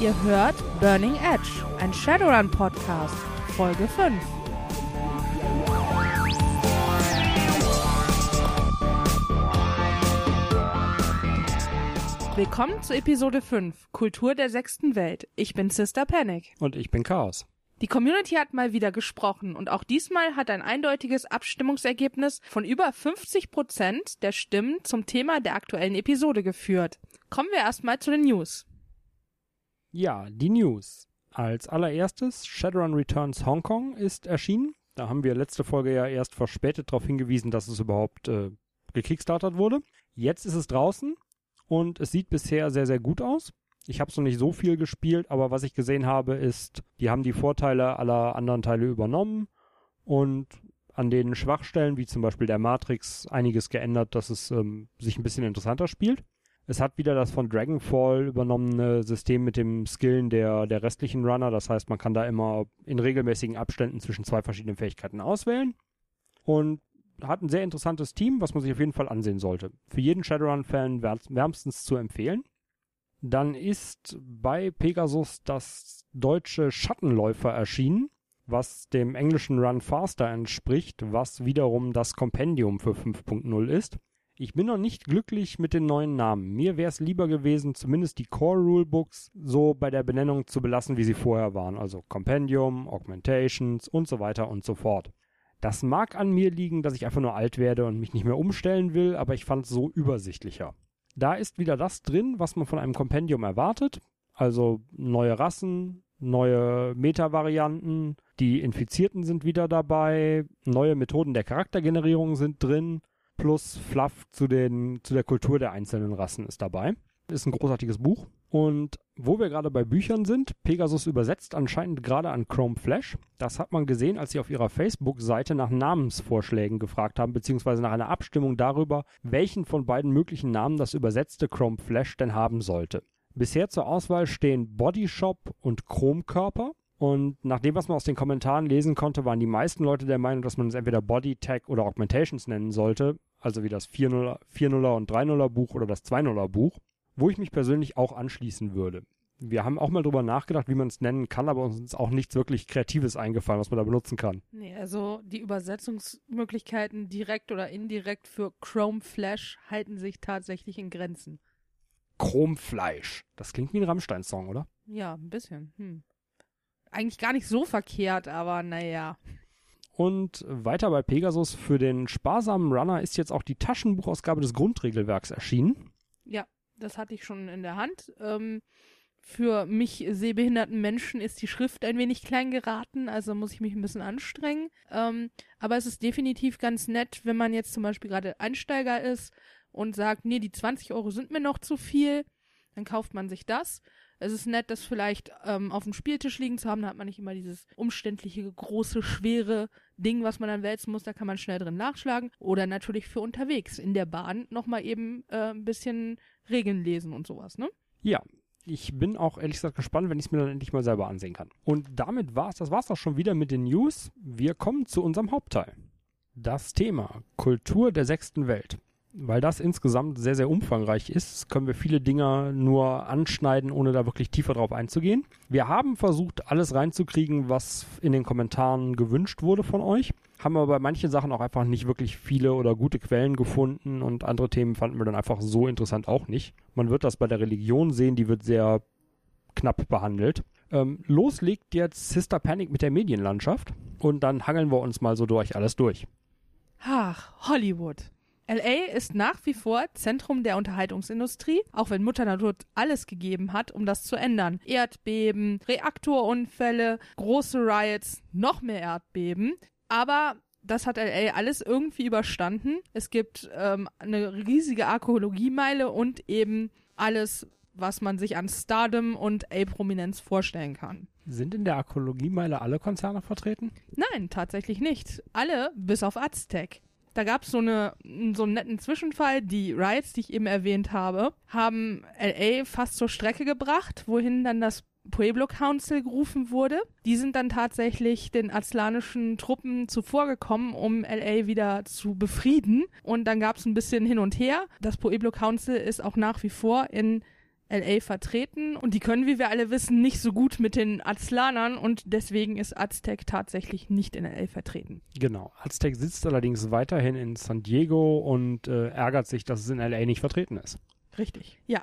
Ihr hört Burning Edge, ein Shadowrun Podcast, Folge 5. Willkommen zu Episode 5, Kultur der sechsten Welt. Ich bin Sister Panic. Und ich bin Chaos. Die Community hat mal wieder gesprochen und auch diesmal hat ein eindeutiges Abstimmungsergebnis von über 50 Prozent der Stimmen zum Thema der aktuellen Episode geführt. Kommen wir erstmal zu den News. Ja, die News. Als allererstes Shadowrun Returns Hong Kong ist erschienen. Da haben wir letzte Folge ja erst verspätet darauf hingewiesen, dass es überhaupt äh, gekickstartert wurde. Jetzt ist es draußen und es sieht bisher sehr, sehr gut aus. Ich habe es noch nicht so viel gespielt, aber was ich gesehen habe, ist, die haben die Vorteile aller anderen Teile übernommen und an den Schwachstellen, wie zum Beispiel der Matrix, einiges geändert, dass es ähm, sich ein bisschen interessanter spielt. Es hat wieder das von Dragonfall übernommene System mit dem Skillen der, der restlichen Runner. Das heißt, man kann da immer in regelmäßigen Abständen zwischen zwei verschiedenen Fähigkeiten auswählen. Und hat ein sehr interessantes Team, was man sich auf jeden Fall ansehen sollte. Für jeden Shadowrun-Fan wärmstens zu empfehlen. Dann ist bei Pegasus das deutsche Schattenläufer erschienen, was dem englischen Run Faster entspricht, was wiederum das Kompendium für 5.0 ist. Ich bin noch nicht glücklich mit den neuen Namen. Mir wäre es lieber gewesen, zumindest die Core Rulebooks so bei der Benennung zu belassen, wie sie vorher waren. Also Compendium, Augmentations und so weiter und so fort. Das mag an mir liegen, dass ich einfach nur alt werde und mich nicht mehr umstellen will, aber ich fand es so übersichtlicher. Da ist wieder das drin, was man von einem Kompendium erwartet. Also neue Rassen, neue Meta-Varianten, die Infizierten sind wieder dabei, neue Methoden der Charaktergenerierung sind drin plus Fluff zu, den, zu der Kultur der einzelnen Rassen ist dabei. Ist ein großartiges Buch. Und wo wir gerade bei Büchern sind, Pegasus übersetzt anscheinend gerade an Chrome Flash. Das hat man gesehen, als sie auf ihrer Facebook-Seite nach Namensvorschlägen gefragt haben, beziehungsweise nach einer Abstimmung darüber, welchen von beiden möglichen Namen das übersetzte Chrome Flash denn haben sollte. Bisher zur Auswahl stehen Body Shop und Chrome Körper. Und nach dem, was man aus den Kommentaren lesen konnte, waren die meisten Leute der Meinung, dass man es entweder Body, Tag oder Augmentations nennen sollte also wie das 4.0er 4.0er und 3.0er Buch oder das 2.0er Buch, wo ich mich persönlich auch anschließen würde. Wir haben auch mal drüber nachgedacht, wie man es nennen kann, aber uns ist auch nichts wirklich Kreatives eingefallen, was man da benutzen kann. Nee, also die Übersetzungsmöglichkeiten direkt oder indirekt für Chrome Flash halten sich tatsächlich in Grenzen. Chromfleisch. Das klingt wie ein Rammstein-Song, oder? Ja, ein bisschen. Hm. Eigentlich gar nicht so verkehrt, aber naja. Und weiter bei Pegasus für den sparsamen Runner ist jetzt auch die Taschenbuchausgabe des Grundregelwerks erschienen. Ja, das hatte ich schon in der Hand. Ähm, für mich sehbehinderten Menschen ist die Schrift ein wenig klein geraten, also muss ich mich ein bisschen anstrengen. Ähm, aber es ist definitiv ganz nett, wenn man jetzt zum Beispiel gerade Einsteiger ist und sagt, nee, die 20 Euro sind mir noch zu viel, dann kauft man sich das. Es ist nett, das vielleicht ähm, auf dem Spieltisch liegen zu haben. Da hat man nicht immer dieses umständliche, große, schwere Ding, was man dann wälzen muss. Da kann man schnell drin nachschlagen. Oder natürlich für unterwegs in der Bahn nochmal eben äh, ein bisschen Regeln lesen und sowas, ne? Ja, ich bin auch ehrlich gesagt gespannt, wenn ich es mir dann endlich mal selber ansehen kann. Und damit war's, das war's auch schon wieder mit den News. Wir kommen zu unserem Hauptteil. Das Thema Kultur der sechsten Welt weil das insgesamt sehr, sehr umfangreich ist, können wir viele Dinge nur anschneiden, ohne da wirklich tiefer drauf einzugehen. Wir haben versucht, alles reinzukriegen, was in den Kommentaren gewünscht wurde von euch, haben aber bei manchen Sachen auch einfach nicht wirklich viele oder gute Quellen gefunden und andere Themen fanden wir dann einfach so interessant auch nicht. Man wird das bei der Religion sehen, die wird sehr knapp behandelt. Ähm, los legt jetzt Sister Panic mit der Medienlandschaft und dann hangeln wir uns mal so durch alles durch. Ach, Hollywood. LA ist nach wie vor Zentrum der Unterhaltungsindustrie, auch wenn Mutter Natur alles gegeben hat, um das zu ändern. Erdbeben, Reaktorunfälle, große Riots, noch mehr Erdbeben. Aber das hat LA alles irgendwie überstanden. Es gibt ähm, eine riesige Archäologiemeile und eben alles, was man sich an Stardom und A-Prominenz vorstellen kann. Sind in der Archäologiemeile alle Konzerne vertreten? Nein, tatsächlich nicht. Alle bis auf Aztec. Da gab es so, eine, so einen netten Zwischenfall. Die Riots, die ich eben erwähnt habe, haben LA fast zur Strecke gebracht, wohin dann das Pueblo Council gerufen wurde. Die sind dann tatsächlich den azlanischen Truppen zuvorgekommen, um LA wieder zu befrieden. Und dann gab es ein bisschen hin und her. Das Pueblo Council ist auch nach wie vor in LA vertreten und die können, wie wir alle wissen, nicht so gut mit den Aztlanern und deswegen ist Aztec tatsächlich nicht in LA vertreten. Genau. Aztec sitzt allerdings weiterhin in San Diego und äh, ärgert sich, dass es in LA nicht vertreten ist. Richtig. Ja.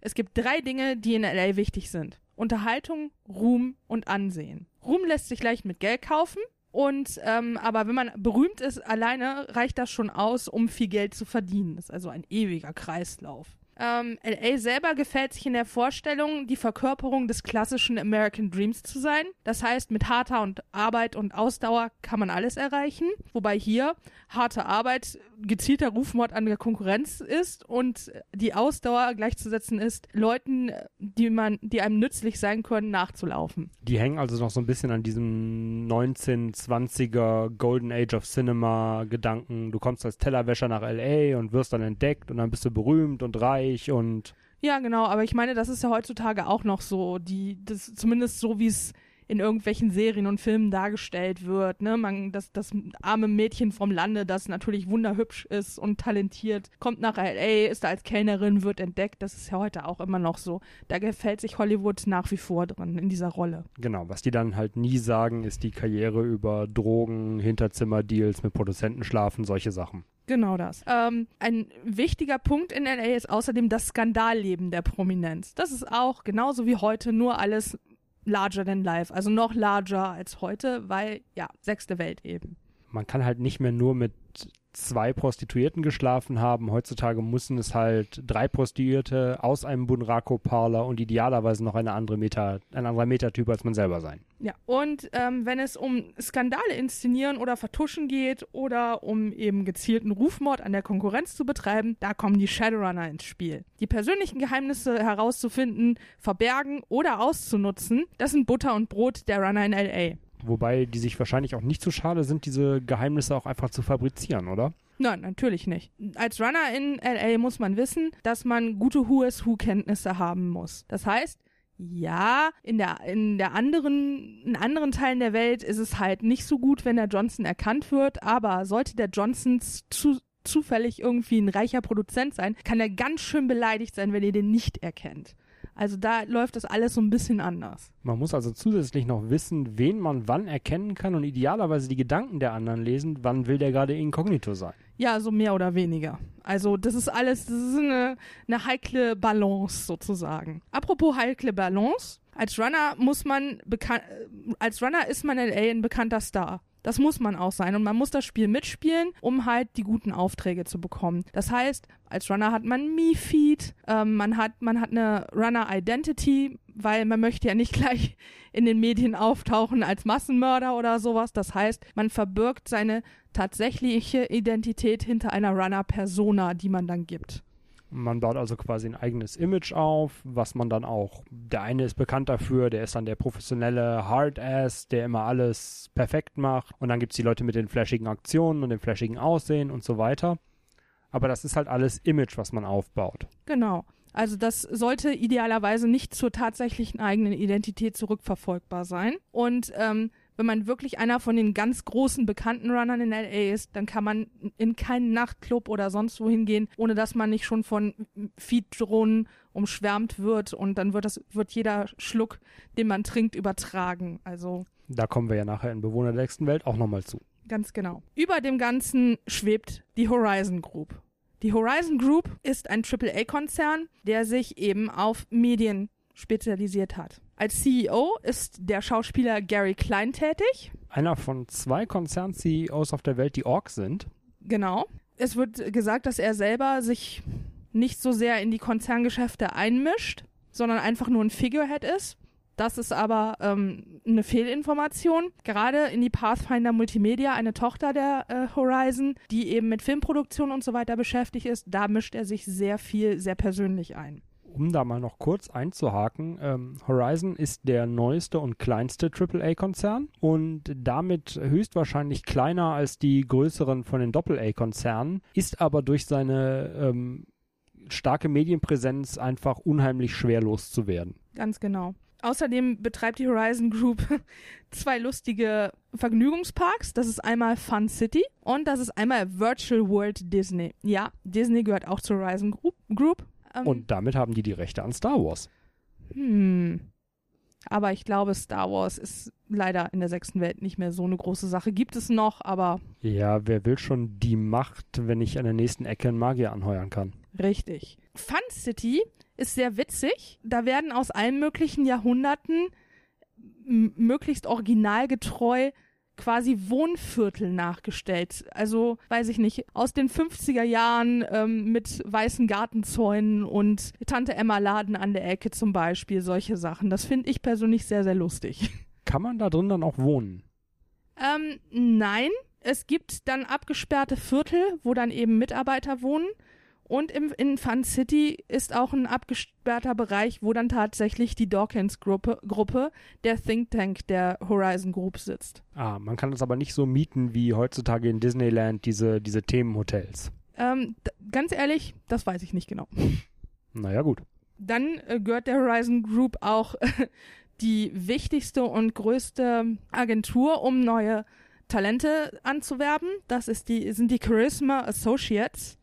Es gibt drei Dinge, die in LA wichtig sind. Unterhaltung, Ruhm und Ansehen. Ruhm lässt sich leicht mit Geld kaufen. Und ähm, aber wenn man berühmt ist, alleine reicht das schon aus, um viel Geld zu verdienen. Das ist also ein ewiger Kreislauf. Ähm, LA selber gefällt sich in der Vorstellung, die Verkörperung des klassischen American Dreams zu sein. Das heißt, mit harter und Arbeit und Ausdauer kann man alles erreichen. Wobei hier harte Arbeit gezielter Rufmord an der Konkurrenz ist und die Ausdauer gleichzusetzen ist, Leuten, die man, die einem nützlich sein können, nachzulaufen. Die hängen also noch so ein bisschen an diesem 1920er Golden Age of Cinema Gedanken. Du kommst als Tellerwäscher nach LA und wirst dann entdeckt und dann bist du berühmt und reich und ja, genau, aber ich meine, das ist ja heutzutage auch noch so, die, das, zumindest so wie es in irgendwelchen Serien und Filmen dargestellt wird. Ne? Man, das, das arme Mädchen vom Lande, das natürlich wunderhübsch ist und talentiert, kommt nach LA, ist da als Kellnerin, wird entdeckt. Das ist ja heute auch immer noch so. Da gefällt sich Hollywood nach wie vor drin, in dieser Rolle. Genau, was die dann halt nie sagen, ist die Karriere über Drogen, Hinterzimmerdeals mit Produzenten schlafen, solche Sachen. Genau das. Ähm, ein wichtiger Punkt in LA ist außerdem das Skandalleben der Prominenz. Das ist auch genauso wie heute nur alles larger than life, also noch larger als heute, weil ja, sechste Welt eben. Man kann halt nicht mehr nur mit zwei Prostituierten geschlafen haben. Heutzutage müssen es halt drei Prostituierte aus einem Bunraku-Parler und idealerweise noch eine andere Meta, ein anderer Metatyp als man selber sein. Ja, und ähm, wenn es um Skandale inszenieren oder vertuschen geht oder um eben gezielten Rufmord an der Konkurrenz zu betreiben, da kommen die Shadowrunner ins Spiel. Die persönlichen Geheimnisse herauszufinden, verbergen oder auszunutzen, das sind Butter und Brot der Runner in LA. Wobei die sich wahrscheinlich auch nicht zu schade sind, diese Geheimnisse auch einfach zu fabrizieren, oder? Nein, natürlich nicht. Als Runner in LA muss man wissen, dass man gute Who is Who Kenntnisse haben muss. Das heißt, ja, in der, in der anderen, in anderen Teilen der Welt ist es halt nicht so gut, wenn der Johnson erkannt wird, aber sollte der Johnson zu, zufällig irgendwie ein reicher Produzent sein, kann er ganz schön beleidigt sein, wenn ihr den nicht erkennt. Also da läuft das alles so ein bisschen anders. Man muss also zusätzlich noch wissen, wen man wann erkennen kann und idealerweise die Gedanken der anderen lesen, wann will der gerade inkognito sein. Ja, so mehr oder weniger. Also das ist alles, das ist eine, eine heikle Balance sozusagen. Apropos heikle Balance, als Runner muss man bekannt, als Runner ist man in LA ein bekannter Star. Das muss man auch sein und man muss das Spiel mitspielen, um halt die guten Aufträge zu bekommen. Das heißt, als Runner hat man Me-Feed, ähm, man hat man hat eine Runner-Identity, weil man möchte ja nicht gleich in den Medien auftauchen als Massenmörder oder sowas. Das heißt, man verbirgt seine tatsächliche Identität hinter einer Runner-Persona, die man dann gibt. Man baut also quasi ein eigenes Image auf, was man dann auch, der eine ist bekannt dafür, der ist dann der professionelle Hard-Ass, der immer alles perfekt macht. Und dann gibt es die Leute mit den flashigen Aktionen und dem flashigen Aussehen und so weiter. Aber das ist halt alles Image, was man aufbaut. Genau. Also das sollte idealerweise nicht zur tatsächlichen eigenen Identität zurückverfolgbar sein. Und ähm, wenn man wirklich einer von den ganz großen bekannten Runnern in LA ist, dann kann man in keinen Nachtclub oder sonst wohin gehen, ohne dass man nicht schon von Feed-Drohnen umschwärmt wird und dann wird das, wird jeder Schluck, den man trinkt, übertragen. Also. Da kommen wir ja nachher in Bewohner der nächsten Welt auch nochmal zu. Ganz genau. Über dem Ganzen schwebt die Horizon Group. Die Horizon Group ist ein AAA-Konzern, der sich eben auf Medien spezialisiert hat. Als CEO ist der Schauspieler Gary Klein tätig. Einer von zwei Konzern-CEOs auf der Welt, die Org sind. Genau. Es wird gesagt, dass er selber sich nicht so sehr in die Konzerngeschäfte einmischt, sondern einfach nur ein Figurehead ist. Das ist aber ähm, eine Fehlinformation. Gerade in die Pathfinder Multimedia, eine Tochter der äh, Horizon, die eben mit Filmproduktion und so weiter beschäftigt ist, da mischt er sich sehr viel, sehr persönlich ein um da mal noch kurz einzuhaken, ähm, Horizon ist der neueste und kleinste AAA-Konzern und damit höchstwahrscheinlich kleiner als die größeren von den Doppel-A-Konzernen, ist aber durch seine ähm, starke Medienpräsenz einfach unheimlich schwer loszuwerden. Ganz genau. Außerdem betreibt die Horizon Group zwei lustige Vergnügungsparks. Das ist einmal Fun City und das ist einmal Virtual World Disney. Ja, Disney gehört auch zur Horizon Group. Ähm, Und damit haben die die Rechte an Star Wars. Hm. Aber ich glaube, Star Wars ist leider in der sechsten Welt nicht mehr so eine große Sache. Gibt es noch, aber Ja, wer will schon die Macht, wenn ich an der nächsten Ecke einen Magier anheuern kann? richtig. Fun City ist sehr witzig. Da werden aus allen möglichen Jahrhunderten möglichst originalgetreu quasi Wohnviertel nachgestellt. Also, weiß ich nicht, aus den 50er Jahren ähm, mit weißen Gartenzäunen und Tante Emma Laden an der Ecke zum Beispiel, solche Sachen. Das finde ich persönlich sehr, sehr lustig. Kann man da drin dann auch wohnen? Ähm, nein, es gibt dann abgesperrte Viertel, wo dann eben Mitarbeiter wohnen. Und im, in Fun City ist auch ein abgesperrter Bereich, wo dann tatsächlich die Dawkins-Gruppe, Gruppe, der Think Tank der Horizon Group sitzt. Ah, man kann es aber nicht so mieten wie heutzutage in Disneyland diese, diese Themenhotels. Ähm, ganz ehrlich, das weiß ich nicht genau. Naja, gut. Dann äh, gehört der Horizon Group auch die wichtigste und größte Agentur, um neue Talente anzuwerben. Das ist die, sind die Charisma Associates.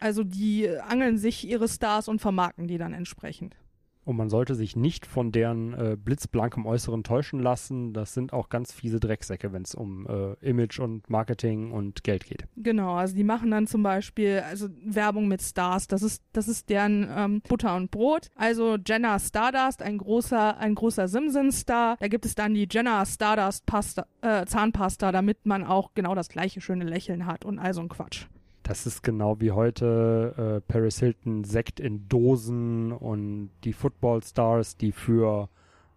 Also die angeln sich ihre Stars und vermarkten die dann entsprechend. Und man sollte sich nicht von deren äh, blitzblankem Äußeren täuschen lassen. Das sind auch ganz fiese Drecksäcke, wenn es um äh, Image und Marketing und Geld geht. Genau, also die machen dann zum Beispiel also Werbung mit Stars. Das ist, das ist deren ähm, Butter und Brot. Also Jenna Stardust, ein großer, ein großer Simpsons-Star. Da gibt es dann die Jenna Stardust Pasta, äh, Zahnpasta, damit man auch genau das gleiche schöne Lächeln hat und all so ein Quatsch. Das ist genau wie heute äh, Paris Hilton Sekt in Dosen und die Football Stars, die für,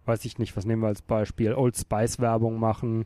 weiß ich nicht, was nehmen wir als Beispiel, Old Spice Werbung machen.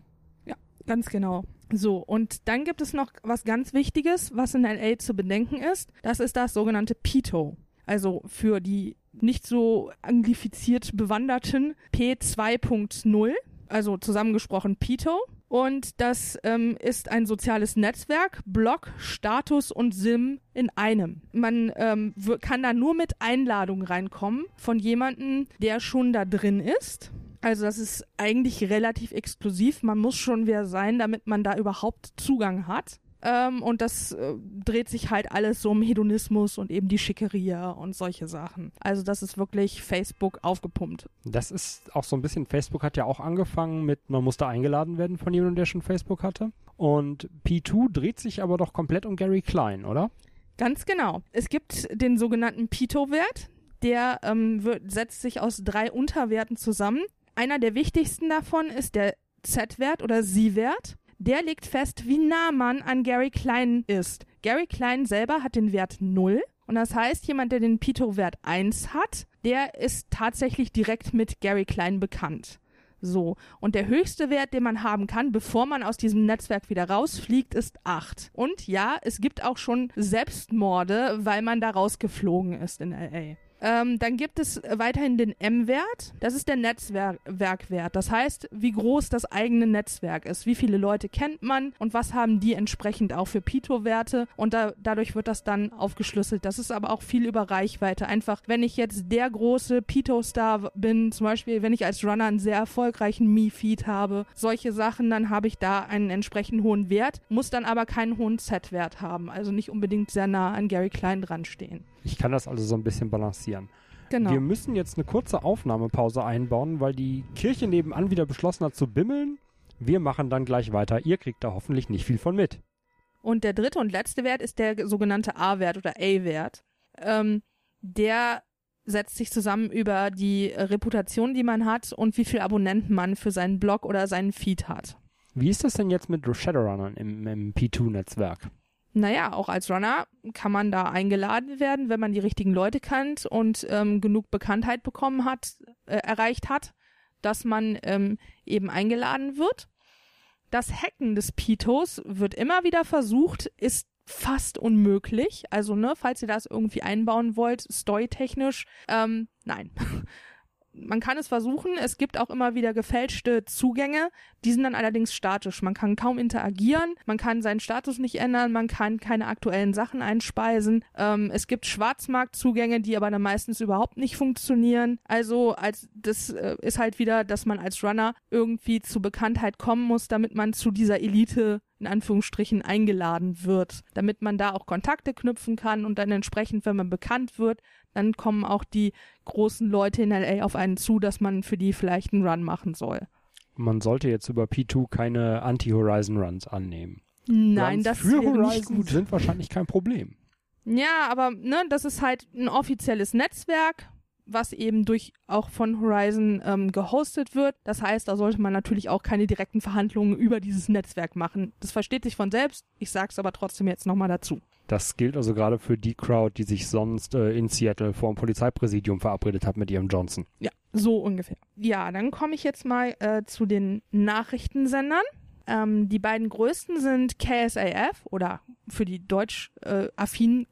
Ganz genau. So, und dann gibt es noch was ganz Wichtiges, was in LA zu bedenken ist. Das ist das sogenannte PITO. Also für die nicht so anglifiziert Bewanderten P2.0, also zusammengesprochen PITO. Und das ähm, ist ein soziales Netzwerk, Blog, Status und Sim in einem. Man ähm, kann da nur mit Einladung reinkommen von jemandem, der schon da drin ist. Also das ist eigentlich relativ exklusiv. Man muss schon wer sein, damit man da überhaupt Zugang hat. Ähm, und das äh, dreht sich halt alles so um Hedonismus und eben die Schickeria und solche Sachen. Also das ist wirklich Facebook aufgepumpt. Das ist auch so ein bisschen, Facebook hat ja auch angefangen mit, man musste eingeladen werden von jemandem, der schon Facebook hatte. Und P2 dreht sich aber doch komplett um Gary Klein, oder? Ganz genau. Es gibt den sogenannten Pito-Wert. Der ähm, wird, setzt sich aus drei Unterwerten zusammen. Einer der wichtigsten davon ist der Z-Wert oder Sie-Wert. Der legt fest, wie nah man an Gary Klein ist. Gary Klein selber hat den Wert 0. Und das heißt, jemand, der den Pito-Wert 1 hat, der ist tatsächlich direkt mit Gary Klein bekannt. So. Und der höchste Wert, den man haben kann, bevor man aus diesem Netzwerk wieder rausfliegt, ist 8. Und ja, es gibt auch schon Selbstmorde, weil man da rausgeflogen ist in LA. Ähm, dann gibt es weiterhin den M-Wert. Das ist der Netzwerkwert. Das heißt, wie groß das eigene Netzwerk ist. Wie viele Leute kennt man und was haben die entsprechend auch für Pito-Werte. Und da, dadurch wird das dann aufgeschlüsselt. Das ist aber auch viel über Reichweite. Einfach, wenn ich jetzt der große Pito-Star bin, zum Beispiel, wenn ich als Runner einen sehr erfolgreichen Me-Feed habe, solche Sachen, dann habe ich da einen entsprechend hohen Wert, muss dann aber keinen hohen Z-Wert haben. Also nicht unbedingt sehr nah an Gary Klein dran stehen. Ich kann das also so ein bisschen balancieren. Genau. Wir müssen jetzt eine kurze Aufnahmepause einbauen, weil die Kirche nebenan wieder beschlossen hat zu bimmeln. Wir machen dann gleich weiter. Ihr kriegt da hoffentlich nicht viel von mit. Und der dritte und letzte Wert ist der sogenannte A-Wert oder A-Wert. Ähm, der setzt sich zusammen über die Reputation, die man hat und wie viele Abonnenten man für seinen Blog oder seinen Feed hat. Wie ist das denn jetzt mit Shadowrunnern im, im P2-Netzwerk? Naja, auch als Runner kann man da eingeladen werden, wenn man die richtigen Leute kennt und ähm, genug Bekanntheit bekommen hat, äh, erreicht hat, dass man ähm, eben eingeladen wird. Das Hacken des Pitos wird immer wieder versucht, ist fast unmöglich. Also, ne, falls ihr das irgendwie einbauen wollt, storytechnisch, ähm, nein. Man kann es versuchen, es gibt auch immer wieder gefälschte Zugänge, die sind dann allerdings statisch. Man kann kaum interagieren, man kann seinen Status nicht ändern, man kann keine aktuellen Sachen einspeisen. Ähm, es gibt Schwarzmarktzugänge, die aber dann meistens überhaupt nicht funktionieren. Also als das äh, ist halt wieder, dass man als Runner irgendwie zu Bekanntheit kommen muss, damit man zu dieser Elite in Anführungsstrichen eingeladen wird, damit man da auch Kontakte knüpfen kann und dann entsprechend, wenn man bekannt wird, dann kommen auch die großen Leute in LA auf einen zu, dass man für die vielleicht einen Run machen soll. Man sollte jetzt über P2 keine Anti-Horizon-Runs annehmen. Nein, Runs das für Horizon sind wahrscheinlich kein Problem. Ja, aber ne, das ist halt ein offizielles Netzwerk, was eben durch auch von Horizon ähm, gehostet wird. Das heißt, da sollte man natürlich auch keine direkten Verhandlungen über dieses Netzwerk machen. Das versteht sich von selbst. Ich sag's aber trotzdem jetzt nochmal dazu. Das gilt also gerade für die Crowd, die sich sonst äh, in Seattle vor dem Polizeipräsidium verabredet hat mit ihrem Johnson. Ja, so ungefähr. Ja, dann komme ich jetzt mal äh, zu den Nachrichtensendern. Ähm, die beiden größten sind KSAF oder für die deutsch äh,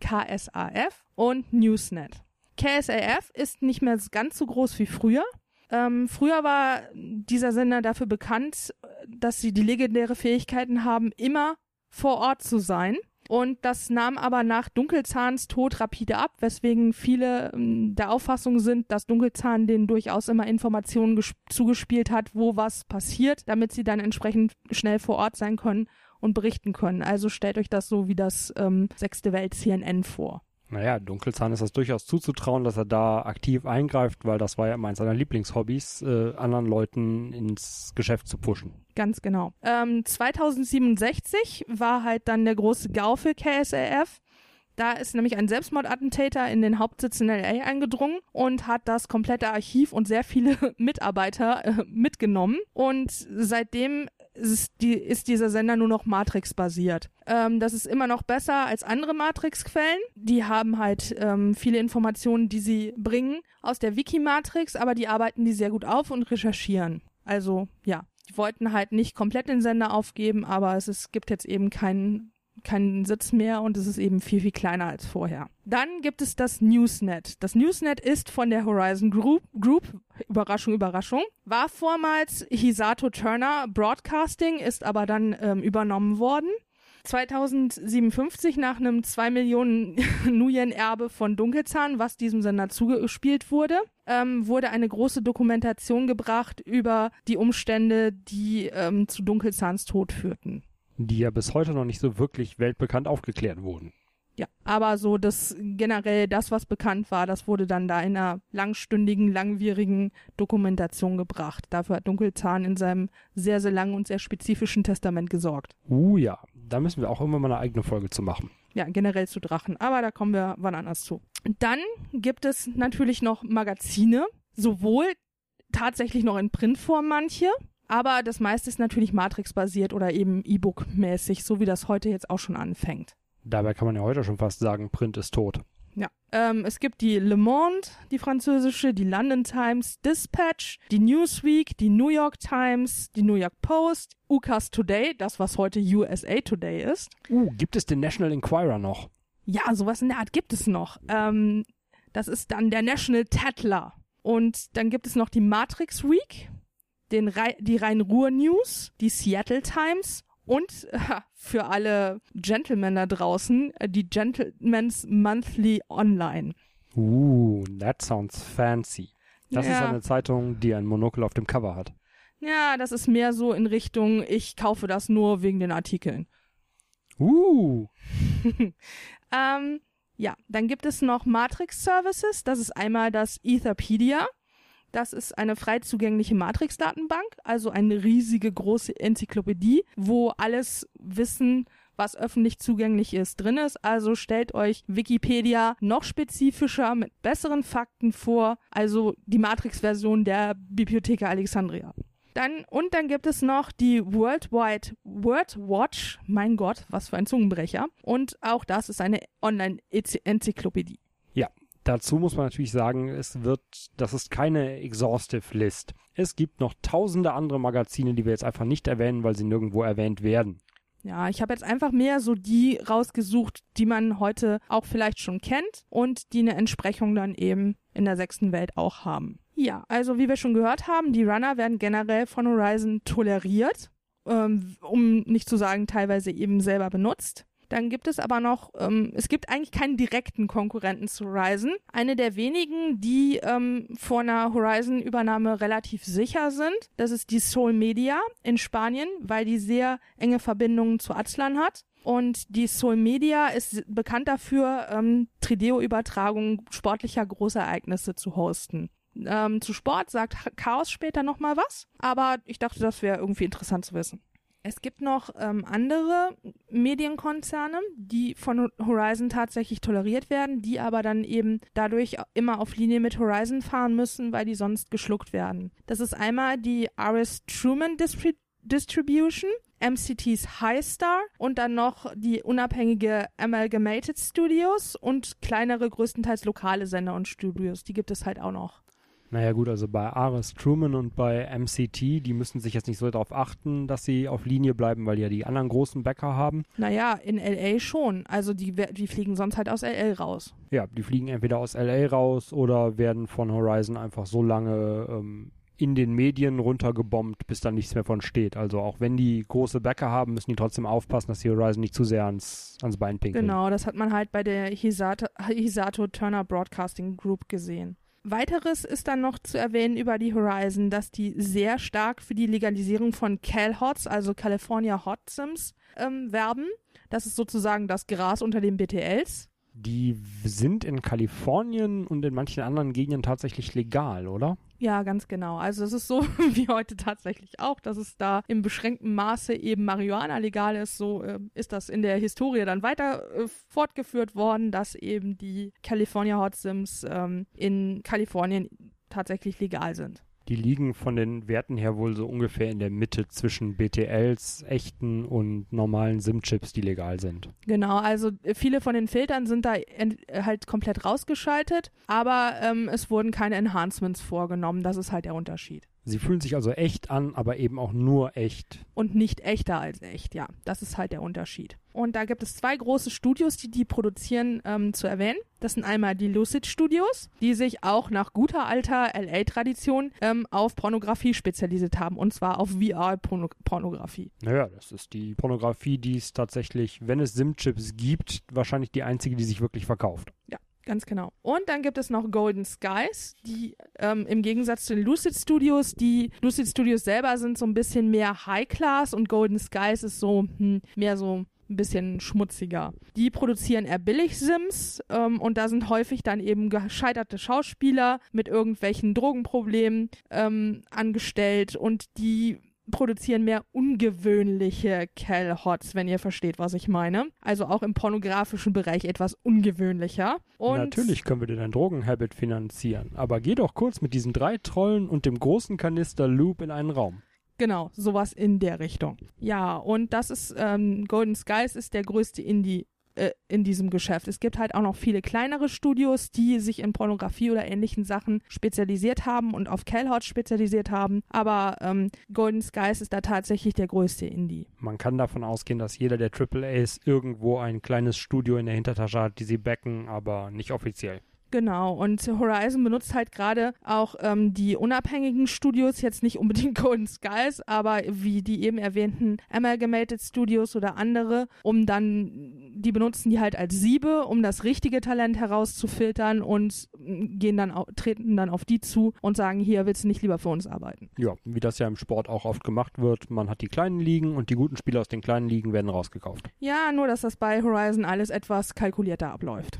KSAF und Newsnet. KSAF ist nicht mehr ganz so groß wie früher. Ähm, früher war dieser Sender dafür bekannt, dass sie die legendäre Fähigkeiten haben, immer vor Ort zu sein. Und das nahm aber nach Dunkelzahns Tod rapide ab, weswegen viele ähm, der Auffassung sind, dass Dunkelzahn denen durchaus immer Informationen ges- zugespielt hat, wo was passiert, damit sie dann entsprechend schnell vor Ort sein können und berichten können. Also stellt euch das so wie das ähm, sechste Welt CNN vor. Naja, Dunkelzahn ist das durchaus zuzutrauen, dass er da aktiv eingreift, weil das war ja immer eins seiner Lieblingshobbys, äh, anderen Leuten ins Geschäft zu pushen. Ganz genau. Ähm, 2067 war halt dann der große GAU für KSAF. Da ist nämlich ein Selbstmordattentäter in den Hauptsitz in LA eingedrungen und hat das komplette Archiv und sehr viele Mitarbeiter äh, mitgenommen. Und seitdem ist, die, ist dieser Sender nur noch Matrix-basiert. Ähm, das ist immer noch besser als andere Matrix-Quellen. Die haben halt ähm, viele Informationen, die sie bringen aus der Wiki-Matrix, aber die arbeiten die sehr gut auf und recherchieren. Also ja, die wollten halt nicht komplett den Sender aufgeben, aber es ist, gibt jetzt eben keinen keinen Sitz mehr und es ist eben viel, viel kleiner als vorher. Dann gibt es das Newsnet. Das Newsnet ist von der Horizon Group, Group Überraschung, Überraschung, war vormals Hisato Turner Broadcasting, ist aber dann ähm, übernommen worden. 2057 nach einem 2 Millionen Nuyen-Erbe von Dunkelzahn, was diesem Sender zugespielt wurde, ähm, wurde eine große Dokumentation gebracht über die Umstände, die ähm, zu Dunkelzahns Tod führten. Die ja bis heute noch nicht so wirklich weltbekannt aufgeklärt wurden. Ja, aber so das generell das, was bekannt war, das wurde dann da in einer langstündigen, langwierigen Dokumentation gebracht. Dafür hat Dunkelzahn in seinem sehr, sehr langen und sehr spezifischen Testament gesorgt. Uh ja, da müssen wir auch immer mal eine eigene Folge zu machen. Ja, generell zu Drachen. Aber da kommen wir wann anders zu. Dann gibt es natürlich noch Magazine, sowohl tatsächlich noch in Printform manche, aber das meiste ist natürlich Matrix-basiert oder eben E-Book-mäßig, so wie das heute jetzt auch schon anfängt. Dabei kann man ja heute schon fast sagen, Print ist tot. Ja. Ähm, es gibt die Le Monde, die französische, die London Times, Dispatch, die Newsweek, die New York Times, die New York Post, UCAS Today, das was heute USA Today ist. Uh, gibt es den National Enquirer noch? Ja, sowas in der Art gibt es noch. Ähm, das ist dann der National Tattler. Und dann gibt es noch die Matrix Week, den Rhein, die Rhein-Ruhr News, die Seattle Times und äh, für alle Gentlemen da draußen äh, die Gentleman's Monthly Online. Uh, that sounds fancy. Das ist Ja. eine Zeitung, die ein Monokel auf dem Cover hat. Ja, das ist mehr so in Richtung, ich kaufe das nur wegen den Artikeln. Uh, Ähm, ja, dann gibt es noch Matrix Services. Das ist einmal das Etherpedia. Das ist eine frei zugängliche Matrix-Datenbank, also eine riesige große Enzyklopädie, wo alles Wissen, was öffentlich zugänglich ist, drin ist. Also stellt euch Wikipedia noch spezifischer mit besseren Fakten vor, also die Matrix-Version der Bibliotheka Alexandria. Dann, und dann gibt es noch die Worldwide Word Watch. Mein Gott, was für ein Zungenbrecher. Und auch das ist eine Online-Enzyklopädie. Dazu muss man natürlich sagen, es wird, das ist keine exhaustive List. Es gibt noch tausende andere Magazine, die wir jetzt einfach nicht erwähnen, weil sie nirgendwo erwähnt werden. Ja, ich habe jetzt einfach mehr so die rausgesucht, die man heute auch vielleicht schon kennt und die eine Entsprechung dann eben in der sechsten Welt auch haben. Ja, also wie wir schon gehört haben, die Runner werden generell von Horizon toleriert, ähm, um nicht zu sagen teilweise eben selber benutzt. Dann gibt es aber noch, ähm, es gibt eigentlich keinen direkten Konkurrenten zu Horizon. Eine der wenigen, die ähm, vor einer Horizon-Übernahme relativ sicher sind, das ist die Soul Media in Spanien, weil die sehr enge Verbindungen zu Aztlan hat. Und die Soul Media ist bekannt dafür, ähm, Trideo-Übertragungen sportlicher Großereignisse zu hosten. Ähm, zu Sport sagt Chaos später nochmal was, aber ich dachte, das wäre irgendwie interessant zu wissen. Es gibt noch ähm, andere Medienkonzerne, die von Horizon tatsächlich toleriert werden, die aber dann eben dadurch immer auf Linie mit Horizon fahren müssen, weil die sonst geschluckt werden. Das ist einmal die RS Truman Distri Distribution, MCTs High Star und dann noch die unabhängige Amalgamated Studios und kleinere, größtenteils lokale Sender und Studios. Die gibt es halt auch noch. Naja gut, also bei Ares Truman und bei MCT, die müssen sich jetzt nicht so darauf achten, dass sie auf Linie bleiben, weil die ja die anderen großen Bäcker haben. Naja, in LA schon. Also die, die fliegen sonst halt aus LA raus. Ja, die fliegen entweder aus LA raus oder werden von Horizon einfach so lange ähm, in den Medien runtergebombt, bis da nichts mehr von steht. Also auch wenn die große Bäcker haben, müssen die trotzdem aufpassen, dass die Horizon nicht zu sehr ans, ans Bein pinkeln. Genau, das hat man halt bei der Hisato, Hisato Turner Broadcasting Group gesehen. Weiteres ist dann noch zu erwähnen über die Horizon, dass die sehr stark für die Legalisierung von CalHots, also California Hot Sims, ähm, werben. Das ist sozusagen das Gras unter den BTLs. Die sind in Kalifornien und in manchen anderen Gegenden tatsächlich legal, oder? Ja, ganz genau. Also es ist so wie heute tatsächlich auch, dass es da im beschränkten Maße eben Marihuana legal ist. So äh, ist das in der Historie dann weiter äh, fortgeführt worden, dass eben die California Hot Sims ähm, in Kalifornien tatsächlich legal sind die liegen von den Werten her wohl so ungefähr in der Mitte zwischen BTLs, echten und normalen SIM-Chips, die legal sind. Genau, also viele von den Filtern sind da halt komplett rausgeschaltet, aber ähm, es wurden keine Enhancements vorgenommen. Das ist halt der Unterschied. Sie fühlen sich also echt an, aber eben auch nur echt. Und nicht echter als echt, ja. Das ist halt der Unterschied. Und da gibt es zwei große Studios, die die produzieren, ähm, zu erwähnen. Das sind einmal die Lucid Studios, die sich auch nach guter alter LA-Tradition ähm, auf Pornografie spezialisiert haben. Und zwar auf VR-Pornografie. Naja, das ist die Pornografie, die es tatsächlich, wenn es SIM-Chips gibt, wahrscheinlich die einzige, die sich wirklich verkauft. Ja. Ganz genau. Und dann gibt es noch Golden Skies, die ähm, im Gegensatz zu den Lucid Studios, die Lucid Studios selber sind so ein bisschen mehr High Class und Golden Skies ist so hm, mehr so ein bisschen schmutziger. Die produzieren eher Billig-Sims ähm, und da sind häufig dann eben gescheiterte Schauspieler mit irgendwelchen Drogenproblemen ähm, angestellt und die produzieren mehr ungewöhnliche Cal-Hots, wenn ihr versteht, was ich meine. Also auch im pornografischen Bereich etwas ungewöhnlicher. Und Natürlich können wir dir dein Drogenhabit finanzieren, aber geh doch kurz mit diesen drei Trollen und dem großen Kanister Loop in einen Raum. Genau, sowas in der Richtung. Ja, und das ist, ähm, Golden Skies ist der größte Indie äh, in diesem Geschäft. Es gibt halt auch noch viele kleinere Studios, die sich in Pornografie oder ähnlichen Sachen spezialisiert haben und auf Calhot spezialisiert haben. Aber ähm, Golden Skies ist da tatsächlich der größte Indie. Man kann davon ausgehen, dass jeder der AAAs irgendwo ein kleines Studio in der Hintertasche hat, die sie backen, aber nicht offiziell. Genau, und Horizon benutzt halt gerade auch ähm, die unabhängigen Studios, jetzt nicht unbedingt Golden Skies, aber wie die eben erwähnten Amalgamated Studios oder andere, um dann, die benutzen die halt als Siebe, um das richtige Talent herauszufiltern und gehen dann, treten dann auf die zu und sagen, hier willst du nicht lieber für uns arbeiten. Ja, wie das ja im Sport auch oft gemacht wird, man hat die kleinen Ligen und die guten Spieler aus den kleinen Ligen werden rausgekauft. Ja, nur dass das bei Horizon alles etwas kalkulierter abläuft.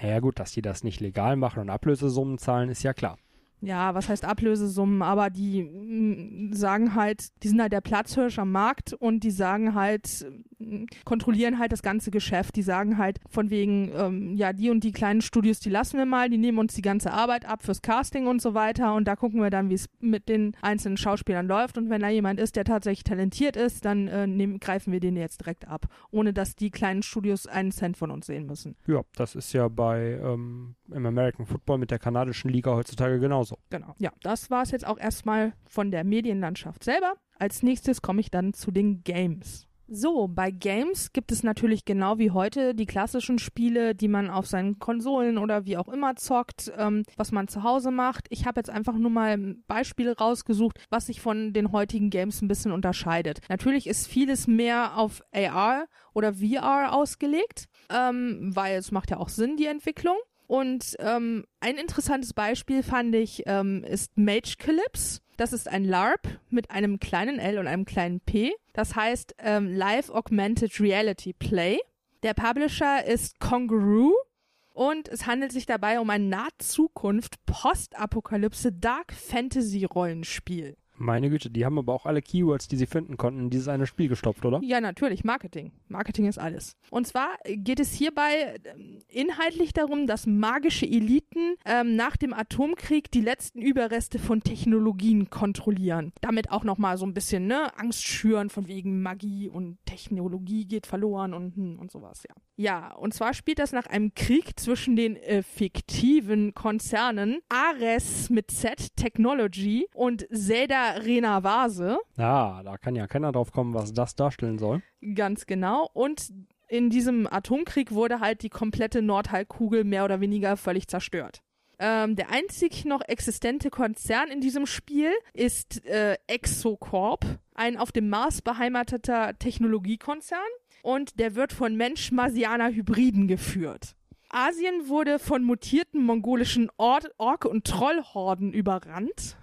Naja gut, dass die das nicht legal machen und Ablösesummen zahlen, ist ja klar ja, was heißt Ablösesummen, aber die mm, sagen halt, die sind halt der Platzhirsch am Markt und die sagen halt, mm, kontrollieren halt das ganze Geschäft. Die sagen halt von wegen, ähm, ja, die und die kleinen Studios, die lassen wir mal, die nehmen uns die ganze Arbeit ab fürs Casting und so weiter und da gucken wir dann, wie es mit den einzelnen Schauspielern läuft und wenn da jemand ist, der tatsächlich talentiert ist, dann äh, nehmen, greifen wir den jetzt direkt ab, ohne dass die kleinen Studios einen Cent von uns sehen müssen. Ja, das ist ja bei ähm, im American Football mit der kanadischen Liga heutzutage genauso genauso. Genau. Ja, das war es jetzt auch erstmal von der Medienlandschaft selber. Als nächstes komme ich dann zu den Games. So, bei Games gibt es natürlich genau wie heute die klassischen Spiele, die man auf seinen Konsolen oder wie auch immer zockt, ähm, was man zu Hause macht. Ich habe jetzt einfach nur mal Beispiele rausgesucht, was sich von den heutigen Games ein bisschen unterscheidet. Natürlich ist vieles mehr auf AR oder VR ausgelegt, ähm, weil es macht ja auch Sinn, die Entwicklung. Und ähm, ein interessantes Beispiel fand ich ähm, ist Mage Calypse. Das ist ein LARP mit einem kleinen L und einem kleinen P. Das heißt ähm, Live Augmented Reality Play. Der Publisher ist Congaroo und es handelt sich dabei um ein Nahzukunft Postapokalypse Dark Fantasy Rollenspiel. Meine Güte, die haben aber auch alle Keywords, die sie finden konnten, in dieses eine Spiel gestopft, oder? Ja, natürlich, Marketing. Marketing ist alles. Und zwar geht es hierbei ähm, inhaltlich darum, dass magische Eliten ähm, nach dem Atomkrieg die letzten Überreste von Technologien kontrollieren. Damit auch nochmal so ein bisschen, ne, Angst schüren von wegen Magie und Technologie geht verloren und, hm, und sowas, ja. Ja, und zwar spielt das nach einem Krieg zwischen den äh, fiktiven Konzernen Ares mit Z Technology und Zelda Rena Vase. Ja, da kann ja keiner drauf kommen, was das darstellen soll. Ganz genau. Und in diesem Atomkrieg wurde halt die komplette Nordhalbkugel mehr oder weniger völlig zerstört. Ähm, der einzig noch existente Konzern in diesem Spiel ist äh, Exocorp, ein auf dem Mars beheimateter Technologiekonzern. Und der wird von Mensch-Marsianer-Hybriden geführt. Asien wurde von mutierten mongolischen Or Ork- und Trollhorden überrannt.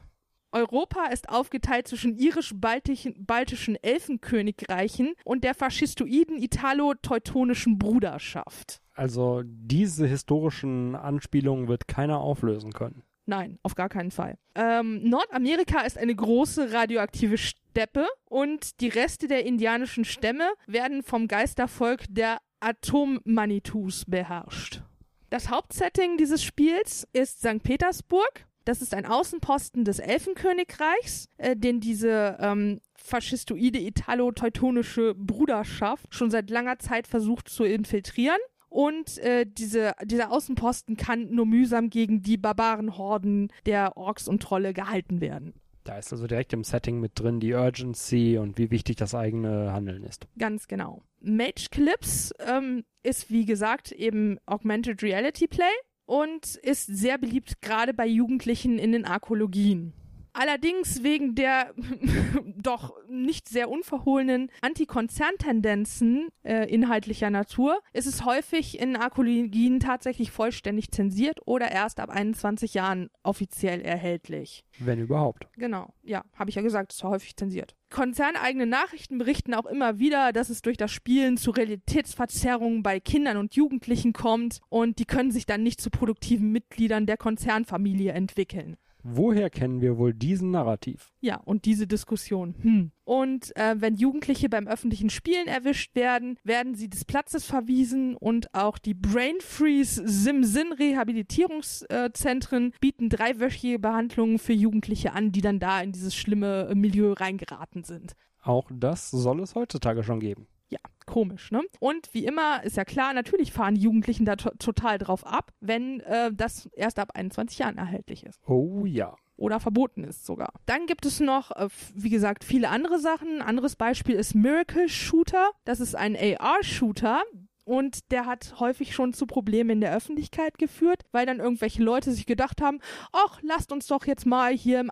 Europa ist aufgeteilt zwischen irisch-baltischen Elfenkönigreichen und der faschistoiden italo-teutonischen Bruderschaft. Also diese historischen Anspielungen wird keiner auflösen können. Nein, auf gar keinen Fall. Ähm, Nordamerika ist eine große radioaktive Steppe und die Reste der indianischen Stämme werden vom Geistervolk der Atommanitus beherrscht. Das Hauptsetting dieses Spiels ist St. Petersburg das ist ein Außenposten des Elfenkönigreichs, äh, den diese ähm, faschistoide italo-teutonische Bruderschaft schon seit langer Zeit versucht zu infiltrieren. Und äh, diese, dieser Außenposten kann nur mühsam gegen die Barbarenhorden der Orks und Trolle gehalten werden. Da ist also direkt im Setting mit drin die Urgency und wie wichtig das eigene Handeln ist. Ganz genau. Mage Clips ähm, ist wie gesagt eben Augmented Reality Play und ist sehr beliebt gerade bei Jugendlichen in den Arkologien. Allerdings wegen der doch nicht sehr unverhohlenen Antikonzerntendenzen äh, inhaltlicher Natur ist es häufig in Arkologien tatsächlich vollständig zensiert oder erst ab 21 Jahren offiziell erhältlich. Wenn überhaupt. Genau, ja, habe ich ja gesagt, ist häufig zensiert. Konzerneigene Nachrichten berichten auch immer wieder, dass es durch das Spielen zu Realitätsverzerrungen bei Kindern und Jugendlichen kommt und die können sich dann nicht zu produktiven Mitgliedern der Konzernfamilie entwickeln. Woher kennen wir wohl diesen Narrativ? Ja, und diese Diskussion. Hm. Und äh, wenn Jugendliche beim öffentlichen Spielen erwischt werden, werden sie des Platzes verwiesen und auch die Brain Freeze Sim-Sin Rehabilitierungszentren bieten dreiwöchige Behandlungen für Jugendliche an, die dann da in dieses schlimme Milieu reingeraten sind. Auch das soll es heutzutage schon geben ja, komisch, ne? Und wie immer ist ja klar, natürlich fahren die Jugendlichen da total drauf ab, wenn äh, das erst ab 21 Jahren erhältlich ist. Oh ja. Oder verboten ist sogar. Dann gibt es noch, äh, wie gesagt, viele andere Sachen. Ein anderes Beispiel ist Miracle Shooter. Das ist ein AR-Shooter, und der hat häufig schon zu Problemen in der Öffentlichkeit geführt, weil dann irgendwelche Leute sich gedacht haben, ach, lasst uns doch jetzt mal hier im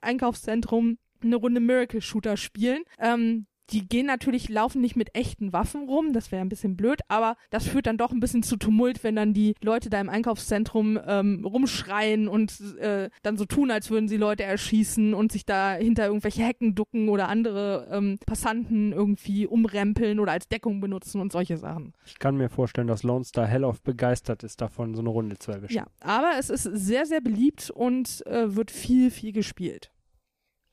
Einkaufszentrum eine Runde Miracle Shooter spielen. Ähm, die gehen natürlich, laufen nicht mit echten Waffen rum, das wäre ein bisschen blöd, aber das führt dann doch ein bisschen zu Tumult, wenn dann die Leute da im Einkaufszentrum ähm, rumschreien und äh, dann so tun, als würden sie Leute erschießen und sich da hinter irgendwelche Hecken ducken oder andere ähm, Passanten irgendwie umrempeln oder als Deckung benutzen und solche Sachen. Ich kann mir vorstellen, dass Lone Star Helloff begeistert ist davon, so eine Runde zu erwischen. Ja, aber es ist sehr, sehr beliebt und äh, wird viel, viel gespielt.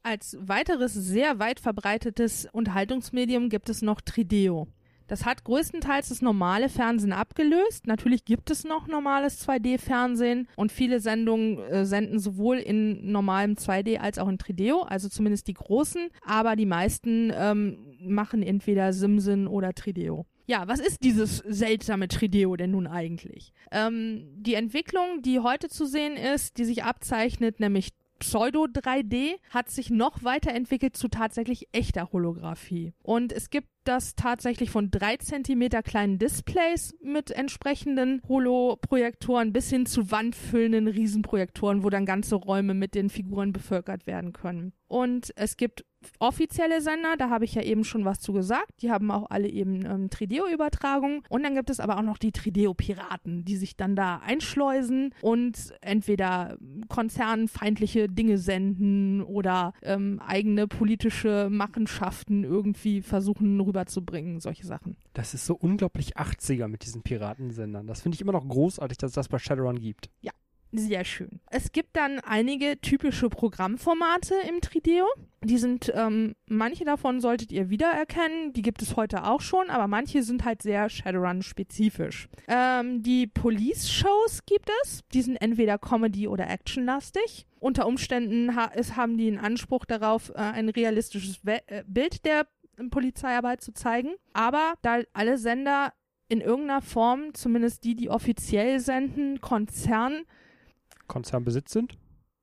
Als weiteres sehr weit verbreitetes Unterhaltungsmedium gibt es noch Trideo. Das hat größtenteils das normale Fernsehen abgelöst. Natürlich gibt es noch normales 2D-Fernsehen und viele Sendungen äh, senden sowohl in normalem 2D als auch in Trideo, also zumindest die großen, aber die meisten ähm, machen entweder Simsin oder Trideo. Ja, was ist dieses seltsame Trideo denn nun eigentlich? Ähm, die Entwicklung, die heute zu sehen ist, die sich abzeichnet, nämlich Pseudo-3D hat sich noch weiterentwickelt zu tatsächlich echter Holographie. Und es gibt das tatsächlich von drei Zentimeter kleinen Displays mit entsprechenden Holoprojektoren bis hin zu wandfüllenden Riesenprojektoren, wo dann ganze Räume mit den Figuren bevölkert werden können. Und es gibt offizielle Sender, da habe ich ja eben schon was zu gesagt. Die haben auch alle eben ähm, Trideo-Übertragungen. Und dann gibt es aber auch noch die Trideo-Piraten, die sich dann da einschleusen und entweder konzernfeindliche Dinge senden oder ähm, eigene politische Machenschaften irgendwie versuchen rüberzubringen, solche Sachen. Das ist so unglaublich 80er mit diesen Piratensendern. Das finde ich immer noch großartig, dass es das bei Shadowrun gibt. Ja, sehr schön. Es gibt dann einige typische Programmformate im Trideo. Die sind, ähm, manche davon solltet ihr wiedererkennen, die gibt es heute auch schon, aber manche sind halt sehr Shadowrun-spezifisch. Ähm, die Police-Shows gibt es, die sind entweder Comedy- oder Actionlastig. Unter Umständen ha es haben die einen Anspruch darauf, äh, ein realistisches We äh, Bild der Polizeiarbeit zu zeigen. Aber da alle Sender in irgendeiner Form, zumindest die, die offiziell senden, Konzern Konzernbesitz sind?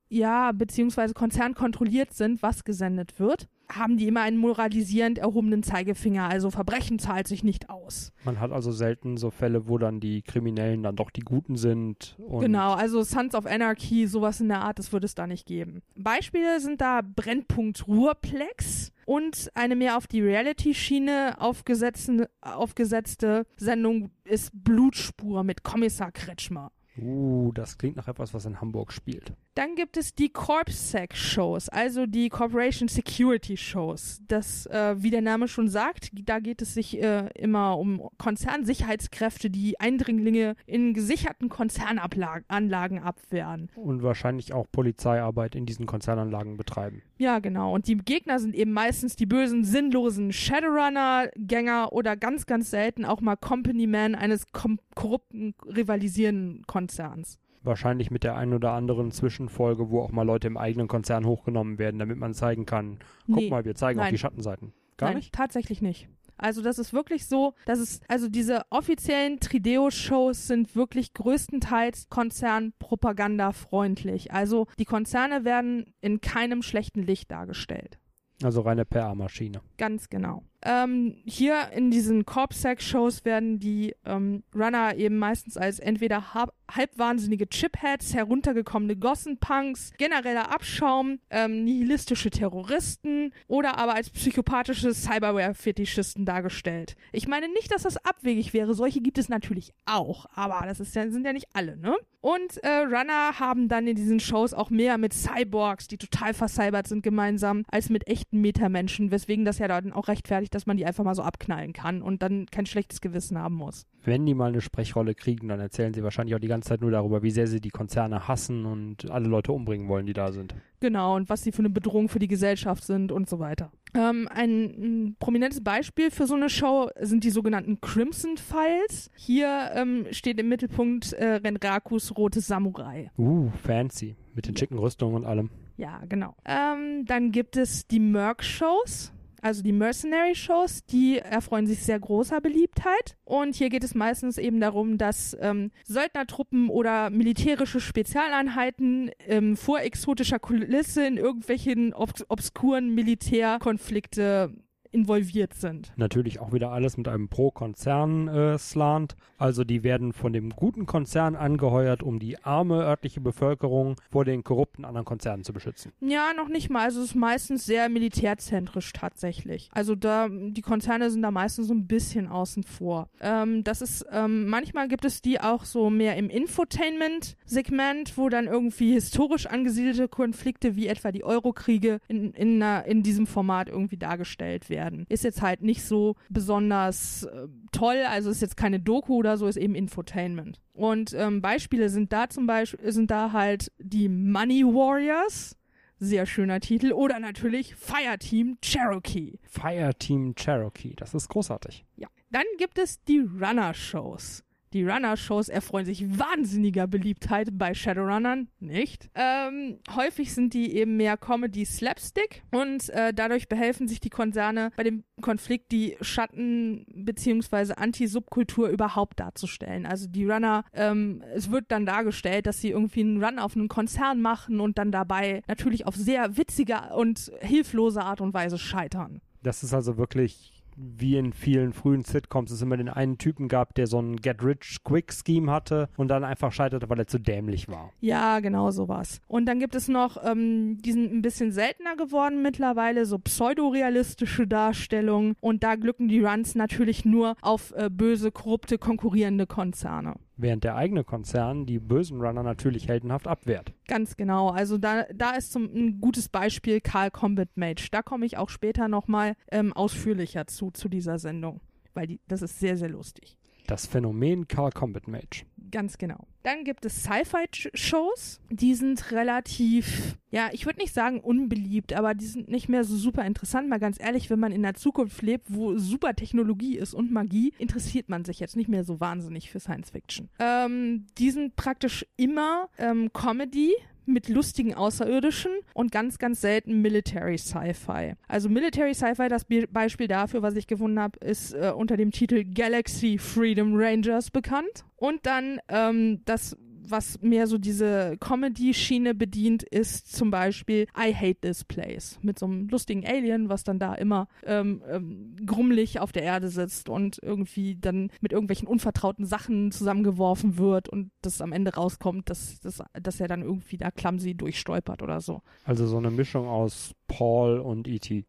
Ja, beziehungsweise konzernkontrolliert sind, was gesendet wird, haben die immer einen moralisierend erhobenen Zeigefinger. Also Verbrechen zahlt sich nicht aus. Man hat also selten so Fälle, wo dann die Kriminellen dann doch die Guten sind. genau, also Sons of Anarchy, sowas in der Art, das würde es da nicht geben. Beispiele sind da Brennpunkt Ruhrplex und eine mehr auf die Reality-Schiene aufgesetzte, aufgesetzte Sendung ist Blutspur mit Kommissar Kretschmer. Uh, das klingt nach etwas, was in Hamburg spielt. Dann gibt es die CorpSec-Shows, also die Corporation Security-Shows. Das, äh, wie der Name schon sagt, da geht es sich äh, immer um Konzernsicherheitskräfte, die Eindringlinge in gesicherten Konzernanlagen abwehren. Und wahrscheinlich auch Polizeiarbeit in diesen Konzernanlagen betreiben. Ja, genau. Und die Gegner sind eben meistens die bösen, sinnlosen Shadowrunner-Gänger oder ganz, ganz selten auch mal Company-Man eines korrupten, rivalisierenden Konzerns wahrscheinlich mit der einen oder anderen Zwischenfolge, wo auch mal Leute im eigenen Konzern hochgenommen werden, damit man zeigen kann, guck Nee. mal, wir zeigen auch Nein. die Schattenseiten. Gar Nein, nicht? tatsächlich nicht. Also das ist wirklich so, dass es, also diese offiziellen Trideo-Shows sind wirklich größtenteils konzernpropagandafreundlich. Also die Konzerne werden in keinem schlechten Licht dargestellt. Also reine PR-Maschine. Ganz genau. Ähm, hier in diesen Corpsec-Shows werden die ähm, Runner eben meistens als entweder ha- halbwahnsinnige Chipheads, heruntergekommene Gossenpunks, genereller Abschaum, ähm, nihilistische Terroristen oder aber als psychopathische Cyberware-Fetischisten dargestellt. Ich meine nicht, dass das abwegig wäre, solche gibt es natürlich auch, aber das ist ja, sind ja nicht alle, ne? Und äh, Runner haben dann in diesen Shows auch mehr mit Cyborgs, die total vercybert sind, gemeinsam, als mit echten Metamenschen, weswegen das ja dann auch rechtfertigt, dass man die einfach mal so abknallen kann und dann kein schlechtes Gewissen haben muss. Wenn die mal eine Sprechrolle kriegen, dann erzählen sie wahrscheinlich auch die ganze Zeit nur darüber, wie sehr sie die Konzerne hassen und alle Leute umbringen wollen, die da sind. Genau, und was sie für eine Bedrohung für die Gesellschaft sind und so weiter. Ähm, ein, ein prominentes Beispiel für so eine Show sind die sogenannten Crimson Files. Hier ähm, steht im Mittelpunkt äh, Renrakus rotes Samurai. Uh, fancy. Mit den schicken Rüstungen und allem. Ja, genau. Ähm, dann gibt es die Merc-Shows. Also die Mercenary-Shows, die erfreuen sich sehr großer Beliebtheit. Und hier geht es meistens eben darum, dass ähm, Söldnertruppen oder militärische Spezialeinheiten ähm, vor exotischer Kulisse in irgendwelchen obs obskuren Militärkonflikte involviert sind. Natürlich auch wieder alles mit einem Pro-Konzern-Slant. also die werden von dem guten Konzern angeheuert, um die arme örtliche Bevölkerung vor den korrupten anderen Konzernen zu beschützen. Ja, noch nicht mal. Also es ist meistens sehr militärzentrisch tatsächlich. Also da, die Konzerne sind da meistens so ein bisschen außen vor. Ähm, das ist, ähm, manchmal gibt es die auch so mehr im Infotainment-Segment, wo dann irgendwie historisch angesiedelte Konflikte wie etwa die Eurokriege in, in, einer, in diesem Format irgendwie dargestellt werden. Ist jetzt halt nicht so besonders äh, toll, also ist jetzt keine Doku oder so, ist eben Infotainment. Und ähm, Beispiele sind da zum Beispiel, sind da halt die Money Warriors, sehr schöner Titel, oder natürlich Fireteam Cherokee. Fireteam Cherokee, das ist großartig. Ja. Dann gibt es die Runner-Shows. Die Runner-Shows erfreuen sich wahnsinniger Beliebtheit bei Shadowrunnern, nicht? Ähm, häufig sind die eben mehr Comedy-Slapstick und äh, dadurch behelfen sich die Konzerne bei dem Konflikt, die Schatten- bzw. Anti-Subkultur überhaupt darzustellen. Also die Runner, ähm, es wird dann dargestellt, dass sie irgendwie einen Run auf einen Konzern machen und dann dabei natürlich auf sehr witzige und hilflose Art und Weise scheitern. Das ist also wirklich wie in vielen frühen Sitcoms es immer den einen Typen gab, der so ein Get-Rich-Quick-Scheme hatte und dann einfach scheiterte, weil er zu dämlich war. Ja, genau sowas. Und dann gibt es noch, ähm, die sind ein bisschen seltener geworden mittlerweile, so pseudorealistische Darstellungen. Und da glücken die Runs natürlich nur auf äh, böse, korrupte, konkurrierende Konzerne während der eigene Konzern die bösen Runner natürlich heldenhaft abwehrt. Ganz genau. Also da, da ist zum, ein gutes Beispiel Karl Combat Mage. Da komme ich auch später nochmal ähm, ausführlicher zu, zu dieser Sendung, weil die, das ist sehr, sehr lustig. Das Phänomen Carl Combat Mage. Ganz genau. Dann gibt es Sci-Fi-Shows. Die sind relativ, ja, ich würde nicht sagen unbeliebt, aber die sind nicht mehr so super interessant. Mal ganz ehrlich, wenn man in der Zukunft lebt, wo super Technologie ist und Magie, interessiert man sich jetzt nicht mehr so wahnsinnig für Science Fiction. Ähm, die sind praktisch immer ähm, Comedy mit lustigen Außerirdischen und ganz, ganz selten Military Sci-Fi. Also Military Sci-Fi, das Be Beispiel dafür, was ich gefunden habe, ist äh, unter dem Titel Galaxy Freedom Rangers bekannt. Und dann ähm, das was mehr so diese Comedy-Schiene bedient, ist zum Beispiel I Hate This Place mit so einem lustigen Alien, was dann da immer ähm, ähm, grummelig auf der Erde sitzt und irgendwie dann mit irgendwelchen unvertrauten Sachen zusammengeworfen wird und das am Ende rauskommt, dass, dass, dass er dann irgendwie da clumsy durchstolpert oder so. Also so eine Mischung aus Paul und E.T.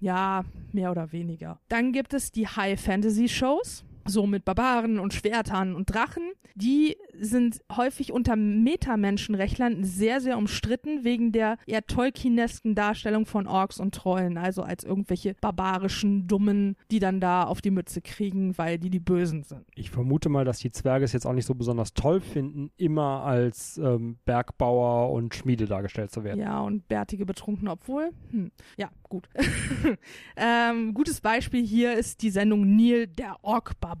Ja, mehr oder weniger. Dann gibt es die High Fantasy Shows so mit Barbaren und Schwertern und Drachen. Die sind häufig unter Metamenschenrechtlern sehr, sehr umstritten wegen der eher tolkienesken Darstellung von Orks und Trollen, also als irgendwelche barbarischen Dummen, die dann da auf die Mütze kriegen, weil die die Bösen sind. Ich vermute mal, dass die Zwerge es jetzt auch nicht so besonders toll finden, immer als ähm, Bergbauer und Schmiede dargestellt zu werden. Ja, und bärtige Betrunkene, obwohl, hm, ja, gut. ähm, gutes Beispiel hier ist die Sendung Neil, der Ork-Barbar.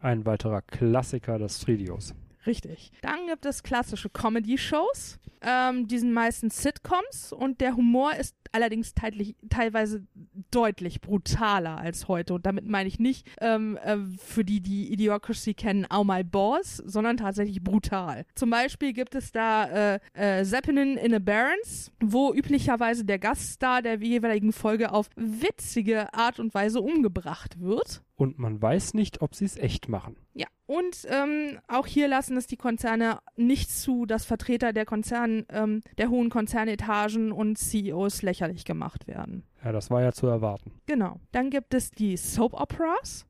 Ein weiterer Klassiker des Studios. Richtig. Dann gibt es klassische Comedy-Shows. Ähm, die sind meistens Sitcoms und der Humor ist allerdings teillich, teilweise deutlich brutaler als heute. Und damit meine ich nicht ähm, äh, für die, die Idiocracy kennen, Oh My Boss, sondern tatsächlich brutal. Zum Beispiel gibt es da äh, äh, Zeppelin in a Barons, wo üblicherweise der Gaststar der jeweiligen Folge auf witzige Art und Weise umgebracht wird. Und man weiß nicht, ob sie es echt machen. Ja, und ähm, auch hier lassen es die Konzerne nicht zu, dass Vertreter der Konzern, ähm, der hohen Konzernetagen und CEOs lächerlich gemacht werden. Ja, das war ja zu erwarten. Genau. Dann gibt es die Soap Operas.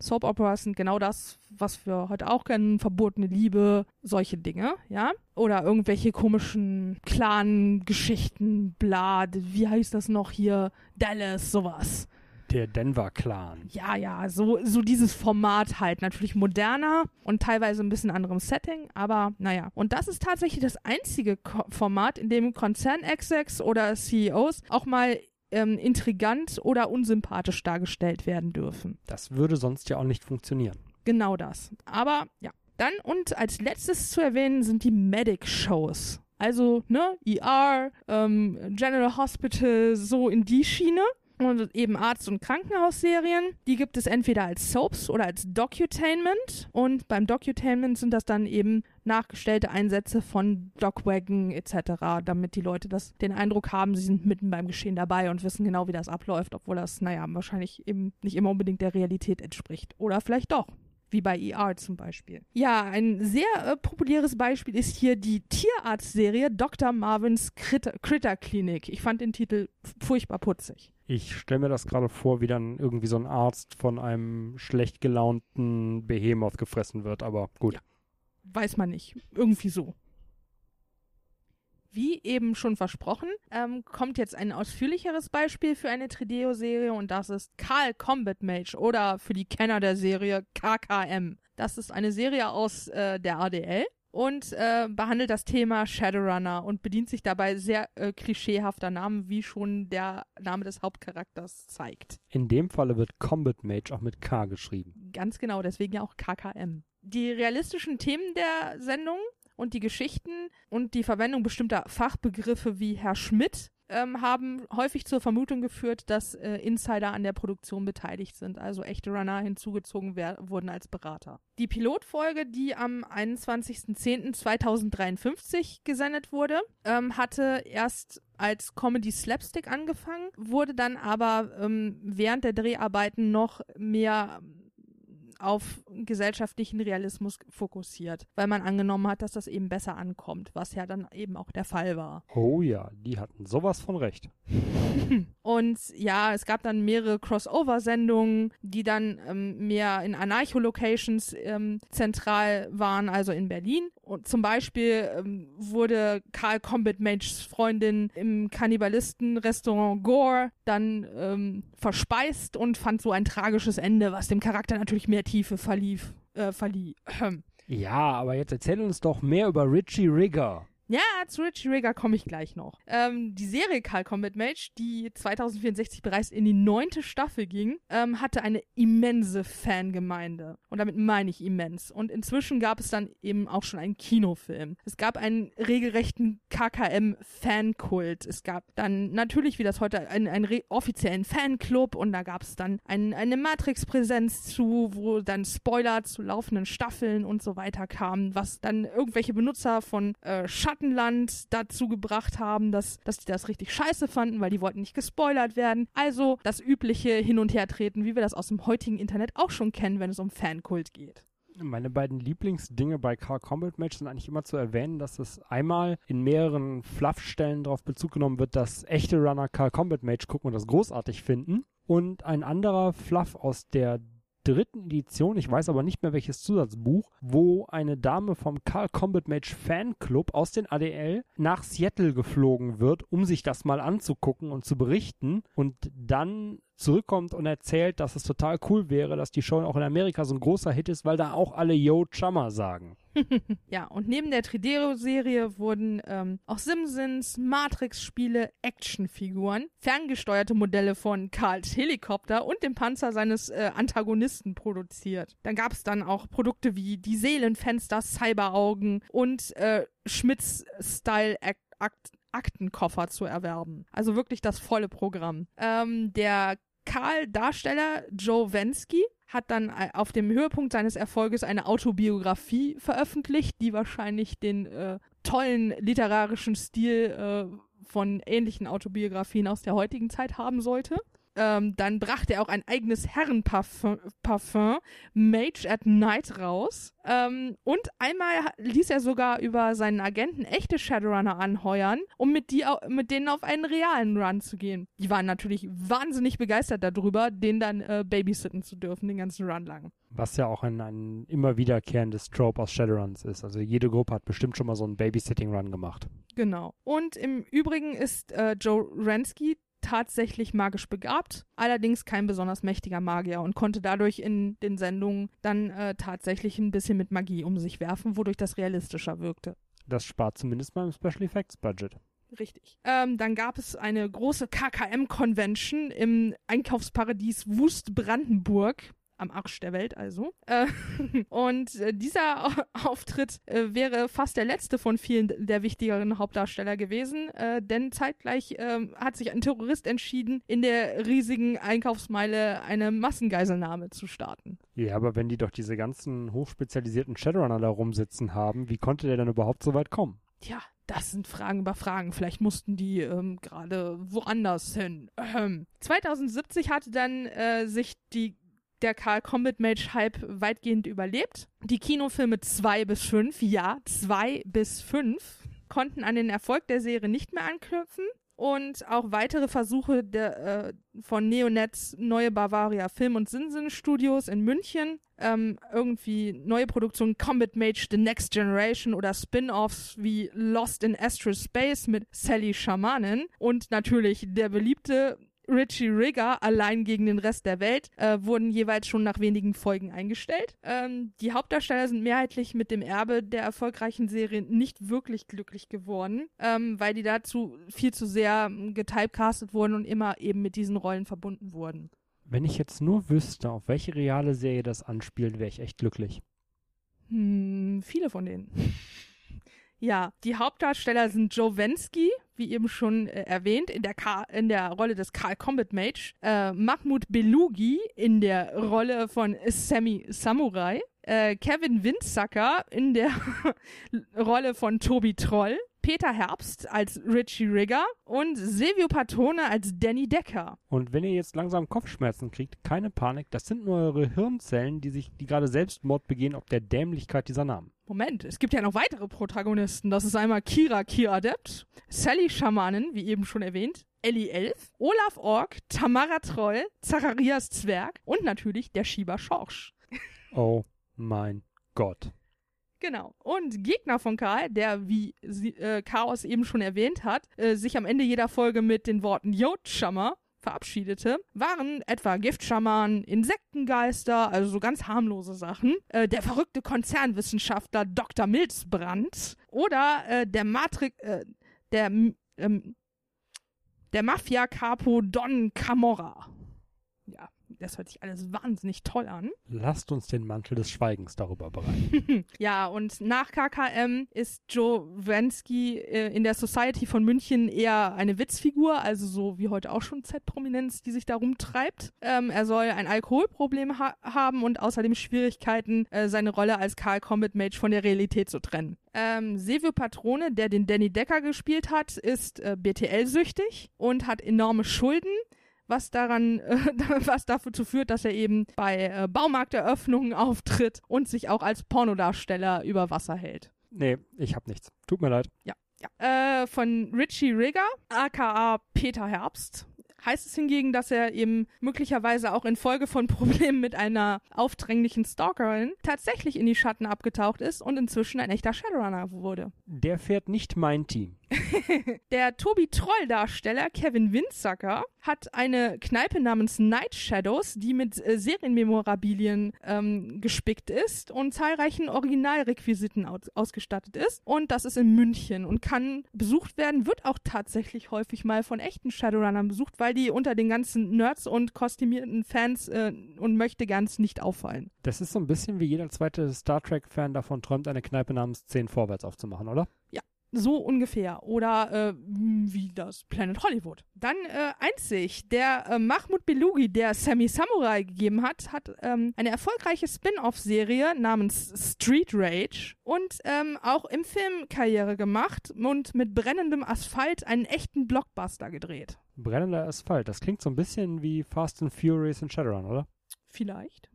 Soap Operas sind genau das, was wir heute auch kennen, verbotene Liebe, solche Dinge, ja. Oder irgendwelche komischen Clan-Geschichten, bla, wie heißt das noch hier? Dallas, sowas. Der Denver Clan. Ja, ja, so, so dieses Format halt. Natürlich moderner und teilweise ein bisschen anderem Setting, aber naja. Und das ist tatsächlich das einzige Ko Format, in dem Konzern-Execs oder CEOs auch mal ähm, intrigant oder unsympathisch dargestellt werden dürfen. Das würde sonst ja auch nicht funktionieren. Genau das. Aber ja. Dann und als letztes zu erwähnen sind die Medic-Shows. Also, ne, ER, ähm, General Hospital, so in die Schiene und eben Arzt- und Krankenhausserien. Die gibt es entweder als Soaps oder als Docutainment. Und beim Docutainment sind das dann eben nachgestellte Einsätze von Dogwagon etc., damit die Leute das, den Eindruck haben, sie sind mitten beim Geschehen dabei und wissen genau, wie das abläuft, obwohl das, naja, wahrscheinlich eben nicht immer unbedingt der Realität entspricht. Oder vielleicht doch wie bei ER zum Beispiel. Ja, ein sehr äh, populäres Beispiel ist hier die Tierarztserie Dr. Marvins Critter, Critter Klinik. Ich fand den Titel furchtbar putzig. Ich stelle mir das gerade vor, wie dann irgendwie so ein Arzt von einem schlecht gelaunten Behemoth gefressen wird, aber gut. Ja, weiß man nicht. Irgendwie so. Wie eben schon versprochen, ähm, kommt jetzt ein ausführlicheres Beispiel für eine Trideo-Serie und das ist Karl Combat Mage oder für die Kenner der Serie KKM. Das ist eine Serie aus äh, der ADL und äh, behandelt das Thema Shadowrunner und bedient sich dabei sehr äh, klischeehafter Namen, wie schon der Name des Hauptcharakters zeigt. In dem Falle wird Combat Mage auch mit K geschrieben. Ganz genau, deswegen ja auch KKM. Die realistischen Themen der Sendung und die Geschichten und die Verwendung bestimmter Fachbegriffe wie Herr Schmidt ähm, haben häufig zur Vermutung geführt, dass äh, Insider an der Produktion beteiligt sind, also echte Runner hinzugezogen wurden als Berater. Die Pilotfolge, die am 21.10.2053 gesendet wurde, ähm, hatte erst als Comedy Slapstick angefangen, wurde dann aber ähm, während der Dreharbeiten noch mehr auf gesellschaftlichen Realismus fokussiert, weil man angenommen hat, dass das eben besser ankommt, was ja dann eben auch der Fall war. Oh ja, die hatten sowas von recht. Und ja, es gab dann mehrere Crossover-Sendungen, die dann ähm, mehr in Anarcho-Locations ähm, zentral waren, also in Berlin. Und zum Beispiel ähm, wurde Karl Combat Mages Freundin im Kannibalisten-Restaurant Gore dann ähm, verspeist und fand so ein tragisches Ende, was dem Charakter natürlich mehr Tiefe verlief, äh, verlieh. Ja, aber jetzt erzähl uns doch mehr über Richie Rigger. Ja, zu Richie Rigger komme ich gleich noch. Ähm, die Serie Carl Combat Mage, die 2064 bereits in die neunte Staffel ging, ähm, hatte eine immense Fangemeinde. Und damit meine ich immens. Und inzwischen gab es dann eben auch schon einen Kinofilm. Es gab einen regelrechten KKM-Fankult. Es gab dann natürlich, wie das heute, einen, einen offiziellen Fanclub und da gab es dann ein, eine Matrix-Präsenz zu, wo dann Spoiler zu laufenden Staffeln und so weiter kamen, was dann irgendwelche Benutzer von äh, Schattenland dazu gebracht haben, dass, dass die das richtig scheiße fanden, weil die wollten nicht gespoilert werden. Also das übliche Hin- und Hertreten, wie wir das aus dem heutigen Internet auch schon kennen, wenn es um Fankult geht. Meine beiden Lieblingsdinge bei Car Combat Match sind eigentlich immer zu erwähnen, dass es einmal in mehreren Fluff-Stellen darauf Bezug genommen wird, dass echte Runner Car Combat Match gucken und das großartig finden. Und ein anderer Fluff aus der dritten Edition, ich weiß aber nicht mehr welches Zusatzbuch, wo eine Dame vom Carl Combat Match Fanclub aus den ADL nach Seattle geflogen wird, um sich das mal anzugucken und zu berichten. Und dann zurückkommt und erzählt, dass es total cool wäre, dass die Show auch in Amerika so ein großer Hit ist, weil da auch alle Yo Chummer sagen. ja, und neben der Tridero-Serie wurden ähm, auch Simpsons, Matrix-Spiele, Actionfiguren, ferngesteuerte Modelle von Karls Helikopter und dem Panzer seines äh, Antagonisten produziert. Dann gab es dann auch Produkte wie die Seelenfenster, Cyberaugen und äh, Schmitz-Style-Aktenkoffer zu erwerben. Also wirklich das volle Programm. Ähm, der Karl-Darsteller Joe Wensky hat dann äh, auf dem Höhepunkt seines Erfolges eine Autobiografie veröffentlicht, die wahrscheinlich den äh, tollen literarischen Stil äh, von ähnlichen Autobiografien aus der heutigen Zeit haben sollte. Ähm, dann brachte er auch ein eigenes Herrenparfum, Parfum, Mage at Night, raus. Ähm, und einmal ließ er sogar über seinen Agenten echte Shadowrunner anheuern, um mit, die, mit denen auf einen realen Run zu gehen. Die waren natürlich wahnsinnig begeistert darüber, den dann äh, babysitten zu dürfen, den ganzen Run lang. Was ja auch ein, ein immer wiederkehrendes Trope aus Shadowruns ist. Also jede Gruppe hat bestimmt schon mal so einen Babysitting-Run gemacht. Genau. Und im Übrigen ist äh, Joe Ransky tatsächlich magisch begabt, allerdings kein besonders mächtiger Magier und konnte dadurch in den Sendungen dann äh, tatsächlich ein bisschen mit Magie um sich werfen, wodurch das realistischer wirkte. Das spart zumindest mal im Special Effects Budget. Richtig. Ähm, dann gab es eine große KKM-Convention im Einkaufsparadies Wust Brandenburg am Arsch der Welt also. Äh, und äh, dieser Auftritt äh, wäre fast der letzte von vielen der wichtigeren Hauptdarsteller gewesen, denn zeitgleich ähm, hat sich ein Terrorist entschieden, in der riesigen Einkaufsmeile eine Massengeiselnahme zu starten. Ja, aber wenn die doch diese ganzen hochspezialisierten Shadowrunner da rumsitzen haben, wie konnte der dann überhaupt so weit kommen? Tja, das sind Fragen über Fragen. Vielleicht mussten die ähm, gerade woanders hin. Ähm. 2070 hatte dann äh, sich die der Karl Combat Mage Hype weitgehend überlebt. Die Kinofilme 2 bis 5, ja, 2 bis 5, konnten an den Erfolg der Serie nicht mehr anknüpfen. Und auch weitere Versuche der, äh, von Neonetz, Neue Bavaria Film- und Sinsen Studios in München, ähm, irgendwie neue Produktionen Combat Mage The Next Generation oder Spin-offs wie Lost in Astral Space mit Sally Shamanin und natürlich der beliebte Richie Rigger allein gegen den Rest der Welt äh, wurden jeweils schon nach wenigen Folgen eingestellt. Ähm, die Hauptdarsteller sind mehrheitlich mit dem Erbe der erfolgreichen Serie nicht wirklich glücklich geworden, ähm, weil die dazu viel zu sehr ähm, getypecastet wurden und immer eben mit diesen Rollen verbunden wurden. Wenn ich jetzt nur wüsste, auf welche reale Serie das anspielt, wäre ich echt glücklich. Hm, viele von denen. Ja, die Hauptdarsteller sind Joe Wensky, wie eben schon äh, erwähnt, in der, Ka in der Rolle des Karl Combat Mage, äh, Mahmoud Belugi in der Rolle von Sammy Samurai, äh, Kevin Windsucker in der Rolle von Tobi Troll, Peter Herbst als Richie Rigger und Silvio Patone als Danny Decker. Und wenn ihr jetzt langsam Kopfschmerzen kriegt, keine Panik, das sind nur eure Hirnzellen, die sich, die gerade Selbstmord begehen ob der Dämlichkeit dieser Namen. Moment, es gibt ja noch weitere Protagonisten. Das ist einmal Kira Kira Adept, Sally Schamanin, wie eben schon erwähnt, Ellie Elf, Olaf Ork, Tamara Troll, Zacharias Zwerg und natürlich der Schieber Schorsch. Oh mein Gott. Genau. Und Gegner von Karl, der, wie sie, äh, Chaos eben schon erwähnt hat, äh, sich am Ende jeder Folge mit den Worten Jodschammer verabschiedete, waren etwa Giftschamanen, Insektengeister, also so ganz harmlose Sachen, äh, der verrückte Konzernwissenschaftler Dr. Milzbrand oder äh, der Matrix, äh, der, ähm, der Mafia-Capo Don Camorra. Das hört sich alles wahnsinnig toll an. Lasst uns den Mantel des Schweigens darüber bereiten. ja, und nach KKM ist Joe Wensky äh, in der Society von München eher eine Witzfigur, also so wie heute auch schon Z-Prominenz, die sich da rumtreibt. Ähm, er soll ein Alkoholproblem ha haben und außerdem Schwierigkeiten, äh, seine Rolle als Karl Combat Mage von der Realität zu trennen. Ähm, Silvio Patrone, der den Danny Decker gespielt hat, ist äh, BTL-süchtig und hat enorme Schulden was daran, äh, was dafür führt, dass er eben bei äh, Baumarkteröffnungen auftritt und sich auch als Pornodarsteller über Wasser hält. Nee, ich hab nichts. Tut mir leid. Ja. ja. Äh, von Richie Rigger, aka Peter Herbst, heißt es hingegen, dass er eben möglicherweise auch infolge von Problemen mit einer aufdränglichen Stalkerin tatsächlich in die Schatten abgetaucht ist und inzwischen ein echter Shadowrunner wurde. Der fährt nicht mein Team. der Tobi Troll-Darsteller Kevin Windsacker hat eine Kneipe namens Night Shadows, die mit äh, Serienmemorabilien ähm, gespickt ist und zahlreichen Originalrequisiten aus ausgestattet ist. Und das ist in München und kann besucht werden, wird auch tatsächlich häufig mal von echten Shadowrunnern besucht, weil die unter den ganzen Nerds und kostümierten Fans äh, und möchte ganz nicht auffallen. Das ist so ein bisschen wie jeder zweite Star Trek-Fan davon träumt, eine Kneipe namens 10 Vorwärts aufzumachen, oder? Ja, so ungefähr. Oder äh, wie das Planet Hollywood. Dann äh, einzig, der äh, Mahmoud Belugi, der Sammy Samurai gegeben hat, hat ähm, eine erfolgreiche Spin-off-Serie namens Street Rage und ähm, auch im Film Karriere gemacht und mit brennendem Asphalt einen echten Blockbuster gedreht. Brennender Asphalt, das klingt so ein bisschen wie Fast and Furious in Shadowrun, oder? Vielleicht.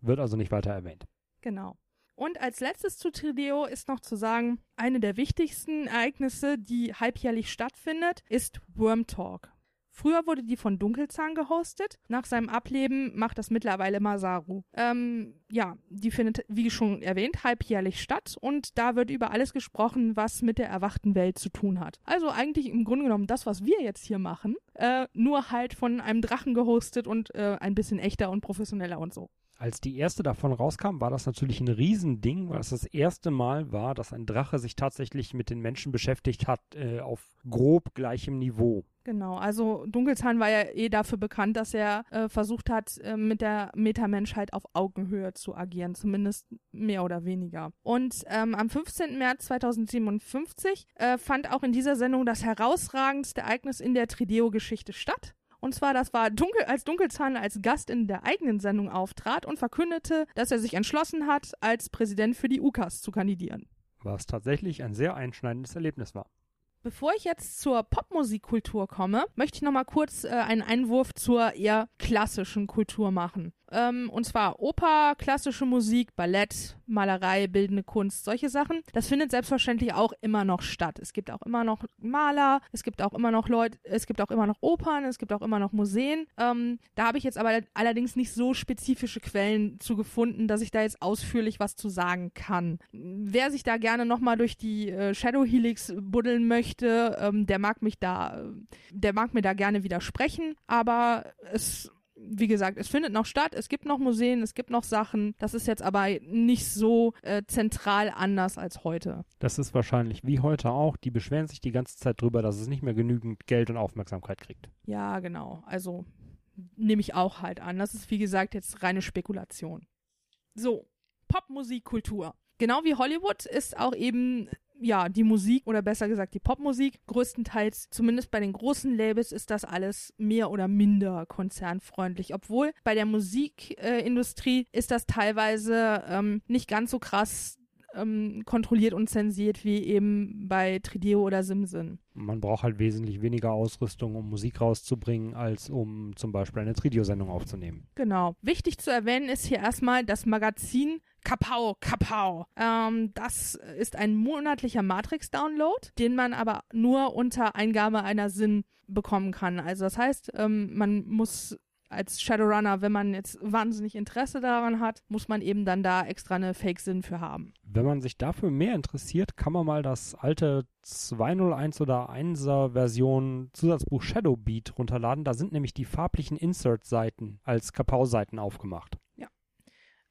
Wird also nicht weiter erwähnt. Genau. Und als letztes zu Trideo ist noch zu sagen, eine der wichtigsten Ereignisse, die halbjährlich stattfindet, ist Worm Talk. Früher wurde die von Dunkelzahn gehostet. Nach seinem Ableben macht das mittlerweile Masaru. Ähm, ja, die findet, wie schon erwähnt, halbjährlich statt und da wird über alles gesprochen, was mit der erwachten Welt zu tun hat. Also eigentlich im Grunde genommen das, was wir jetzt hier machen, äh, nur halt von einem Drachen gehostet und äh, ein bisschen echter und professioneller und so. Als die erste davon rauskam, war das natürlich ein Riesending, weil es das erste Mal war, dass ein Drache sich tatsächlich mit den Menschen beschäftigt hat, äh, auf grob gleichem Niveau. Genau, also Dunkelzahn war ja eh dafür bekannt, dass er äh, versucht hat, äh, mit der Metamenschheit auf Augenhöhe zu agieren, zumindest mehr oder weniger. Und ähm, am 15. März 2057 äh, fand auch in dieser Sendung das herausragendste Ereignis in der Trideo-Geschichte statt. Und zwar, das war Dunkel, als Dunkelzahn als Gast in der eigenen Sendung auftrat und verkündete, dass er sich entschlossen hat, als Präsident für die UKAS zu kandidieren. Was tatsächlich ein sehr einschneidendes Erlebnis war. Bevor ich jetzt zur Popmusikkultur komme, möchte ich nochmal kurz äh, einen Einwurf zur eher klassischen Kultur machen. Ähm, und zwar Oper, klassische Musik, Ballett, Malerei, bildende Kunst, solche Sachen. Das findet selbstverständlich auch immer noch statt. Es gibt auch immer noch Maler, es gibt auch immer noch Leute, es gibt auch immer noch Opern, es gibt auch immer noch Museen. Ähm, da habe ich jetzt aber allerdings nicht so spezifische Quellen zu gefunden, dass ich da jetzt ausführlich was zu sagen kann. Wer sich da gerne nochmal durch die äh, Shadow Helix buddeln möchte, ähm, der mag mich da, der mag mir da gerne widersprechen, aber es wie gesagt, es findet noch statt, es gibt noch Museen, es gibt noch Sachen. Das ist jetzt aber nicht so äh, zentral anders als heute. Das ist wahrscheinlich wie heute auch. Die beschweren sich die ganze Zeit drüber, dass es nicht mehr genügend Geld und Aufmerksamkeit kriegt. Ja, genau. Also nehme ich auch halt an. Das ist wie gesagt jetzt reine Spekulation. So, Popmusikkultur. Genau wie Hollywood ist auch eben ja, die Musik oder besser gesagt die Popmusik. Größtenteils, zumindest bei den großen Labels, ist das alles mehr oder minder konzernfreundlich. Obwohl bei der Musikindustrie äh, ist das teilweise ähm, nicht ganz so krass ähm, kontrolliert und zensiert wie eben bei Trideo oder Simson. Man braucht halt wesentlich weniger Ausrüstung, um Musik rauszubringen, als um zum Beispiel eine Trideo-Sendung aufzunehmen. Genau. Wichtig zu erwähnen ist hier erstmal das Magazin Kapau, Kapau. Ähm, das ist ein monatlicher Matrix-Download, den man aber nur unter Eingabe einer SIN bekommen kann. Also das heißt, ähm, man muss als Shadowrunner, wenn man jetzt wahnsinnig Interesse daran hat, muss man eben dann da extra eine Fake-Sinn für haben. Wenn man sich dafür mehr interessiert, kann man mal das alte 201 oder 1er Version Zusatzbuch Shadowbeat runterladen. Da sind nämlich die farblichen Insert-Seiten als Kapau-Seiten aufgemacht. Ja.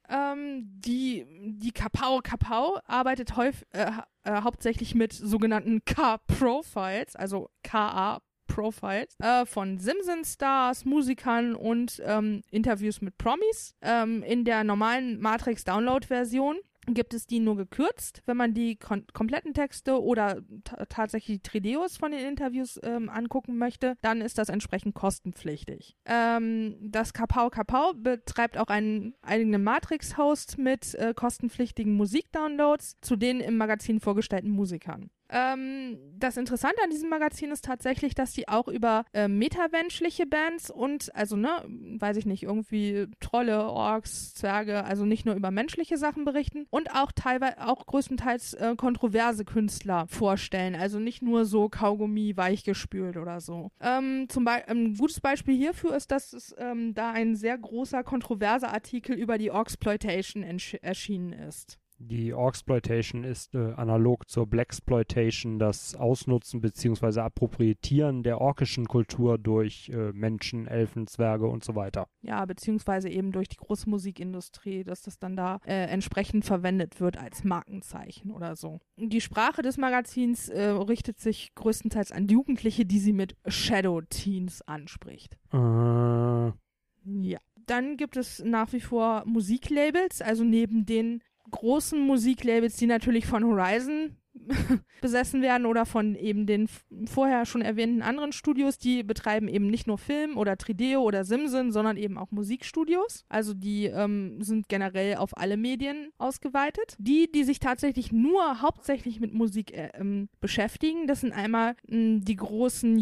Ähm, die, die Kapau Kapau arbeitet häufig, äh, äh, hauptsächlich mit sogenannten K-Profiles, also KA Profiles äh, von Simpson-Stars, Musikern und ähm, Interviews mit Promis. Ähm, in der normalen Matrix-Download-Version gibt es die nur gekürzt. Wenn man die kompletten Texte oder tatsächlich die Trideos von den Interviews ähm, angucken möchte, dann ist das entsprechend kostenpflichtig. Ähm, das Kapau Kapau betreibt auch einen eigenen Matrix-Host mit äh, kostenpflichtigen Musikdownloads zu den im Magazin vorgestellten Musikern. Ähm, das Interessante an diesem Magazin ist tatsächlich, dass die auch über äh, metavenschliche Bands und, also, ne, weiß ich nicht, irgendwie Trolle, Orks, Zwerge, also nicht nur über menschliche Sachen berichten und auch teilweise, auch größtenteils äh, kontroverse Künstler vorstellen. Also nicht nur so Kaugummi weichgespült oder so. Ähm, zum ein gutes Beispiel hierfür ist, dass es ähm, da ein sehr großer kontroverser Artikel über die Orksploitation erschienen ist. Die Orxploitation ist äh, analog zur Blaxploitation das Ausnutzen bzw. Appropriieren der orkischen Kultur durch äh, Menschen, Elfen, Zwerge und so weiter. Ja, beziehungsweise eben durch die große Musikindustrie, dass das dann da äh, entsprechend verwendet wird als Markenzeichen oder so. Die Sprache des Magazins äh, richtet sich größtenteils an Jugendliche, die sie mit Shadow Teens anspricht. Äh. Ja. Dann gibt es nach wie vor Musiklabels, also neben den großen Musiklabels, die natürlich von Horizon besessen werden oder von eben den vorher schon erwähnten anderen Studios, die betreiben eben nicht nur Film oder Trideo oder Simson, sondern eben auch Musikstudios. Also die ähm, sind generell auf alle Medien ausgeweitet. Die, die sich tatsächlich nur hauptsächlich mit Musik äh, ähm, beschäftigen, das sind einmal mh, die großen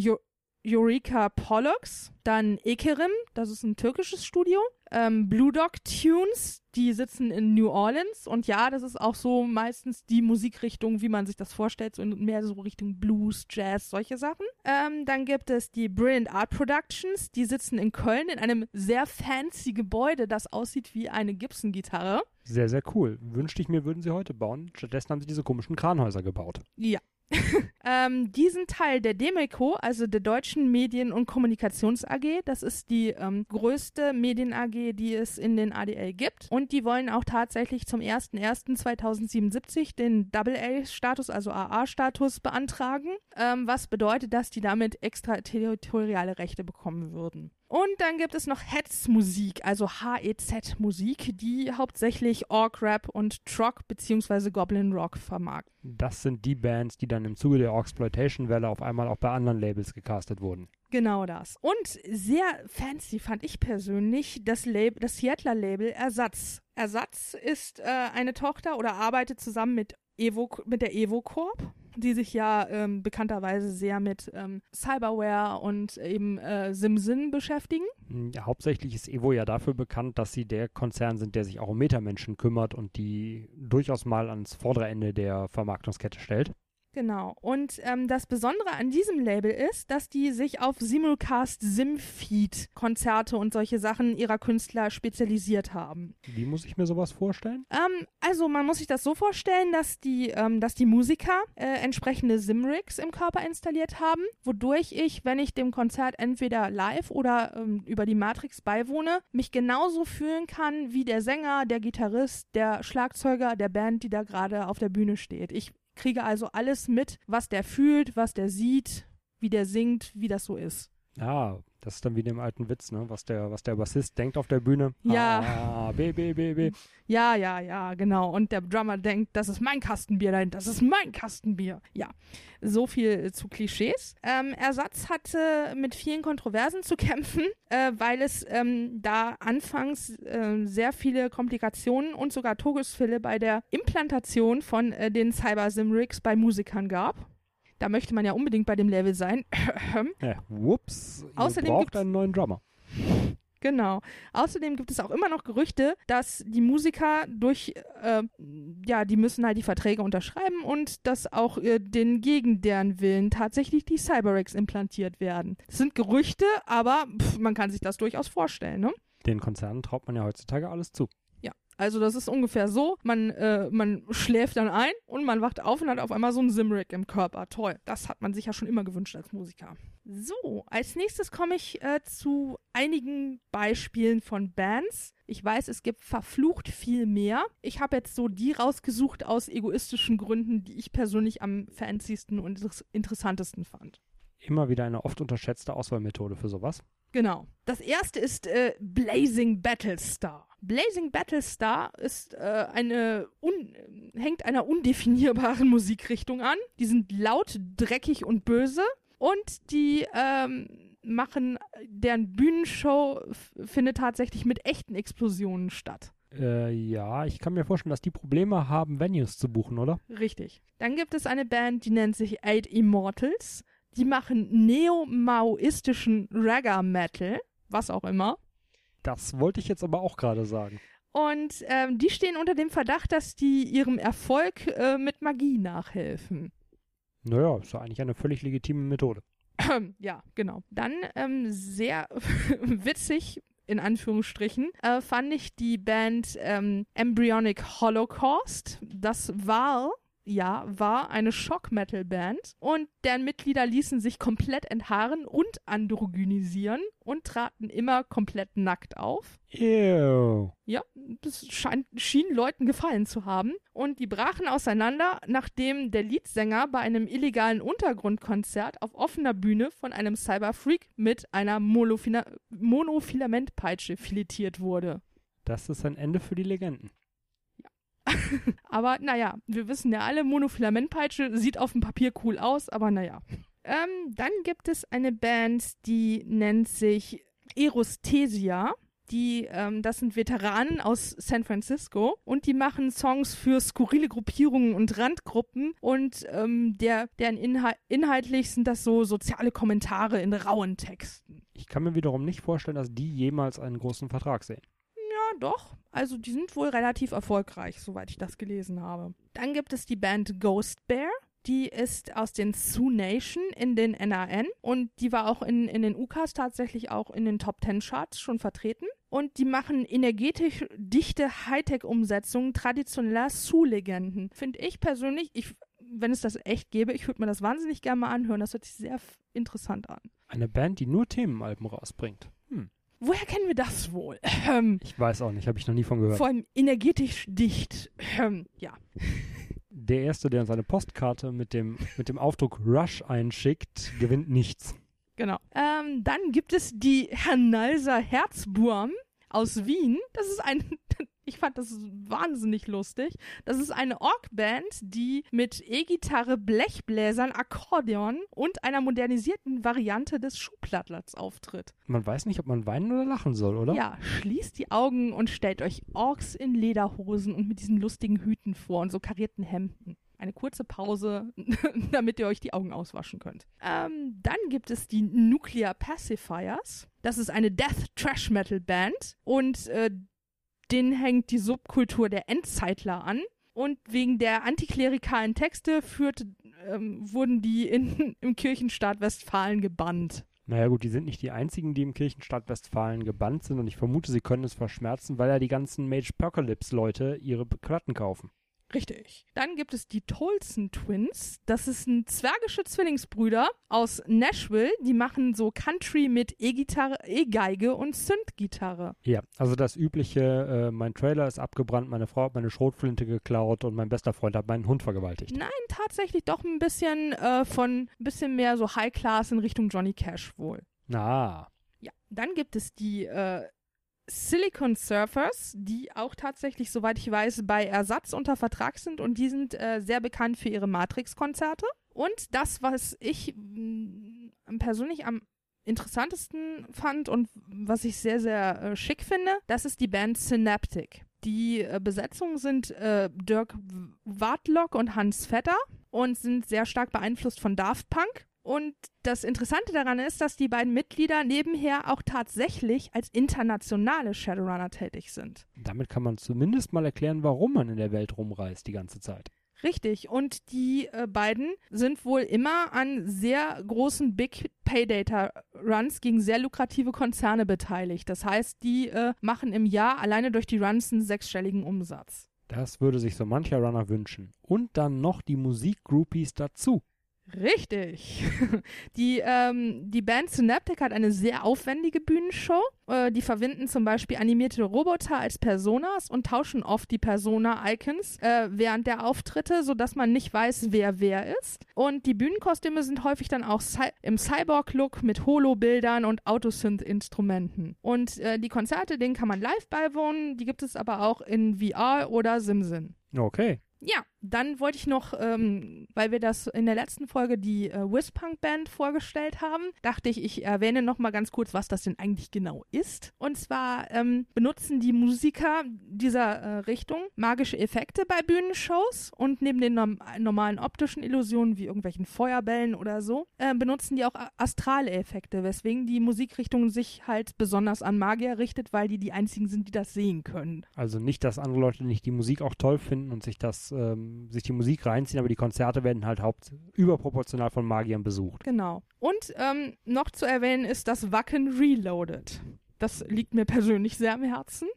Eureka Pollux, dann Ekerim, das ist ein türkisches Studio, ähm, Blue Dog Tunes, die sitzen in New Orleans und ja, das ist auch so meistens die Musikrichtung, wie man sich das vorstellt, so mehr so Richtung Blues, Jazz, solche Sachen. Ähm, dann gibt es die Brilliant Art Productions, die sitzen in Köln in einem sehr fancy Gebäude, das aussieht wie eine Gibson-Gitarre. Sehr, sehr cool. Wünschte ich mir, würden sie heute bauen. Stattdessen haben sie diese komischen Kranhäuser gebaut. Ja, ähm, diesen Teil der Demeco, also der Deutschen Medien- und Kommunikations AG, das ist die ähm, größte Medien AG, die es in den ADL gibt. Und die wollen auch tatsächlich zum 01.01.2077 den Double-A-Status, also AA-Status beantragen, ähm, was bedeutet, dass die damit extraterritoriale Rechte bekommen würden. Und dann gibt es noch Hetz-Musik, also HEZ-Musik, die hauptsächlich Orc-Rap und Trock bzw. Goblin Rock vermarkten. Das sind die Bands, die dann im Zuge der Orxploitation-Welle auf einmal auch bei anderen Labels gecastet wurden. Genau das. Und sehr fancy fand ich persönlich das, Label, das Seattler-Label Ersatz. Ersatz ist äh, eine Tochter oder arbeitet zusammen mit, Evo, mit der Evo Corp die sich ja ähm, bekannterweise sehr mit ähm, Cyberware und eben äh, SimSin beschäftigen. Hm, ja, hauptsächlich ist Evo ja dafür bekannt, dass sie der Konzern sind, der sich auch um Metamenschen kümmert und die durchaus mal ans vordere Ende der Vermarktungskette stellt. Genau. Und ähm, das Besondere an diesem Label ist, dass die sich auf Simulcast Simfeed Konzerte und solche Sachen ihrer Künstler spezialisiert haben. Wie muss ich mir sowas vorstellen? Ähm, also man muss sich das so vorstellen, dass die, ähm, dass die Musiker äh, entsprechende Simrigs im Körper installiert haben, wodurch ich, wenn ich dem Konzert entweder live oder ähm, über die Matrix beiwohne, mich genauso fühlen kann wie der Sänger, der Gitarrist, der Schlagzeuger der Band, die da gerade auf der Bühne steht. Ich kriege also alles mit, was der fühlt, was der sieht, wie der singt, wie das so ist. Ah, das ist dann wie dem alten Witz, ne? Was der, was der Bassist denkt auf der Bühne. Ja. Ah, B, B, B, B. Ja, ja, ja, genau. Und der Drummer denkt, das ist mein Kastenbier dahin, das ist mein Kastenbier. Ja, so viel zu Klischees. Ähm, Ersatz hatte mit vielen Kontroversen zu kämpfen, äh, weil es ähm, da anfangs äh, sehr viele Komplikationen und sogar Todesfälle bei der Implantation von äh, den Cyber Simrigs bei Musikern gab. Da möchte man ja unbedingt bei dem Level sein. Ja, whoops. Ihr Außerdem braucht einen neuen Drummer. Genau. Außerdem gibt es auch immer noch Gerüchte, dass die Musiker durch, äh, ja, die müssen halt die Verträge unterschreiben und dass auch äh, den gegen deren Willen tatsächlich die Cyberrex implantiert werden. Das sind Gerüchte, aber pff, man kann sich das durchaus vorstellen, ne? Den Konzernen traut man ja heutzutage alles zu. Also das ist ungefähr so, man, äh, man schläft dann ein und man wacht auf und hat auf einmal so ein Simrick im Körper. Toll. Das hat man sich ja schon immer gewünscht als Musiker. So, als nächstes komme ich äh, zu einigen Beispielen von Bands. Ich weiß, es gibt verflucht viel mehr. Ich habe jetzt so die rausgesucht aus egoistischen Gründen, die ich persönlich am fancysten und inter- interessantesten fand. Immer wieder eine oft unterschätzte Auswahlmethode für sowas. Genau. Das erste ist äh, Blazing Battlestar. Blazing Battlestar ist äh, eine un hängt einer undefinierbaren Musikrichtung an. Die sind laut, dreckig und böse und die ähm, machen deren Bühnenshow findet tatsächlich mit echten Explosionen statt. Äh, ja, ich kann mir vorstellen, dass die Probleme haben, Venues zu buchen, oder? Richtig. Dann gibt es eine Band, die nennt sich Eight Immortals. Die machen neo-maoistischen Ragga-Metal, was auch immer. Das wollte ich jetzt aber auch gerade sagen. Und ähm, die stehen unter dem Verdacht, dass die ihrem Erfolg äh, mit Magie nachhelfen. Naja, ist ja eigentlich eine völlig legitime Methode. ja, genau. Dann ähm, sehr witzig, in Anführungsstrichen, äh, fand ich die Band ähm, Embryonic Holocaust. Das war, ja, war eine Shock-Metal-Band und deren Mitglieder ließen sich komplett enthaaren und androgynisieren und traten immer komplett nackt auf. Ew. Ja, das scheint, schien Leuten gefallen zu haben. Und die brachen auseinander, nachdem der Leadsänger bei einem illegalen Untergrundkonzert auf offener Bühne von einem Cyberfreak mit einer Monofina Monofilamentpeitsche filetiert wurde. Das ist ein Ende für die Legenden. Aber naja, wir wissen ja alle, Monofilamentpeitsche sieht auf dem Papier cool aus, aber naja. Ähm, dann gibt es eine Band, die nennt sich Erosthesia. Die, ähm, das sind Veteranen aus San Francisco und die machen Songs für skurrile Gruppierungen und Randgruppen und ähm, der, deren Inhal inhaltlich sind das so soziale Kommentare in rauen Texten. Ich kann mir wiederum nicht vorstellen, dass die jemals einen großen Vertrag sehen. Ja, doch. Also die sind wohl relativ erfolgreich, soweit ich das gelesen habe. Dann gibt es die Band Ghost Bear. Die ist aus den Sioux Nation in den NAN und die war auch in, in den UKAs tatsächlich auch in den Top Ten Charts schon vertreten. Und die machen energetisch dichte Hightech-Umsetzungen traditioneller Sioux-Legenden. Finde ich persönlich, ich, wenn es das echt gäbe, ich würde mir das wahnsinnig gerne mal anhören. Das hört sich sehr interessant an. Eine Band, die nur Themenalben rausbringt. Woher kennen wir das wohl? Ähm, Ich weiß auch nicht, habe ich noch nie von gehört. vor allem energetisch dicht. Ähm, ja. Der Erste, der uns eine Postkarte mit dem, mit dem Aufdruck Rush einschickt, gewinnt nichts. Genau. Ähm, dann gibt es die Hernalser Herzburm aus Wien. Das ist ein, ich fand das wahnsinnig lustig. Das ist eine Org-Band, die mit E-Gitarre, Blechbläsern, Akkordeon und einer modernisierten Variante des Schuhplattlers auftritt. Man weiß nicht, ob man weinen oder lachen soll, oder? Ja, schließt die Augen und stellt euch Orks in Lederhosen und mit diesen lustigen Hüten vor und so karierten Hemden. Eine kurze Pause, damit ihr euch die Augen auswaschen könnt. Ähm, dann gibt es die Nuclear Pacifiers. Das ist eine Death Trash Metal Band und äh, denen hängt die Subkultur der Endzeitler an. Und wegen der antiklerikalen Texte führt, ähm, wurden die in, im Kirchenstaat Westfalen gebannt. Naja gut, die sind nicht die einzigen, die im Kirchenstaat Westfalen gebannt sind und ich vermute, sie können es verschmerzen, weil ja die ganzen Mage Apocalypse-Leute ihre Platten kaufen. Richtig. Dann gibt es die Tolson Twins. Das sind zwergische Zwillingsbrüder aus Nashville. Die machen so Country mit E-Gitarre, E-Geige und Synth-Gitarre. Ja, also das übliche, äh, mein Trailer ist abgebrannt, meine Frau hat meine Schrotflinte geklaut und mein bester Freund hat meinen Hund vergewaltigt. Nein, tatsächlich doch ein bisschen äh, von, ein bisschen mehr so High Class in Richtung Johnny Cash wohl. Ah. Ja, dann gibt es die äh, Silicon Surfers, die auch tatsächlich, soweit ich weiß, bei Ersatz unter Vertrag sind und die sind äh, sehr bekannt für ihre Matrix-Konzerte. Und das, was ich mh, persönlich am interessantesten fand und was ich sehr, sehr äh, schick finde, das ist die Band Synaptic. Die äh, Besetzungen sind äh, Dirk Wartlock und Hans Vetter und sind sehr stark beeinflusst von Daft Punk. Und das Interessante daran ist, dass die beiden Mitglieder nebenher auch tatsächlich als internationale Shadowrunner tätig sind. Damit kann man zumindest mal erklären, warum man in der Welt rumreist die ganze Zeit. Richtig. Und die äh, beiden sind wohl immer an sehr großen Big Pay Data Runs gegen sehr lukrative Konzerne beteiligt. Das heißt, die äh, machen im Jahr alleine durch die Runs einen sechsstelligen Umsatz. Das würde sich so mancher Runner wünschen. Und dann noch die Musikgroupies dazu. Richtig. Die, ähm, die Band Synaptic hat eine sehr aufwendige Bühnenshow. Äh, die verwenden zum Beispiel animierte Roboter als Personas und tauschen oft die Persona-Icons äh, während der Auftritte, sodass man nicht weiß, wer wer ist. Und die Bühnenkostüme sind häufig dann auch Cy im Cyborg-Look mit Holo-Bildern und Autosynth-Instrumenten. Und äh, die Konzerte, denen kann man live beiwohnen. Die gibt es aber auch in VR oder Simsin. Okay. Ja, dann wollte ich noch, ähm, weil wir das in der letzten Folge die äh, Whispunk Band vorgestellt haben, dachte ich, ich erwähne noch mal ganz kurz, was das denn eigentlich genau ist. Und zwar ähm, benutzen die Musiker dieser äh, Richtung magische Effekte bei Bühnenshows und neben den norm normalen optischen Illusionen wie irgendwelchen Feuerbällen oder so, äh, benutzen die auch astrale Effekte, weswegen die Musikrichtung sich halt besonders an Magier richtet, weil die die einzigen sind, die das sehen können. Also nicht, dass andere Leute nicht die Musik auch toll finden und sich das ähm sich die Musik reinziehen, aber die Konzerte werden halt haupt überproportional von Magiern besucht. Genau. Und ähm, noch zu erwähnen ist das Wacken Reloaded. Das liegt mir persönlich sehr am Herzen.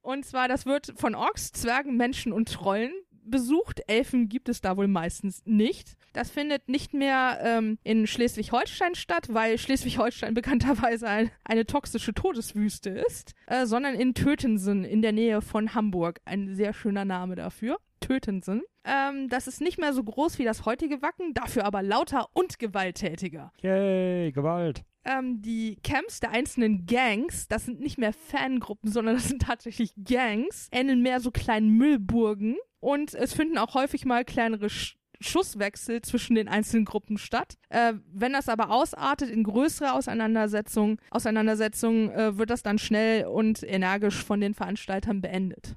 und zwar, das wird von Orks, Zwergen, Menschen und Trollen besucht. Elfen gibt es da wohl meistens nicht. Das findet nicht mehr ähm, in Schleswig-Holstein statt, weil Schleswig-Holstein bekannterweise ein, eine toxische Todeswüste ist, äh, sondern in Tötensen in der Nähe von Hamburg. Ein sehr schöner Name dafür. Tötensen. Ähm, das ist nicht mehr so groß wie das heutige Wacken, dafür aber lauter und gewalttätiger. Yay, Gewalt. Ähm, die Camps der einzelnen Gangs, das sind nicht mehr Fangruppen, sondern das sind tatsächlich Gangs, ähneln mehr so kleinen Müllburgen. Und es finden auch häufig mal kleinere Sch Schusswechsel zwischen den einzelnen Gruppen statt. Äh, wenn das aber ausartet in größere Auseinandersetzungen, Auseinandersetzungen äh, wird das dann schnell und energisch von den Veranstaltern beendet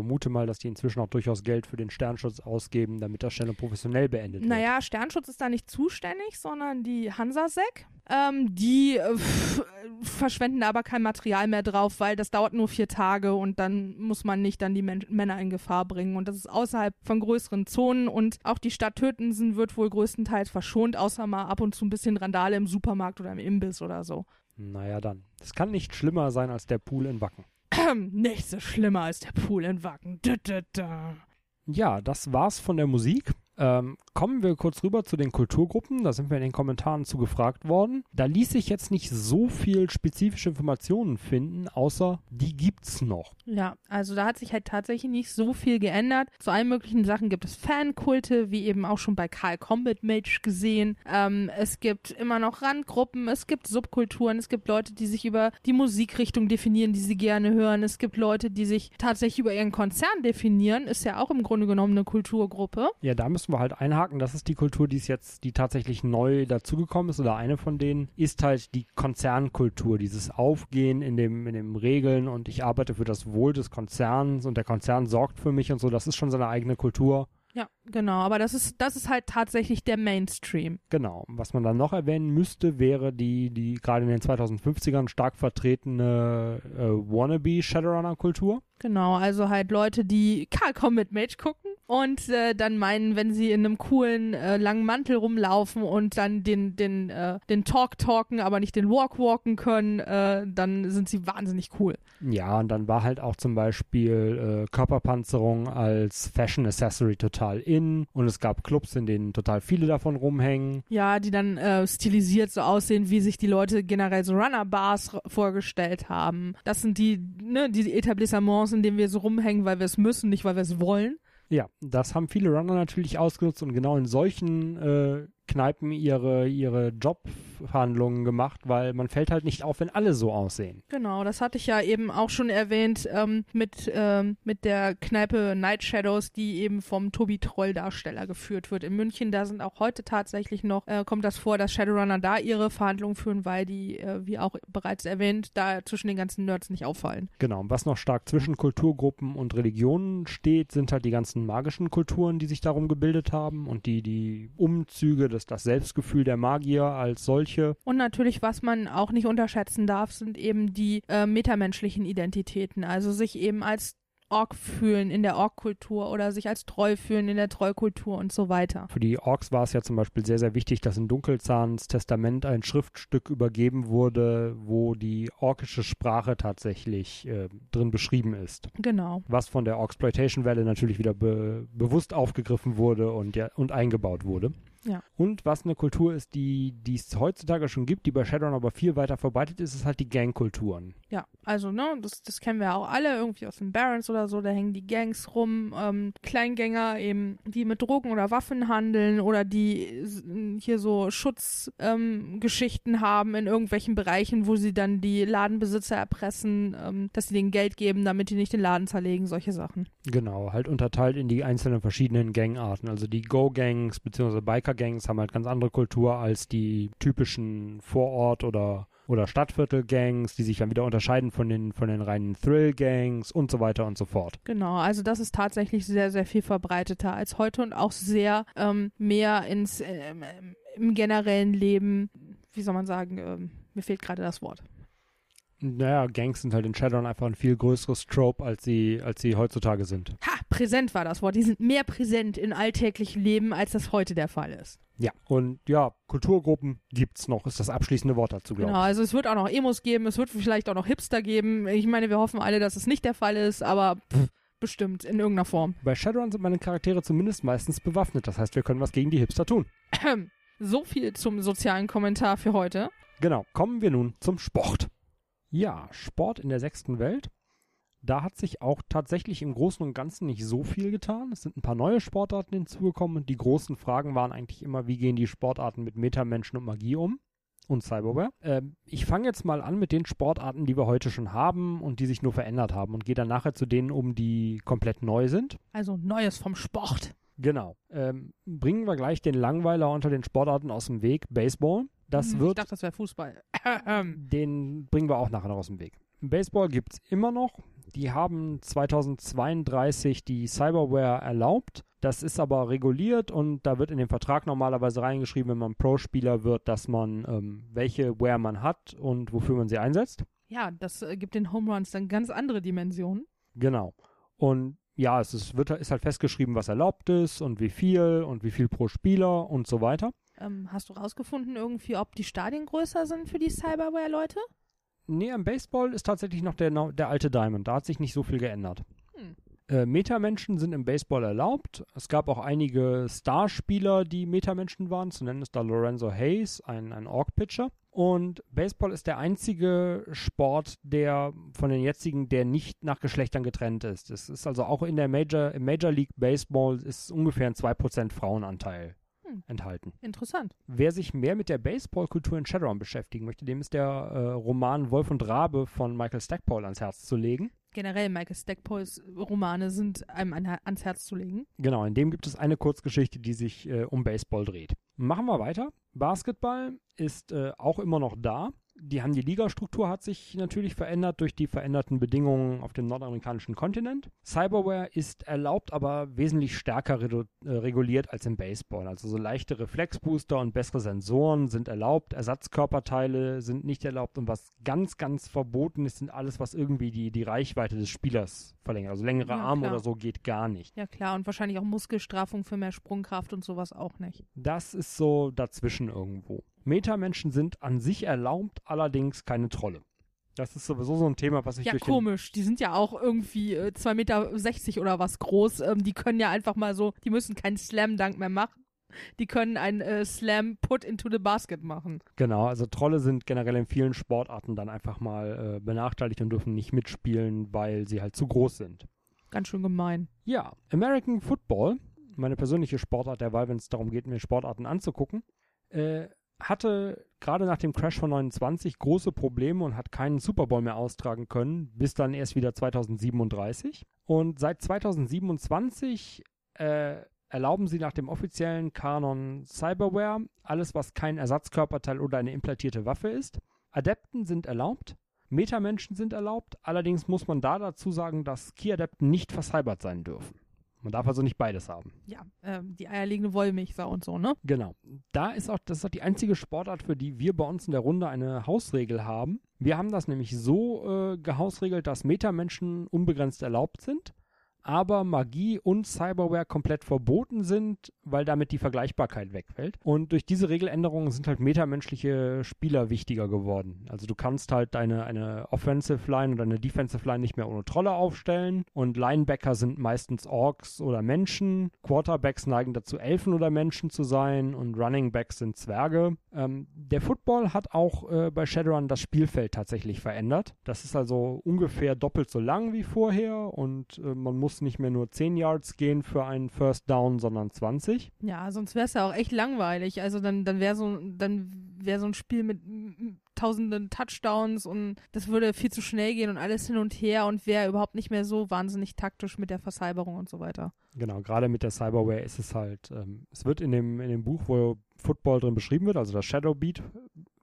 vermute mal, dass die inzwischen auch durchaus Geld für den Sternschutz ausgeben, damit das schnell und professionell beendet wird. Naja, Sternschutz ist da nicht zuständig, sondern die Hansasek. Ähm, die äh, verschwenden aber kein Material mehr drauf, weil das dauert nur vier Tage und dann muss man nicht dann die Men Männer in Gefahr bringen. Und das ist außerhalb von größeren Zonen und auch die Stadt Tötensen wird wohl größtenteils verschont, außer mal ab und zu ein bisschen Randale im Supermarkt oder im Imbiss oder so. Naja, dann. Das kann nicht schlimmer sein als der Pool in Wacken. Nichts so schlimmer als der Pool in Wacken. Da, da, da. Ja, das war's von der Musik. Ähm, kommen wir kurz rüber zu den Kulturgruppen. Da sind wir in den Kommentaren zu gefragt worden. Da ließ sich jetzt nicht so viel spezifische Informationen finden, außer die gibt's noch. Ja, also da hat sich halt tatsächlich nicht so viel geändert. Zu allen möglichen Sachen gibt es Fankulte, wie eben auch schon bei Karl Combat Mage gesehen. Ähm, es gibt immer noch Randgruppen, es gibt Subkulturen, es gibt Leute, die sich über die Musikrichtung definieren, die sie gerne hören. Es gibt Leute, die sich tatsächlich über ihren Konzern definieren. Ist ja auch im Grunde genommen eine Kulturgruppe. Ja, da müssen müssen wir halt einhaken. Das ist die Kultur, die ist jetzt, die tatsächlich neu dazugekommen ist oder eine von denen, ist halt die Konzernkultur, dieses Aufgehen in dem, in dem Regeln und ich arbeite für das Wohl des Konzerns und der Konzern sorgt für mich und so. Das ist schon seine eigene Kultur. Ja, genau, aber das ist, das ist halt tatsächlich der Mainstream. Genau. Was man dann noch erwähnen müsste, wäre die, die gerade in den 2050ern stark vertretene äh, Wannabe-Shadowrunner-Kultur. Genau, also halt Leute, die Karl Combat Mage gucken und äh, dann meinen, wenn sie in einem coolen äh, langen Mantel rumlaufen und dann den den äh, den Talk talken, aber nicht den Walk walken können, äh, dann sind sie wahnsinnig cool. Ja, und dann war halt auch zum Beispiel äh, Körperpanzerung als Fashion Accessory total in und es gab Clubs, in denen total viele davon rumhängen. Ja, die dann äh, stilisiert so aussehen, wie sich die Leute generell so Runner Bars vorgestellt haben. Das sind die ne die Etablissements, in denen wir so rumhängen, weil wir es müssen, nicht weil wir es wollen. Ja, das haben viele Runner natürlich ausgenutzt und genau in solchen äh, Kneipen ihre, ihre Jobverhandlungen gemacht, weil man fällt halt nicht auf, wenn alle so aussehen. Genau, das hatte ich ja eben auch schon erwähnt ähm, mit, ähm, mit der Kneipe Night Shadows, die eben vom Tobi Troll Darsteller geführt wird. In München, da sind auch heute tatsächlich noch, äh, kommt das vor, dass Shadowrunner da ihre Verhandlungen führen, weil die, äh, wie auch bereits erwähnt, da zwischen den ganzen Nerds nicht auffallen. Genau, und was noch stark zwischen Kulturgruppen und Religionen steht, sind halt die ganzen magischen Kulturen, die sich darum gebildet haben und die, die Umzüge, das, das Selbstgefühl der Magier als solche. Und natürlich, was man auch nicht unterschätzen darf, sind eben die äh, metamenschlichen Identitäten. Also sich eben als Ork fühlen in der Ork-Kultur oder sich als treu fühlen in der Trollkultur und so weiter. Für die Orks war es ja zum Beispiel sehr, sehr wichtig, dass in Dunkelzahns Testament ein Schriftstück übergeben wurde, wo die orkische Sprache tatsächlich äh, drin beschrieben ist. Genau. Was von der Orksploitation-Welle natürlich wieder be bewusst aufgegriffen wurde und, ja, und eingebaut wurde. Ja. Und was eine Kultur ist, die es heutzutage schon gibt, die bei Shadowrun aber viel weiter verbreitet ist, ist halt die Gangkulturen. Ja, also ne, das, das kennen wir auch alle irgendwie aus den Barons oder so, da hängen die Gangs rum, ähm, Kleingänger eben, die mit Drogen oder Waffen handeln oder die hier so Schutzgeschichten ähm, haben in irgendwelchen Bereichen, wo sie dann die Ladenbesitzer erpressen, ähm, dass sie denen Geld geben, damit die nicht den Laden zerlegen, solche Sachen. Genau, halt unterteilt in die einzelnen verschiedenen Gangarten, also die Go-Gangs bzw. Biker-Gangs haben halt ganz andere Kultur als die typischen Vorort- oder oder Stadtviertel-Gangs, die sich dann wieder unterscheiden von den, von den reinen Thrill-Gangs und so weiter und so fort. Genau, also das ist tatsächlich sehr, sehr viel verbreiteter als heute und auch sehr ähm, mehr ins äh, im generellen Leben, wie soll man sagen, äh, mir fehlt gerade das Wort. Naja, Gangs sind halt in Shadowrun einfach ein viel größeres Trope, als sie, als sie heutzutage sind. Ha, präsent war das Wort. Die sind mehr präsent in alltäglichen Leben, als das heute der Fall ist. Ja, und ja, Kulturgruppen gibt's noch, ist das abschließende Wort dazu, glaube Genau, also es wird auch noch Emos geben, es wird vielleicht auch noch Hipster geben. Ich meine, wir hoffen alle, dass es nicht der Fall ist, aber pff, bestimmt in irgendeiner Form. Bei Shadowrun sind meine Charaktere zumindest meistens bewaffnet, das heißt, wir können was gegen die Hipster tun. So viel zum sozialen Kommentar für heute. Genau, kommen wir nun zum Sport. Ja, Sport in der sechsten Welt. Da hat sich auch tatsächlich im Großen und Ganzen nicht so viel getan. Es sind ein paar neue Sportarten hinzugekommen und die großen Fragen waren eigentlich immer, wie gehen die Sportarten mit Metamenschen und Magie um? Und Cyberware. Ähm, ich fange jetzt mal an mit den Sportarten, die wir heute schon haben und die sich nur verändert haben und gehe dann nachher zu denen um, die komplett neu sind. Also Neues vom Sport. Genau. Ähm, bringen wir gleich den Langweiler unter den Sportarten aus dem Weg. Baseball. Das Hm, wird Ich dachte, das wäre Fußball. den bringen wir auch nachher noch aus dem Weg. Baseball gibt es immer noch. Die haben 2032 die Cyberware erlaubt. Das ist aber reguliert und da wird in den Vertrag normalerweise reingeschrieben, wenn man Pro-Spieler wird, dass man ähm, welche Ware man hat und wofür man sie einsetzt. Ja, das äh, gibt den Home Runs dann ganz andere Dimensionen. Genau. Und ja, es ist, wird, ist halt festgeschrieben, was erlaubt ist und wie viel und wie viel pro Spieler und so weiter. Ähm, hast du rausgefunden irgendwie, ob die Stadien größer sind für die Cyberware-Leute? Nee, im Baseball ist tatsächlich noch der, der alte Diamond. Da hat sich nicht so viel geändert. Hm. Äh, Metamenschen sind im Baseball erlaubt. Es gab auch einige Starspieler, die Metamenschen waren. Zu nennen ist da Lorenzo Hayes, ein, ein Orc-Pitcher. Und Baseball ist der einzige Sport, der von den jetzigen, der nicht nach Geschlechtern getrennt ist. Es ist also auch in der Major, im Major League Baseball ist ungefähr ein 2% Frauenanteil Hm. enthalten. Interessant. Wer sich mehr mit der Baseballkultur in Shadowrun beschäftigen möchte, dem ist der äh, Roman Wolf und Rabe von Michael Stackpole ans Herz zu legen. Generell Michael Stackpoles Romane sind einem an, ans Herz zu legen. Genau, in dem gibt es eine Kurzgeschichte, die sich äh, um Baseball dreht. Machen wir weiter. Basketball ist äh, auch immer noch da. Die haben die Ligastruktur hat sich natürlich verändert durch die veränderten Bedingungen auf dem nordamerikanischen Kontinent. Cyberware ist erlaubt, aber wesentlich stärker redu- äh, reguliert als im Baseball. Also so leichte Reflexbooster und bessere Sensoren sind erlaubt, Ersatzkörperteile sind nicht erlaubt und was ganz, ganz verboten ist, sind alles, was irgendwie die, die Reichweite des Spielers verlängert. Also längere Ja, Arme klar. oder so geht gar nicht. Ja klar, und wahrscheinlich auch Muskelstrafung für mehr Sprungkraft und sowas auch nicht. Das ist so dazwischen irgendwo. Metamenschen sind an sich erlaubt, allerdings keine Trolle. Das ist sowieso so ein Thema, was sich Ja, komisch. Die sind ja auch irgendwie äh, 2,60 Meter oder was groß. Ähm, die können ja einfach mal so, die müssen keinen Slam-Dunk mehr machen. Die können ein äh, Slam Put into the Basket machen. Genau, also Trolle sind generell in vielen Sportarten dann einfach mal äh, benachteiligt und dürfen nicht mitspielen, weil sie halt zu groß sind. Ganz schön gemein. Ja, American Football meine persönliche Sportart der Wahl, wenn es darum geht, mir Sportarten anzugucken, äh, hatte gerade nach dem Crash von 29 große Probleme und hat keinen Super Bowl mehr austragen können, bis dann erst wieder 2037. Und seit 2027 äh, erlauben sie nach dem offiziellen Kanon Cyberware alles, was kein Ersatzkörperteil oder eine implantierte Waffe ist. Adepten sind erlaubt, Metamenschen sind erlaubt, allerdings muss man da dazu sagen, dass Key-Adepten nicht vercybert sein dürfen. Man darf also nicht beides haben. Ja, ähm, die eierlegende Wollmilchsau und so, ne? Genau. Da ist auch, das ist auch die einzige Sportart, für die wir bei uns in der Runde eine Hausregel haben. Wir haben das nämlich so äh, gehausregelt, dass Metamenschen unbegrenzt erlaubt sind aber Magie und Cyberware komplett verboten sind, weil damit die Vergleichbarkeit wegfällt. Und durch diese Regeländerungen sind halt metamenschliche Spieler wichtiger geworden. Also du kannst halt deine eine Offensive Line oder eine Defensive Line nicht mehr ohne Trolle aufstellen und Linebacker sind meistens Orks oder Menschen. Quarterbacks neigen dazu, Elfen oder Menschen zu sein und Running Backs sind Zwerge. Ähm, der Football hat auch äh, bei Shadowrun das Spielfeld tatsächlich verändert. Das ist also ungefähr doppelt so lang wie vorher und äh, man muss nicht mehr nur 10 Yards gehen für einen First Down, sondern 20. Ja, sonst wäre es ja auch echt langweilig. Also dann, dann wäre so, dann wäre so ein Spiel mit tausenden Touchdowns und das würde viel zu schnell gehen und alles hin und her und wäre überhaupt nicht mehr so wahnsinnig taktisch mit der Vercyberung und so weiter. Genau, gerade mit der Cyberware ist es halt, ähm, es wird in dem, in dem Buch, wo Football drin beschrieben wird, also das Shadowbeat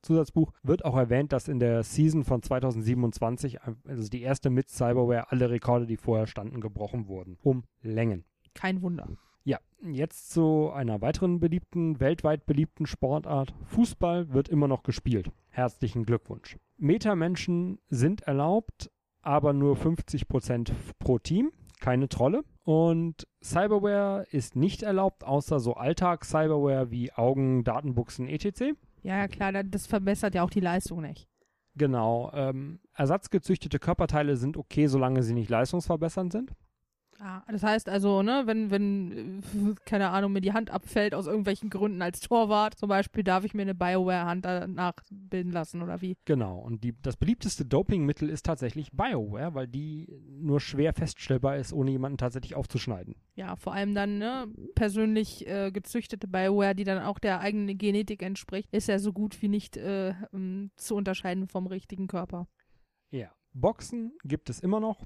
Zusatzbuch, wird auch erwähnt, dass in der Season von 2027, also die erste mit Cyberware, alle Rekorde, die vorher standen, gebrochen wurden. Um Längen. Kein Wunder. Ja, jetzt zu einer weiteren beliebten, weltweit beliebten Sportart. Fußball wird immer noch gespielt. Herzlichen Glückwunsch. Metamenschen sind erlaubt, aber nur 50% pro Team. Keine Trolle. Und Cyberware ist nicht erlaubt, außer so Alltags-Cyberware wie Augen, Datenbuchsen, etc. Ja, klar, das verbessert ja auch die Leistung nicht. Genau. Ähm, ersatzgezüchtete Körperteile sind okay, solange sie nicht leistungsverbessernd sind. Ah, das heißt also, ne, wenn, wenn, keine Ahnung, mir die Hand abfällt aus irgendwelchen Gründen als Torwart zum Beispiel, darf ich mir eine Bioware-Hand danach bilden lassen oder wie? Genau. Und die, das beliebteste Dopingmittel ist tatsächlich Bioware, weil die nur schwer feststellbar ist, ohne jemanden tatsächlich aufzuschneiden. Ja, vor allem dann, ne, persönlich äh, gezüchtete Bioware, die dann auch der eigenen Genetik entspricht, ist ja so gut wie nicht äh, um, zu unterscheiden vom richtigen Körper. Ja. Boxen gibt es immer noch.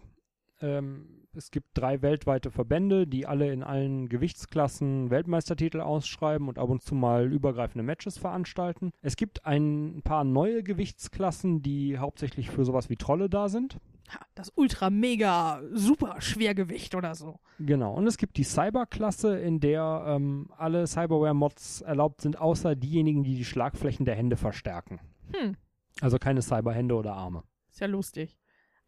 Ähm, es gibt drei weltweite Verbände, die alle in allen Gewichtsklassen Weltmeistertitel ausschreiben und ab und zu mal übergreifende Matches veranstalten. Es gibt ein paar neue Gewichtsklassen, die hauptsächlich für sowas wie Trolle da sind. Das ultra mega super Schwergewicht oder so. Genau. Und es gibt die Cyber-Klasse, in der ähm, alle Cyberware-Mods erlaubt sind, außer diejenigen, die die Schlagflächen der Hände verstärken. Hm. Also keine Cyberhände oder Arme. Ist ja lustig.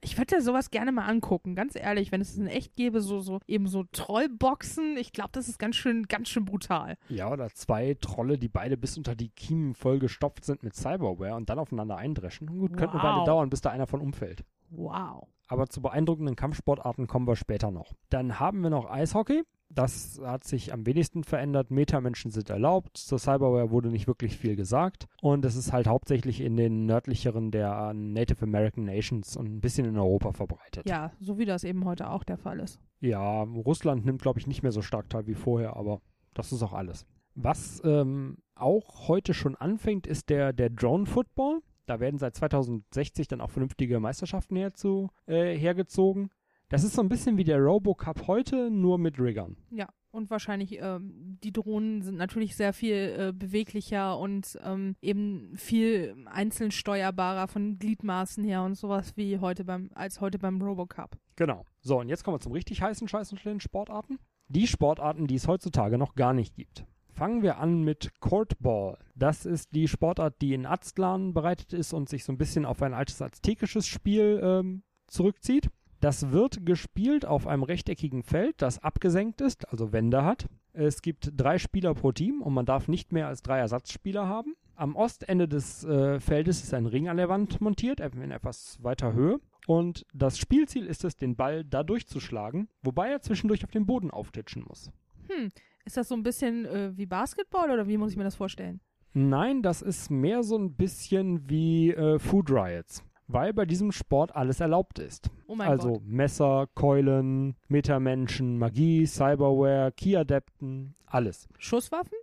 Ich würde ja sowas gerne mal angucken, ganz ehrlich, wenn es in echt gäbe, so, so, eben so Trollboxen, ich glaube, das ist ganz schön, ganz schön brutal. Ja, oder zwei Trolle, die beide bis unter die Kiemen voll gestopft sind mit Cyberware und dann aufeinander eindreschen. Gut, wow. könnte eine Weile dauern, bis da einer von umfällt. Wow. Aber zu beeindruckenden Kampfsportarten kommen wir später noch. Dann haben wir noch Eishockey. Das hat sich am wenigsten verändert. Metamenschen sind erlaubt. Zur Cyberware wurde nicht wirklich viel gesagt. Und es ist halt hauptsächlich in den nördlicheren der Native American Nations und ein bisschen in Europa verbreitet. Ja, so wie das eben heute auch der Fall ist. Ja, Russland nimmt, glaube ich, nicht mehr so stark teil wie vorher, aber das ist auch alles. Was ähm, auch heute schon anfängt, ist der, der Drone-Football. Da werden seit 2060 dann auch vernünftige Meisterschaften herzu, äh, hergezogen. Das ist so ein bisschen wie der Robocup heute, nur mit Riggern. Ja, und wahrscheinlich ähm, die Drohnen sind natürlich sehr viel äh, beweglicher und ähm, eben viel einzeln steuerbarer von Gliedmaßen her und sowas wie heute beim als heute beim Robocup. Genau. So, und jetzt kommen wir zum richtig heißen Scheiß und schnellen Sportarten. Die Sportarten, die es heutzutage noch gar nicht gibt. Fangen wir an mit Courtball. Das ist die Sportart, die in Aztlan bereitet ist und sich so ein bisschen auf ein altes aztekisches Spiel ähm, zurückzieht. Das wird gespielt auf einem rechteckigen Feld, das abgesenkt ist, also Wände hat. Es gibt drei Spieler pro Team und man darf nicht mehr als drei Ersatzspieler haben. Am Ostende des äh, Feldes ist ein Ring an der Wand montiert, in etwas weiter Höhe. Und das Spielziel ist es, den Ball da durchzuschlagen, wobei er zwischendurch auf dem Boden auftitschen muss. Hm, ist das so ein bisschen äh, wie Basketball oder wie muss ich mir das vorstellen? Nein, das ist mehr so ein bisschen wie äh, Food Riots weil bei diesem Sport alles erlaubt ist. Oh mein also Gott. Messer, Keulen, Metamenschen, Magie, Cyberware, Key-Adepten, alles. Schusswaffen?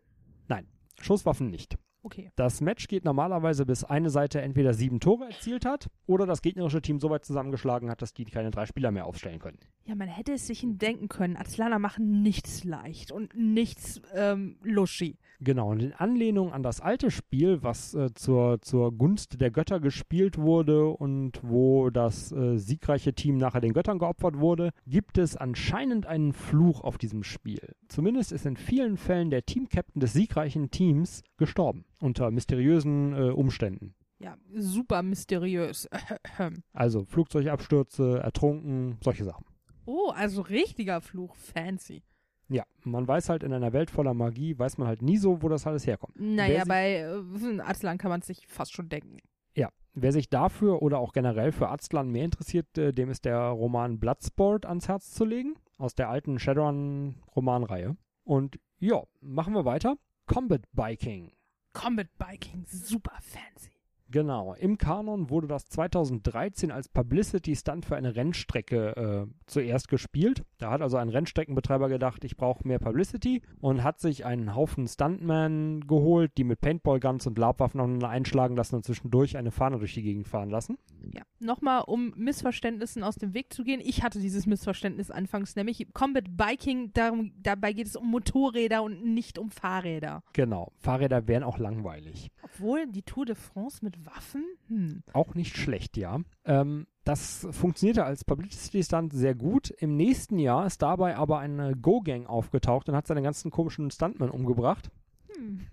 Schusswaffen nicht. Okay. Das Match geht normalerweise, bis eine Seite entweder sieben Tore erzielt hat oder das gegnerische Team so weit zusammengeschlagen hat, dass die keine drei Spieler mehr aufstellen können. Ja, man hätte es sich denken können. Atzlaner machen nichts leicht und nichts ähm, luschi. Genau, und in Anlehnung an das alte Spiel, was äh, zur, zur Gunst der Götter gespielt wurde und wo das äh, siegreiche Team nachher den Göttern geopfert wurde, gibt es anscheinend einen Fluch auf diesem Spiel. Zumindest ist in vielen Fällen der Teamcaptain des siegreichen Teams gestorben, unter mysteriösen äh, Umständen. Ja, super mysteriös. Also Flugzeugabstürze, ertrunken, solche Sachen. oh, also richtiger Fluch. Fancy. Ja, man weiß halt in einer Welt voller Magie, weiß man halt nie so, wo das alles herkommt. Naja, bei äh, Aztlan kann man sich fast schon denken. Ja, wer sich dafür oder auch generell für Aztlan mehr interessiert, äh, dem ist der Roman Bloodsport ans Herz zu legen, aus der alten Shadowrun-Romanreihe. Und ja, machen wir weiter. Combat Biking. Combat Biking, super fancy. Genau, im Kanon wurde das 2013 als Publicity-Stunt für eine Rennstrecke äh, zuerst gespielt. Da hat also ein Rennstreckenbetreiber gedacht, ich brauche mehr Publicity und hat sich einen Haufen Stuntmen geholt, die mit Paintball-Guns und Labwaffen einschlagen lassen und zwischendurch eine Fahne durch die Gegend fahren lassen. Ja, nochmal, um Missverständnissen aus dem Weg zu gehen. Ich hatte dieses Missverständnis anfangs, nämlich Combat Biking, darum, dabei geht es um Motorräder und nicht um Fahrräder. Genau, Fahrräder wären auch langweilig. Obwohl die Tour de France mit Waffen? Hm. Auch nicht schlecht, ja. Ähm, das funktionierte als Publicity-Stunt sehr gut. Im nächsten Jahr ist dabei aber eine Go-Gang aufgetaucht und hat seine ganzen komischen Stuntmen umgebracht. Hm.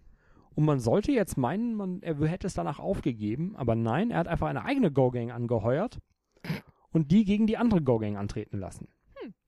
Und man sollte jetzt meinen, man, er hätte es danach aufgegeben, aber nein, er hat einfach eine eigene Go-Gang angeheuert und die gegen die andere Go-Gang antreten lassen.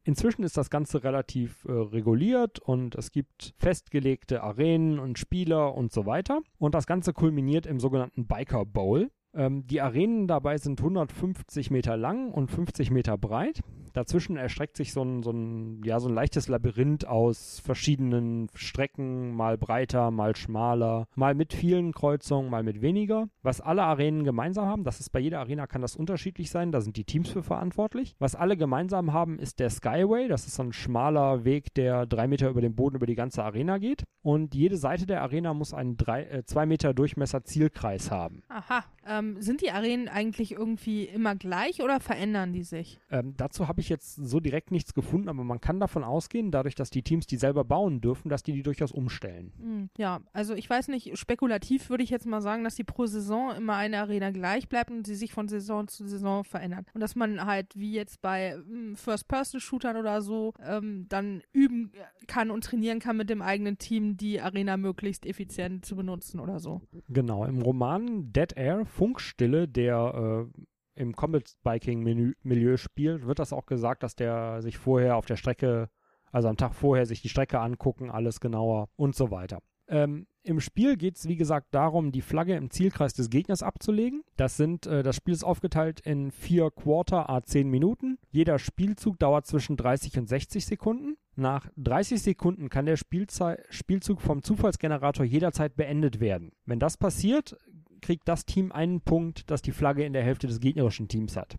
Inzwischen ist das Ganze relativ äh, reguliert und es gibt festgelegte Arenen und Spieler und so weiter. Und das Ganze kulminiert im sogenannten Biker Bowl. Ähm, die Arenen dabei sind 150 Meter lang und 50 Meter breit. Dazwischen erstreckt sich so ein, so ein, ja, so ein leichtes Labyrinth aus verschiedenen Strecken, mal breiter, mal schmaler, mal mit vielen Kreuzungen, mal mit weniger. Was alle Arenen gemeinsam haben, das ist bei jeder Arena kann das unterschiedlich sein, da sind die Teams für verantwortlich. Was alle gemeinsam haben, ist der Skyway, das ist so ein schmaler Weg, der drei Meter über den Boden über die ganze Arena geht. Und jede Seite der Arena muss einen drei, äh, zwei Meter Durchmesser Zielkreis haben. Aha. Ähm, sind die Arenen eigentlich irgendwie immer gleich oder verändern die sich? Ähm, dazu habe ich jetzt so direkt nichts gefunden, aber man kann davon ausgehen, dadurch, dass die Teams die selber bauen dürfen, dass die die durchaus umstellen. Hm, Ja, also ich weiß nicht, spekulativ würde ich jetzt mal sagen, dass die pro Saison immer eine Arena gleich bleibt und sie sich von Saison zu Saison verändert. Und dass man halt, wie jetzt bei hm, First-Person-Shootern oder so, ähm, dann üben kann und trainieren kann mit dem eigenen Team, die Arena möglichst effizient zu benutzen oder so. Genau, im Roman Dead Air, Funkstille, der äh, im Combat-Biking-Milieu spielt, wird das auch gesagt, dass der sich vorher auf der Strecke, also am Tag vorher, sich die Strecke angucken, alles genauer und so weiter. Ähm, Im Spiel geht es, wie gesagt, darum, die Flagge im Zielkreis des Gegners abzulegen. Das sind, äh, das Spiel ist aufgeteilt in vier Quarter a 10 Minuten. Jeder Spielzug dauert zwischen 30 und 60 Sekunden. Nach 30 Sekunden kann der Spielzei Spielzug vom Zufallsgenerator jederzeit beendet werden. Wenn das passiert, kriegt das Team einen Punkt, das die Flagge in der Hälfte des gegnerischen Teams hat.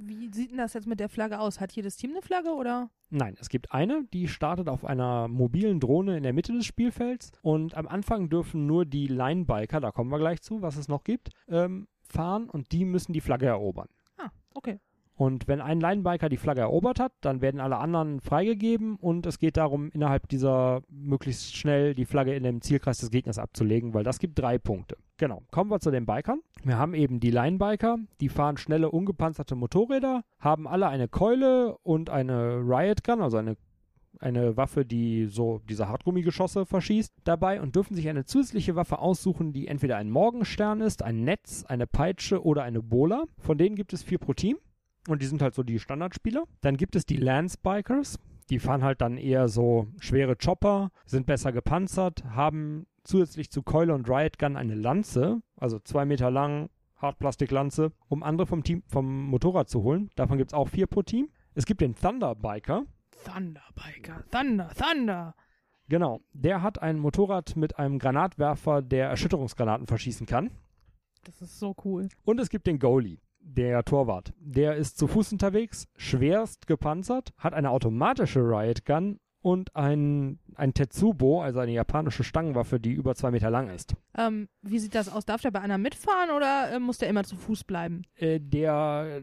Wie sieht denn das jetzt mit der Flagge aus? Hat jedes Team eine Flagge oder? Nein, es gibt eine, die startet auf einer mobilen Drohne in der Mitte des Spielfelds und am Anfang dürfen nur die Linebiker, da kommen wir gleich zu, was es noch gibt, ähm, fahren und die müssen die Flagge erobern. Ah, okay. Und wenn ein Linebiker die Flagge erobert hat, dann werden alle anderen freigegeben und es geht darum, innerhalb dieser möglichst schnell die Flagge in dem Zielkreis des Gegners abzulegen, weil das gibt drei Punkte. Genau, kommen wir zu den Bikern. Wir haben eben die Linebiker, die fahren schnelle, ungepanzerte Motorräder, haben alle eine Keule und eine Riot Gun, also eine eine Waffe, die so diese Hartgummigeschosse verschießt, dabei und dürfen sich eine zusätzliche Waffe aussuchen, die entweder ein Morgenstern ist, ein Netz, eine Peitsche oder eine Bola. Von denen gibt es vier pro Team. Und die sind halt so die Standardspieler. Dann gibt es die Lance Bikers. Die fahren halt dann eher so schwere Chopper, sind besser gepanzert, haben zusätzlich zu Keule und Riot Gun eine Lanze, also zwei Meter lang, Hartplastiklanze, um andere vom Team, vom Motorrad zu holen. Davon gibt es auch vier pro Team. Es gibt den Thunder Biker. Thunderbiker. Thunder, Thunder. Genau. Der hat ein Motorrad mit einem Granatwerfer, der Erschütterungsgranaten verschießen kann. Das ist so cool. Und es gibt den Goalie. Der Torwart. Der ist zu Fuß unterwegs, schwerst gepanzert, hat eine automatische Riot Gun und ein, ein Tetsubo, also eine japanische Stangenwaffe, die über zwei Meter lang ist. Ähm, wie sieht das aus? Darf der bei einer mitfahren oder äh, muss der immer zu Fuß bleiben? Äh, der,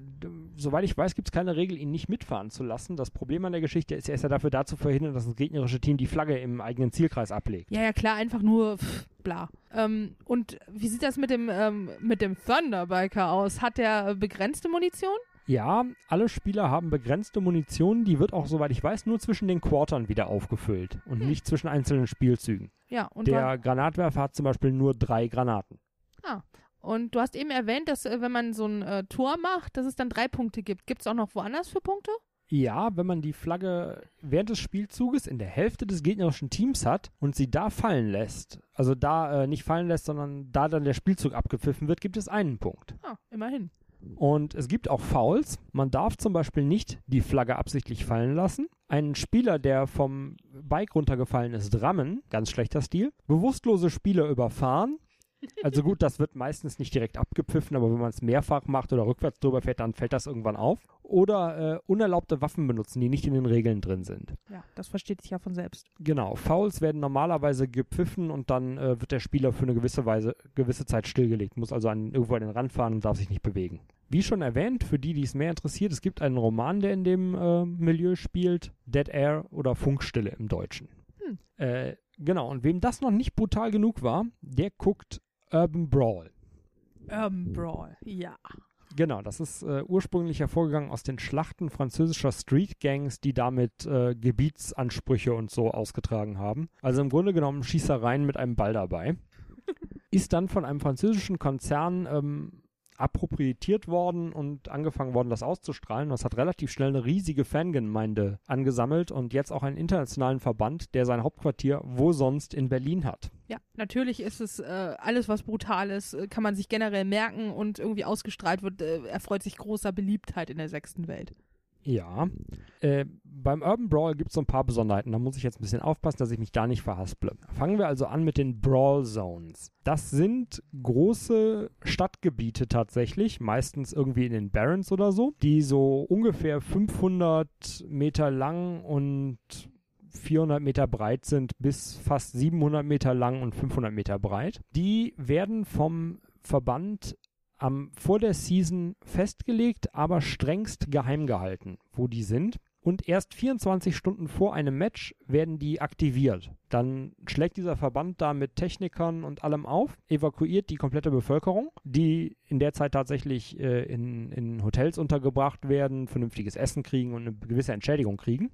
soweit ich weiß, gibt es keine Regel, ihn nicht mitfahren zu lassen. Das Problem an der Geschichte ist, er ist ja dafür da zu verhindern, dass das gegnerische Team die Flagge im eigenen Zielkreis ablegt. Ja, ja, klar, einfach nur pff, bla. Ähm, und wie sieht das mit dem, ähm, mit dem Thunderbiker aus? Hat der äh, begrenzte Munition? Ja, alle Spieler haben begrenzte Munition, die wird auch, soweit ich weiß, nur zwischen den Quartern wieder aufgefüllt und Hm. nicht zwischen einzelnen Spielzügen. Ja, und, Der Granatwerfer hat zum Beispiel nur drei Granaten. ah, und du hast eben erwähnt, dass äh, wenn man so ein äh, Tor macht, dass es dann drei Punkte gibt. Gibt es auch noch woanders für Punkte? Ja, wenn man die Flagge während des Spielzuges in der Hälfte des gegnerischen Teams hat und sie da fallen lässt, also da äh, nicht fallen lässt, sondern da dann der Spielzug abgepfiffen wird, gibt es einen Punkt. Ah, immerhin. Und es gibt auch Fouls. Man darf zum Beispiel nicht die Flagge absichtlich fallen lassen. Ein Spieler, der vom Bike runtergefallen ist, rammen, ganz schlechter Stil. Bewusstlose Spieler überfahren. Also gut, das wird meistens nicht direkt abgepfiffen, aber wenn man es mehrfach macht oder rückwärts drüber fährt, dann fällt das irgendwann auf. Oder äh, unerlaubte Waffen benutzen, die nicht in den Regeln drin sind. Ja, das versteht sich ja von selbst. Genau, Fouls werden normalerweise gepfiffen und dann äh, wird der Spieler für eine gewisse Weise, gewisse Zeit stillgelegt, muss also an, irgendwo an den Rand fahren und darf sich nicht bewegen. Wie schon erwähnt, für die, die es mehr interessiert, es gibt einen Roman, der in dem äh, Milieu spielt, Dead Air oder Funkstille im Deutschen. Hm. Äh, genau, und wem das noch nicht brutal genug war, der guckt Urban Brawl. Urban Brawl, ja. Genau, das ist äh, ursprünglich hervorgegangen aus den Schlachten französischer Street Gangs, die damit äh, Gebietsansprüche und so ausgetragen haben. Also im Grunde genommen Schießereien mit einem Ball dabei. ist dann von einem französischen Konzern ähm, appropriiert worden und angefangen worden, das auszustrahlen. Das hat relativ schnell eine riesige Fangemeinde angesammelt und jetzt auch einen internationalen Verband, der sein Hauptquartier wo sonst in Berlin hat. Ja, natürlich ist es äh, alles, was brutal ist, äh, kann man sich generell merken und irgendwie ausgestrahlt wird, äh, erfreut sich großer Beliebtheit in der sechsten Welt. Ja. Äh, beim Urban Brawl gibt es so ein paar Besonderheiten. Da muss ich jetzt ein bisschen aufpassen, dass ich mich da nicht verhasple. Fangen wir also an mit den Brawl Zones. Das sind große Stadtgebiete tatsächlich, meistens irgendwie in den Barrens oder so, die so ungefähr 500 Meter lang und 400 Meter breit sind, bis fast 700 Meter lang und 500 Meter breit. Die werden vom Verband am, vor der Season festgelegt, aber strengst geheim gehalten, wo die sind. Und erst 24 Stunden vor einem Match werden die aktiviert. Dann schlägt dieser Verband da mit Technikern und allem auf, evakuiert die komplette Bevölkerung, die in der Zeit tatsächlich äh, in, in Hotels untergebracht werden, vernünftiges Essen kriegen und eine gewisse Entschädigung kriegen.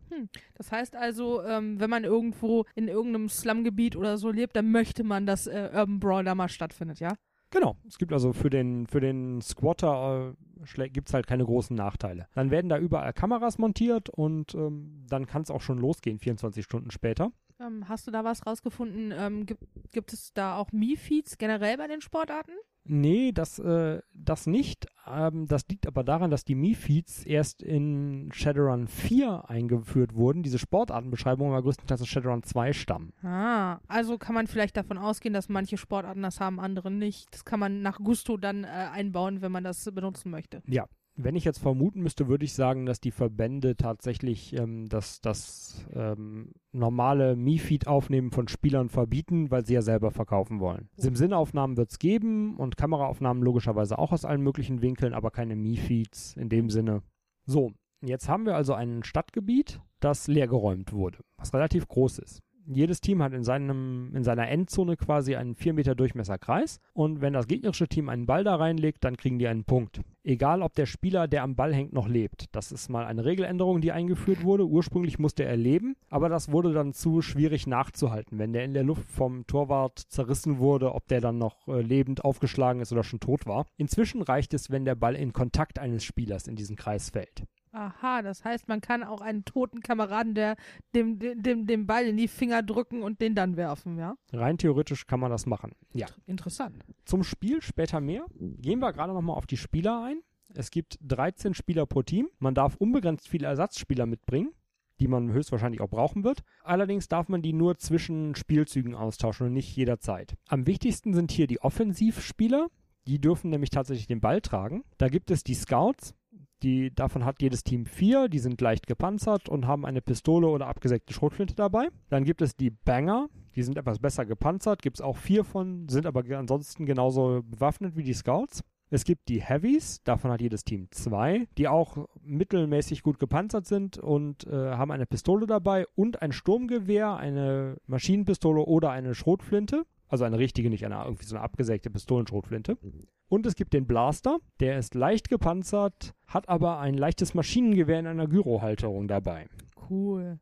Das heißt also, ähm, wenn man irgendwo in irgendeinem Slumgebiet oder so lebt, dann möchte man, dass äh, Urban Brawl da mal stattfindet, ja? Genau. Es gibt also für den, für den Squatter äh, gibt es halt keine großen Nachteile. Dann werden da überall Kameras montiert und ähm, dann kann es auch schon losgehen, 24 Stunden später. Ähm, hast du da was rausgefunden? Ähm, gibt, gibt es da auch Me-Feeds generell bei den Sportarten? Nee, das, äh, das nicht. Ähm, das liegt aber daran, dass die Me-Feeds erst in Shadowrun 4 eingeführt wurden. Diese Sportartenbeschreibungen aber größtenteils aus Shadowrun 2 stammen. Ah, also kann man vielleicht davon ausgehen, dass manche Sportarten das haben, andere nicht. Das kann man nach Gusto dann äh, einbauen, wenn man das benutzen möchte. Ja. Wenn ich jetzt vermuten müsste, würde ich sagen, dass die Verbände tatsächlich ähm, das, das ähm, normale Me-Feed-Aufnehmen von Spielern verbieten, weil sie ja selber verkaufen wollen. Sim-Sin-Aufnahmen wird es geben und Kameraaufnahmen logischerweise auch aus allen möglichen Winkeln, aber keine Me-Feeds in dem Sinne. So, jetzt haben wir also ein Stadtgebiet, das leergeräumt wurde, was relativ groß ist. Jedes Team hat in, seinem, in seiner Endzone quasi einen 4 Meter Durchmesser Kreis und wenn das gegnerische Team einen Ball da reinlegt, dann kriegen die einen Punkt. Egal, ob der Spieler, der am Ball hängt, noch lebt. Das ist mal eine Regeländerung, die eingeführt wurde. Ursprünglich musste er leben, aber das wurde dann zu schwierig nachzuhalten. Wenn der in der Luft vom Torwart zerrissen wurde, ob der dann noch äh, lebend aufgeschlagen ist oder schon tot war. Inzwischen reicht es, wenn der Ball in Kontakt eines Spielers in diesen Kreis fällt. Aha, das heißt, man kann auch einen toten Kameraden der dem, dem, dem, dem Ball in die Finger drücken und den dann werfen, ja? Rein theoretisch kann man das machen. Ja. Interessant. Zum Spiel später mehr. Gehen wir gerade nochmal auf die Spieler ein. Es gibt 13 Spieler pro Team. Man darf unbegrenzt viele Ersatzspieler mitbringen, die man höchstwahrscheinlich auch brauchen wird. Allerdings darf man die nur zwischen Spielzügen austauschen und nicht jederzeit. Am wichtigsten sind hier die Offensivspieler. Die dürfen nämlich tatsächlich den Ball tragen. Da gibt es die Scouts. Die, davon hat jedes Team vier. Die sind leicht gepanzert und haben eine Pistole oder abgesägte Schrotflinte dabei. Dann gibt es die Banger. Die sind etwas besser gepanzert. Gibt es auch vier von, sind aber ansonsten genauso bewaffnet wie die Scouts. Es gibt die Heavies, davon hat jedes Team zwei, die auch mittelmäßig gut gepanzert sind und äh, haben eine Pistole dabei und ein Sturmgewehr, eine Maschinenpistole oder eine Schrotflinte. Also eine richtige, nicht eine irgendwie so eine abgesägte Pistolenschrotflinte. Und es gibt den Blaster, der ist leicht gepanzert, hat aber ein leichtes Maschinengewehr in einer Gyrohalterung dabei. Cool.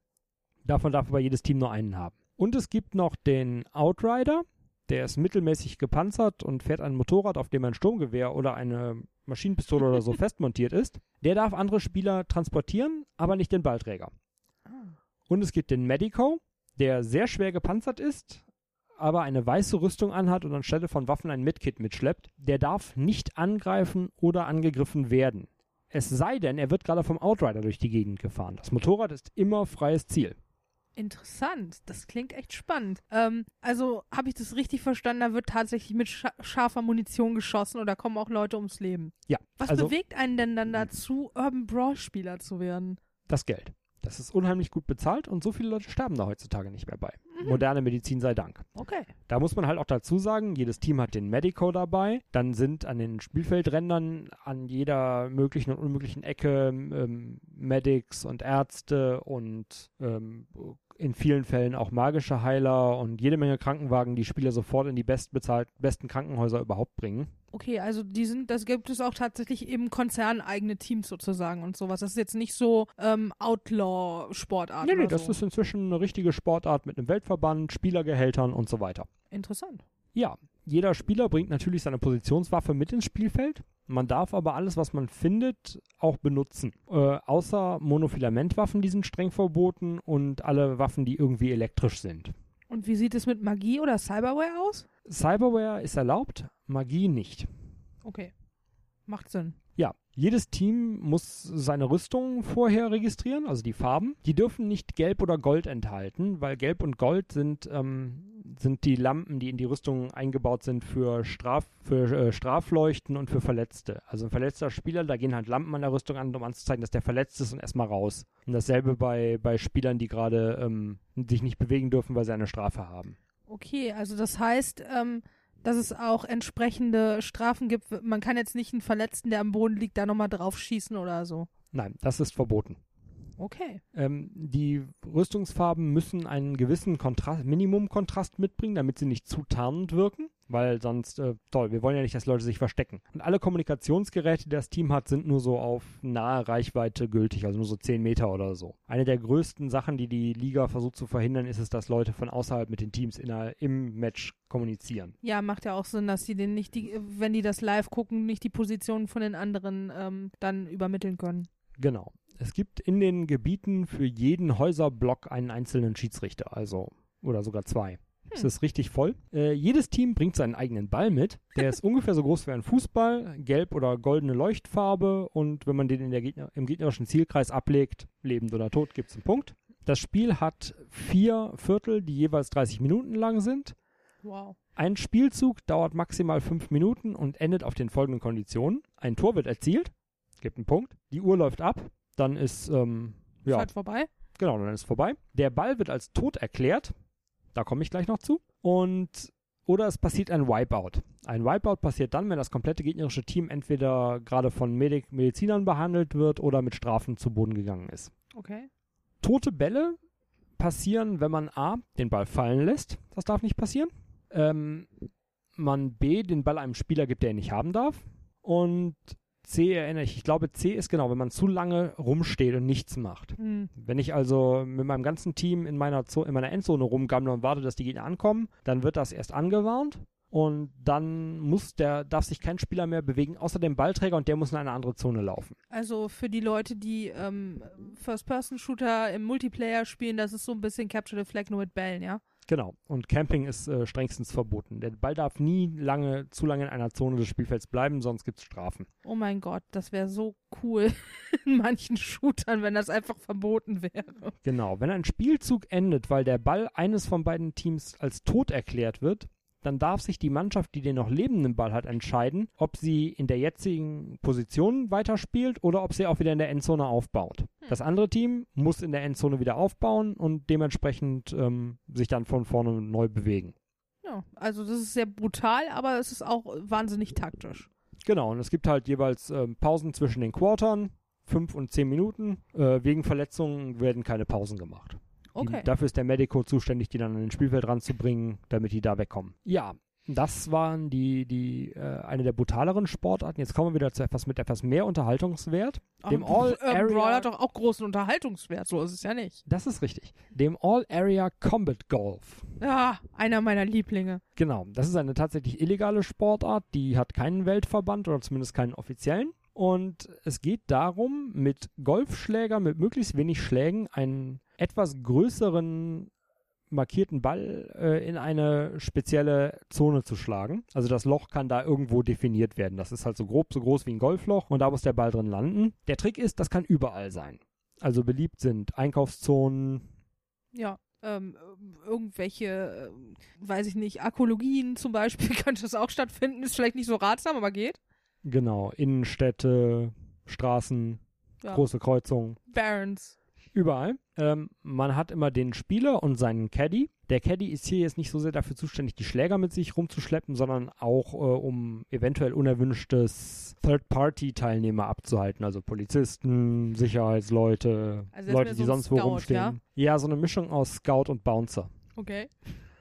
Davon darf aber jedes Team nur einen haben. Und es gibt noch den Outrider, der ist mittelmäßig gepanzert und fährt ein Motorrad, auf dem ein Sturmgewehr oder eine Maschinenpistole oder so festmontiert ist. Der darf andere Spieler transportieren, aber nicht den Ballträger. Ah. Und es gibt den Medico, der sehr schwer gepanzert ist, aber eine weiße Rüstung anhat und anstelle von Waffen ein Medkit mitschleppt. Der darf nicht angreifen oder angegriffen werden. Es sei denn, er wird gerade vom Outrider durch die Gegend gefahren. Das Motorrad ist immer freies Ziel. Interessant. Das klingt echt spannend. Ähm, also habe ich das richtig verstanden? Da wird tatsächlich mit scha scharfer Munition geschossen oder kommen auch Leute ums Leben. Ja. Was also bewegt einen denn dann dazu, Urban Brawl Spieler zu werden? das Geld. Das ist unheimlich gut bezahlt und so viele Leute sterben da heutzutage nicht mehr bei. Mhm. Moderne Medizin sei Dank. Okay. Da muss man halt auch dazu sagen, jedes Team hat den Medico dabei. Dann sind an den Spielfeldrändern an jeder möglichen und unmöglichen Ecke ähm, Medics und Ärzte und ähm, in vielen Fällen auch magische Heiler und jede Menge Krankenwagen, die Spieler sofort in die bestbezahlt, besten Krankenhäuser überhaupt bringen. Okay, also die sind, das gibt es auch tatsächlich eben konzerneigene Teams sozusagen und sowas. Das ist jetzt nicht so ähm, Outlaw-Sportart. Nee, nee, das so. ist inzwischen eine richtige Sportart mit einem Weltverband, Spielergehältern und so weiter. interessant. Ja, jeder Spieler bringt natürlich seine Positionswaffe mit ins Spielfeld. Man darf aber alles, was man findet, auch benutzen. Äh, außer Monofilamentwaffen, die sind streng verboten und alle Waffen, die irgendwie elektrisch sind. Und wie sieht es mit Magie oder Cyberware aus? Cyberware ist erlaubt, Magie nicht. Okay. Macht Sinn. Jedes Team muss seine Rüstung vorher registrieren, also die Farben. Die dürfen nicht Gelb oder Gold enthalten, weil Gelb und Gold sind, ähm, sind die Lampen, die in die Rüstung eingebaut sind für, Straf, für äh, Strafleuchten und für Verletzte. Also ein verletzter Spieler, da gehen halt Lampen an der Rüstung an, um anzuzeigen, dass der verletzt ist und erstmal raus. Und dasselbe bei, bei Spielern, die gerade ähm, sich nicht bewegen dürfen, weil sie eine Strafe haben. Okay, also das heißt, ähm, dass es auch entsprechende Strafen gibt. Man kann jetzt nicht einen Verletzten, der am Boden liegt, da nochmal drauf schießen oder so. Nein, das ist verboten. Okay. Ähm, die Rüstungsfarben müssen einen gewissen Kontrast, Minimumkontrast mitbringen, damit sie nicht zu tarnend wirken, weil sonst, äh, toll, wir wollen ja nicht, dass Leute sich verstecken. Und alle Kommunikationsgeräte, die das Team hat, sind nur so auf nahe Reichweite gültig, also nur so 10 Meter oder so. Eine der größten Sachen, die die Liga versucht zu verhindern, ist es, dass Leute von außerhalb mit den Teams in im Match kommunizieren. Ja, macht ja auch Sinn, dass die den nicht die, wenn die das live gucken, nicht die Positionen von den anderen ähm, dann übermitteln können. Genau. Es gibt in den Gebieten für jeden Häuserblock einen einzelnen Schiedsrichter, also oder sogar zwei. Es ist richtig voll. Äh, jedes Team bringt seinen eigenen Ball mit. Der ist ungefähr so groß wie ein Fußball, gelb oder goldene Leuchtfarbe und wenn man den Gegner, im gegnerischen Zielkreis ablegt, lebend oder tot, gibt es einen Punkt. Das Spiel hat vier Viertel, die jeweils 30 Minuten lang sind. Wow. Ein Spielzug dauert maximal fünf Minuten und endet auf den folgenden Konditionen. Ein Tor wird erzielt, gibt einen Punkt. Die Uhr läuft ab, dann ist, ähm, Ist ja, halt vorbei. genau, dann ist vorbei. Der Ball wird als tot erklärt, da komme ich gleich noch zu. Und, oder es passiert ein Wipeout. Ein Wipeout passiert dann, wenn das komplette gegnerische Team entweder gerade von Medik Medizinern behandelt wird oder mit Strafen zu Boden gegangen ist. Okay. Tote Bälle passieren, wenn man A, den Ball fallen lässt. Das darf nicht passieren. Ähm, man B, den Ball einem Spieler gibt, der ihn nicht haben darf. Und C erinnere ich, ich glaube C ist genau, wenn man zu lange rumsteht und nichts macht. Hm. Wenn ich also mit meinem ganzen Team in meiner, Zo in meiner Endzone rumgammle und warte, dass die Gegner ankommen, dann wird das erst angewarnt und dann muss der, darf sich kein Spieler mehr bewegen, außer dem Ballträger und der muss in eine andere Zone laufen. Also für die Leute, die ähm, First-Person-Shooter im Multiplayer spielen, das ist so ein bisschen Capture the Flag nur mit Bällen, ja? Genau. Und Camping ist äh, strengstens verboten. Der Ball darf nie lange, zu lange in einer Zone des Spielfelds bleiben, sonst gibt es Strafen. Oh mein Gott, das wäre so cool in manchen Shootern, wenn das einfach verboten wäre. Genau. Wenn ein Spielzug endet, weil der Ball eines von beiden Teams als tot erklärt wird, dann darf sich die Mannschaft, die den noch lebenden Ball hat, entscheiden, ob sie in der jetzigen Position weiterspielt oder ob sie auch wieder in der Endzone aufbaut. Das andere Team muss in der Endzone wieder aufbauen und dementsprechend ähm, sich dann von vorne neu bewegen. Ja, also das ist sehr brutal, aber es ist auch wahnsinnig taktisch. Genau, und es gibt halt jeweils ähm, Pausen zwischen den Quartern, fünf und zehn Minuten. Äh, wegen Verletzungen werden keine Pausen gemacht. Okay. Die, dafür ist der Medico zuständig, die dann an den Spielfeld ranzubringen, damit die da wegkommen. Ja, das waren die, die äh, eine der brutaleren Sportarten. Jetzt kommen wir wieder zu etwas mit etwas mehr Unterhaltungswert. Dem Aber, äh, All-Area- Brawl hat doch auch großen Unterhaltungswert, so ist es ja nicht. Das ist richtig. Dem All-Area Combat Golf. Ja, einer meiner Lieblinge. Genau, das ist eine tatsächlich illegale Sportart, die hat keinen Weltverband oder zumindest keinen offiziellen. Und es geht darum, mit Golfschläger, mit möglichst wenig Schlägen, einen etwas größeren markierten Ball äh, in eine spezielle Zone zu schlagen. Also das Loch kann da irgendwo definiert werden. Das ist halt so grob so groß wie ein Golfloch und da muss der Ball drin landen. Der Trick ist, das kann überall sein. Also beliebt sind Einkaufszonen, Ja. Ähm, irgendwelche, ähm, weiß ich nicht, Arkologien zum Beispiel könnte das auch stattfinden. Ist vielleicht nicht so ratsam, aber geht. genau, Innenstädte, Straßen, Ja. große Kreuzungen. Barons. Überall. Ähm, man hat immer den Spieler und seinen Caddy. Der Caddy ist hier jetzt nicht so sehr dafür zuständig, die Schläger mit sich rumzuschleppen, sondern auch äh, um eventuell unerwünschtes Third-Party-Teilnehmer abzuhalten. Also Polizisten, Sicherheitsleute, Also Leute, die so ein sonst wo Scout, rumstehen. Ja? so eine Mischung aus Scout und Bouncer. Okay.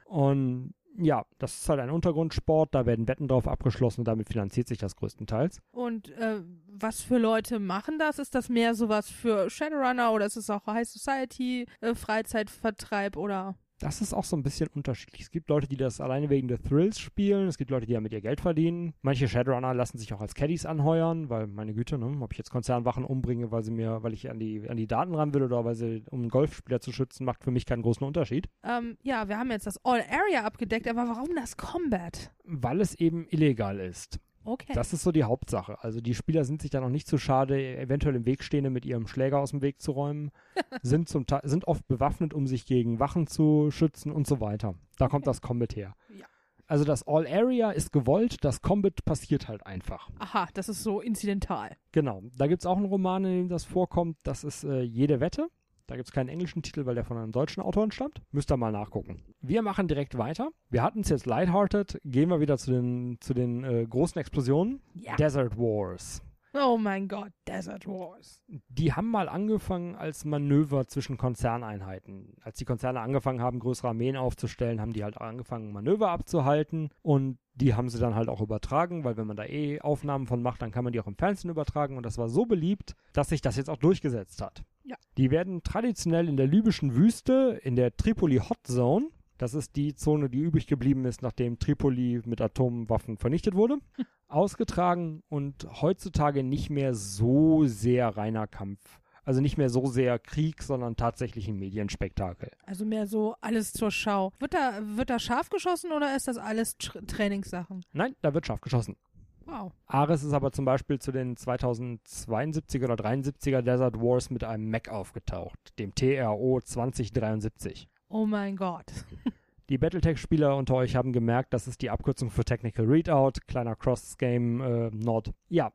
Und ja, das ist halt ein Untergrundsport, da werden Wetten drauf abgeschlossen damit finanziert sich das größtenteils. Und äh, was für Leute machen das? Ist das mehr sowas für Shadowrunner oder ist es auch High Society, äh, Freizeitvertreib oder? Das ist auch so ein bisschen unterschiedlich. Es gibt Leute, die das alleine wegen der Thrills spielen. Es gibt Leute, die damit ihr Geld verdienen. Manche Shadowrunner lassen sich auch als Caddies anheuern, weil, meine Güte, ne, ob ich jetzt Konzernwachen umbringe, weil sie mir, weil ich an die, an die Daten ran will oder weil sie, um einen Golfspieler zu schützen, macht für mich keinen großen Unterschied. Ähm, ja, wir haben jetzt das All Area abgedeckt, aber warum das Combat? Weil es eben illegal ist. Okay. Das ist so die Hauptsache. Also die Spieler sind sich da noch nicht zu schade, eventuell im Weg stehende mit ihrem Schläger aus dem Weg zu räumen, sind, zum Teil, sind oft bewaffnet, um sich gegen Wachen zu schützen und so weiter. Da kommt Okay. das Combat her. Ja. Also das All Area ist gewollt, das Combat passiert halt einfach. Aha, das ist so incidental. Genau. Da gibt es auch einen Roman, in dem das vorkommt. Das ist äh, Jede Wette. Da gibt es keinen englischen Titel, weil der von einem deutschen Autoren stammt. Müsst ihr mal nachgucken. Wir machen direkt weiter. Wir hatten es jetzt lighthearted. Gehen wir wieder zu den, zu den äh, großen Explosionen. Ja. Desert Wars. Oh mein Gott, Desert Wars. Die haben mal angefangen als Manöver zwischen Konzerneinheiten. Als die Konzerne angefangen haben, größere Armeen aufzustellen, haben die halt angefangen, Manöver abzuhalten und die haben sie dann halt auch übertragen, weil wenn man da eh Aufnahmen von macht, dann kann man die auch im Fernsehen übertragen und das war so beliebt, dass sich das jetzt auch durchgesetzt hat. Ja. Die werden traditionell in der libyschen Wüste, in der Tripoli Hot Zone, das ist die Zone, die übrig geblieben ist, nachdem Tripoli mit Atomwaffen vernichtet wurde, ausgetragen und heutzutage nicht mehr so sehr reiner Kampf. Also nicht mehr so sehr Krieg, sondern tatsächlich ein Medienspektakel. Also mehr so alles zur Schau. Wird da, wird da scharf geschossen oder ist das alles Tr Trainingssachen? Nein, da wird scharf geschossen. Wow. Ares ist aber zum Beispiel zu den 2072er oder 73er Desert Wars mit einem Mac aufgetaucht, dem TRO 2073. Oh mein Gott. Die Battletech-Spieler unter euch haben gemerkt, das ist die Abkürzung für Technical Readout, kleiner Cross-Game-Nod. ja,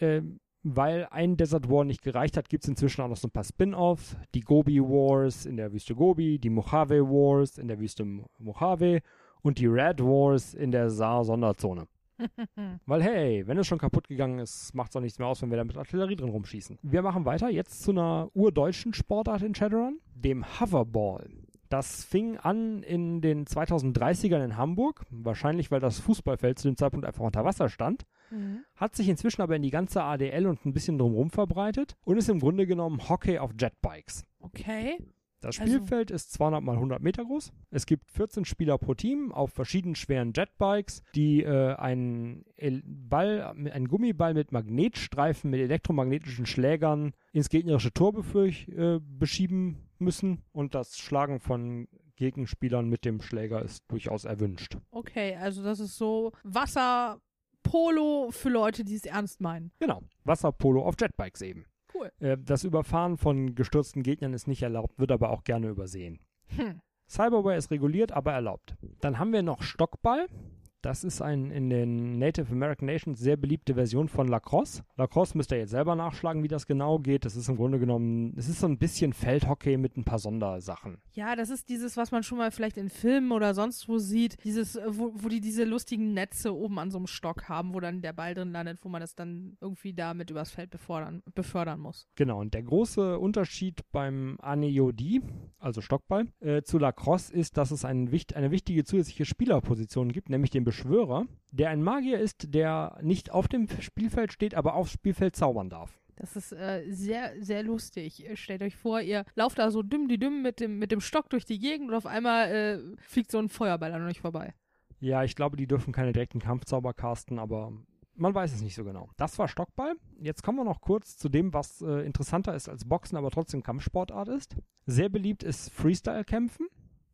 ähm, weil ein Desert War nicht gereicht hat, gibt es inzwischen auch noch so ein paar Spin-offs. Die Gobi Wars in der Wüste Gobi, die Mojave Wars in der Wüste Mo- Mojave und die Red Wars in der Saar-Sonderzone. Weil hey, wenn es schon kaputt gegangen ist, macht es auch nichts mehr aus, wenn wir da mit Artillerie drin rumschießen. Wir machen weiter jetzt zu einer urdeutschen Sportart in Shadowrun, dem Hoverball. Das fing an in den 2030ern in Hamburg, wahrscheinlich weil das Fußballfeld zu dem Zeitpunkt einfach unter Wasser stand, Mhm. hat sich inzwischen aber in die ganze ADL und ein bisschen drumherum verbreitet und ist im Grunde genommen Hockey auf Jetbikes. Okay. Das Also- Spielfeld ist 200 mal 100 Meter groß. Es gibt 14 Spieler pro Team auf verschiedenen schweren Jetbikes, die äh, einen Ball, einen Gummiball mit Magnetstreifen mit elektromagnetischen Schlägern ins gegnerische Tor befürch, äh, beschieben müssen und das Schlagen von Gegenspielern mit dem Schläger ist durchaus erwünscht. Okay, also das ist so Wasserpolo für Leute, die es ernst meinen. Genau, Wasserpolo auf Jetbikes eben. Cool. Äh, das Überfahren von gestürzten Gegnern ist nicht erlaubt, wird aber auch gerne übersehen. Hm. Cyberware ist reguliert, aber erlaubt. Dann haben wir noch Stockball. Das ist ein in den Native American Nations sehr beliebte Version von Lacrosse. Lacrosse müsst ihr jetzt selber nachschlagen, wie das genau geht. Das ist im Grunde genommen, es ist so ein bisschen Feldhockey mit ein paar Sondersachen. Ja, das ist dieses, was man schon mal vielleicht in Filmen oder sonst wo sieht. Dieses, äh, wo, wo die diese lustigen Netze oben an so einem Stock haben, wo dann der Ball drin landet, wo man das dann irgendwie damit übers Feld befördern, befördern muss. Genau, und der große Unterschied beim Aneodi, also Stockball, äh, zu Lacrosse ist, dass es ein, eine wichtige zusätzliche Spielerposition gibt, nämlich den Beschwörer, der ein Magier ist, der nicht auf dem Spielfeld steht, aber aufs Spielfeld zaubern darf. Das ist äh, sehr, sehr lustig. Stellt euch vor, ihr lauft da so dümm die dümm mit dem, mit dem Stock durch die Gegend und auf einmal äh, fliegt so ein Feuerball an euch vorbei. Ja, ich glaube, die dürfen keine direkten Kampfzauber casten, aber man weiß es nicht so genau. Das war Stockball. Jetzt kommen wir noch kurz zu dem, was äh, interessanter ist als Boxen, aber trotzdem Kampfsportart ist. Sehr beliebt ist Freestyle-Kämpfen.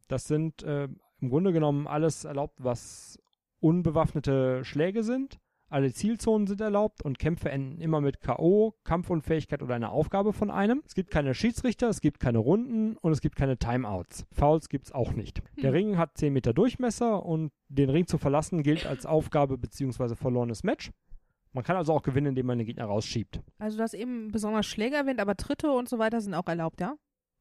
Das sind äh, im Grunde genommen alles erlaubt, was unbewaffnete Schläge sind. Alle Zielzonen sind erlaubt und Kämpfe enden immer mit K.O., Kampfunfähigkeit oder einer Aufgabe von einem. Es gibt keine Schiedsrichter, es gibt keine Runden und es gibt keine Timeouts. Fouls gibt es auch nicht. Hm. Der Ring hat 10 Meter Durchmesser und den Ring zu verlassen gilt als Aufgabe bzw. verlorenes Match. Man kann also auch gewinnen, indem man den Gegner rausschiebt. Also du hast eben besonders Schläge erwähnt, aber Tritte und so weiter sind auch erlaubt, ja?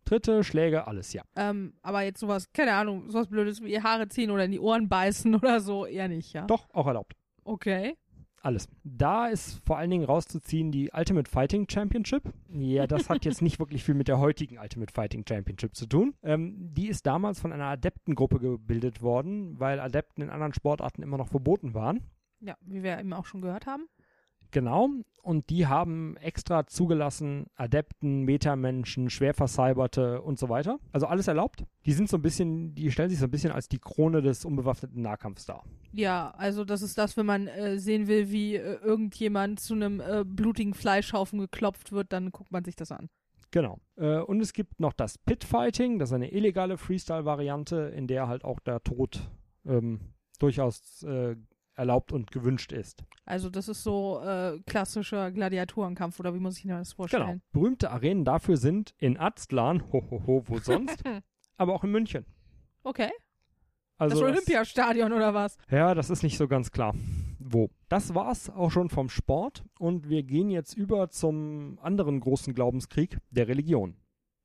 Tritte, Schläge, alles, ja. Ähm, aber jetzt sowas, keine Ahnung, sowas Blödes wie Haare ziehen oder in die Ohren beißen oder so, eher nicht, ja? Doch, auch erlaubt. Okay. Alles. Da ist vor allen Dingen rauszuziehen die Ultimate Fighting Championship. Ja, das hat jetzt nicht wirklich viel mit der heutigen Ultimate Fighting Championship zu tun. Ähm, die ist damals von einer Adeptengruppe gebildet worden, weil Adepten in anderen Sportarten immer noch verboten waren. Ja, wie wir eben auch schon gehört haben. Genau. Und die haben extra zugelassen Adepten, Metamenschen, Schwervercyberte und so weiter. Also alles erlaubt. Die sind so ein bisschen, die stellen sich so ein bisschen als die Krone des unbewaffneten Nahkampfs dar. Ja, also das ist das, wenn man äh, sehen will, wie äh, irgendjemand zu einem äh, blutigen Fleischhaufen geklopft wird, dann guckt man sich das an. Genau. Äh, und es gibt noch das Pitfighting, das ist eine illegale Freestyle-Variante, in der halt auch der Tod ähm, durchaus äh, erlaubt und gewünscht ist. Also das ist so äh, klassischer Gladiatorenkampf oder wie muss ich mir das vorstellen? Genau. Berühmte Arenen dafür sind in Aztlan, hohoho, wo sonst, aber auch in München. Okay. Also das Olympiastadion oder was? Ja, das ist nicht so ganz klar. Wo? Das war's auch schon vom Sport und wir gehen jetzt über zum anderen großen Glaubenskrieg der Religion.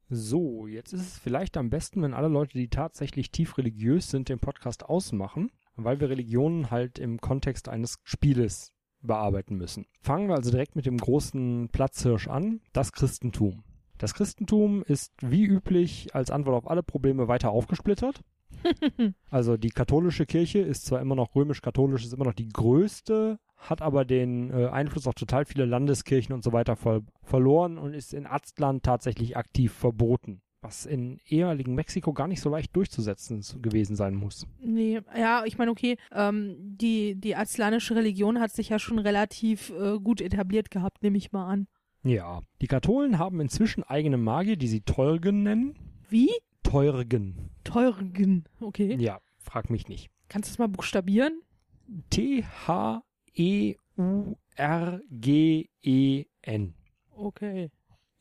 So, jetzt ist es vielleicht am besten, wenn alle Leute, die tatsächlich tief religiös sind, den Podcast ausmachen weil wir Religionen halt im Kontext eines Spieles bearbeiten müssen. Fangen wir also direkt mit dem großen Platzhirsch an, das Christentum. Das Christentum ist wie üblich als Antwort auf alle Probleme weiter aufgesplittert. also die katholische Kirche ist zwar immer noch römisch-katholisch, ist immer noch die größte, hat aber den äh, Einfluss auf total viele Landeskirchen und so weiter ver verloren und ist in Aztlan tatsächlich aktiv verboten was in ehemaligen Mexiko gar nicht so leicht durchzusetzen gewesen sein muss. Nee, ja, ich meine, okay, ähm, die, die aztlanische Religion hat sich ja schon relativ äh, gut etabliert gehabt, nehme ich mal an. Ja, die Katholen haben inzwischen eigene Magier, die sie Teurgen nennen. Wie? Teurgen. Teurgen, okay. Ja, frag mich nicht. Kannst du es mal buchstabieren? T-H-E-U-R-G-E-N. Okay.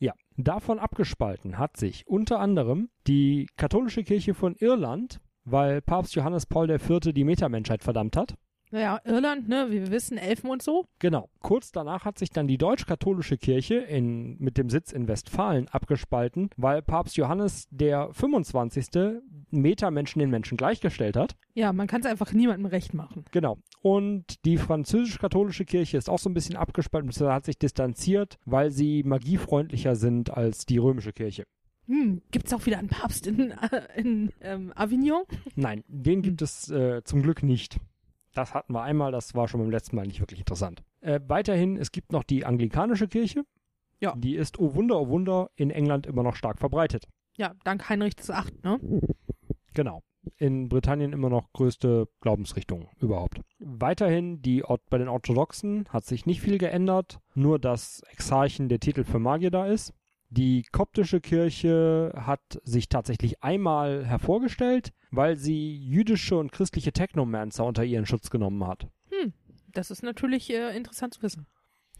Ja, davon abgespalten hat sich unter anderem die katholische Kirche von Irland, weil Papst Johannes Paul IV. die Metamenschheit verdammt hat. Naja, Irland, ne, wie wir wissen, Elfen und so. Genau. Kurz danach hat sich dann die deutsch-katholische Kirche in, mit dem Sitz in Westfalen abgespalten, weil Papst Johannes der 25. Metamenschen den Menschen gleichgestellt hat. Ja, man kann es einfach niemandem recht machen. Genau. Und die französisch-katholische Kirche ist auch so ein bisschen abgespalten, hat sich distanziert, weil sie magiefreundlicher sind als die römische Kirche. Hm, gibt es auch wieder einen Papst in, in ähm, Avignon? Nein, den gibt hm. es äh, zum Glück nicht. Das hatten wir einmal, das war schon beim letzten Mal nicht wirklich interessant. Äh, weiterhin, es gibt noch die anglikanische Kirche. Ja. Die ist, oh Wunder, oh Wunder, in England immer noch stark verbreitet. Ja, dank Heinrich VIII, ne? Genau. In Britannien immer noch größte Glaubensrichtung überhaupt. Weiterhin, die, bei den Orthodoxen hat sich nicht viel geändert, nur dass Exarchen der Titel für Magier da ist. Die koptische Kirche hat sich tatsächlich einmal hervorgestellt, weil sie jüdische und christliche Technomancer unter ihren Schutz genommen hat. Hm, das ist natürlich äh, interessant zu wissen.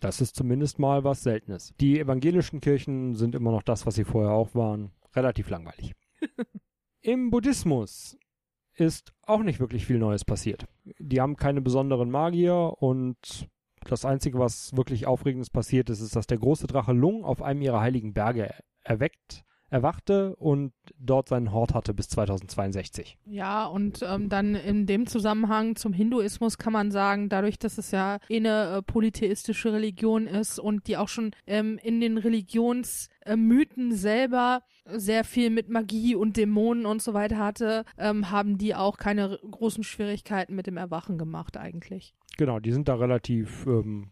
Das ist zumindest mal was Seltenes. Die evangelischen Kirchen sind immer noch das, was sie vorher auch waren. Relativ langweilig. Im Buddhismus ist auch nicht wirklich viel Neues passiert. Die haben keine besonderen Magier und das Einzige, was wirklich Aufregendes passiert ist, ist, dass der große Drache Lung auf einem ihrer heiligen Berge erweckt erwachte und dort seinen Hort hatte bis 2062. Ja, und ähm, dann in dem Zusammenhang zum Hinduismus kann man sagen, dadurch, dass es ja eine äh, polytheistische Religion ist und die auch schon ähm, in den Religionsmythen äh, selber sehr viel mit Magie und Dämonen und so weiter hatte, ähm, haben die auch keine großen Schwierigkeiten mit dem Erwachen gemacht eigentlich. Genau, die sind da relativ ähm,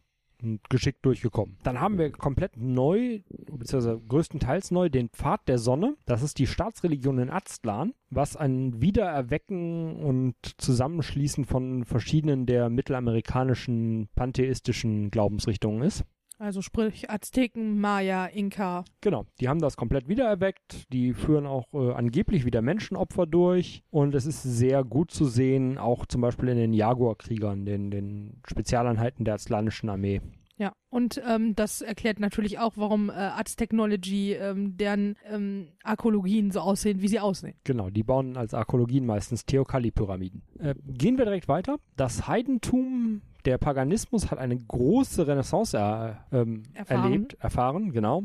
geschickt durchgekommen. Dann haben wir komplett neu, beziehungsweise größtenteils neu, den Pfad der Sonne. Das ist die Staatsreligion in Aztlan, was ein Wiedererwecken und Zusammenschließen von verschiedenen der mittelamerikanischen pantheistischen Glaubensrichtungen ist. Also sprich Azteken, Maya, Inka. Genau, die haben das komplett wiedererweckt. Die führen auch äh, angeblich wieder Menschenopfer durch. Und es ist sehr gut zu sehen, auch zum Beispiel in den Jaguar-Kriegern, den, den Spezialeinheiten der aztlanischen Armee. Ja, und ähm, das erklärt natürlich auch, warum äh, Aztechnology, ähm, deren ähm, Arkologien so aussehen, wie sie aussehen. Genau, die bauen als Arkologien meistens Theokali-Pyramiden. Äh, gehen wir direkt weiter. Das Heidentum der Paganismus hat eine große Renaissance er, ähm, erfahren. erlebt, erfahren, genau,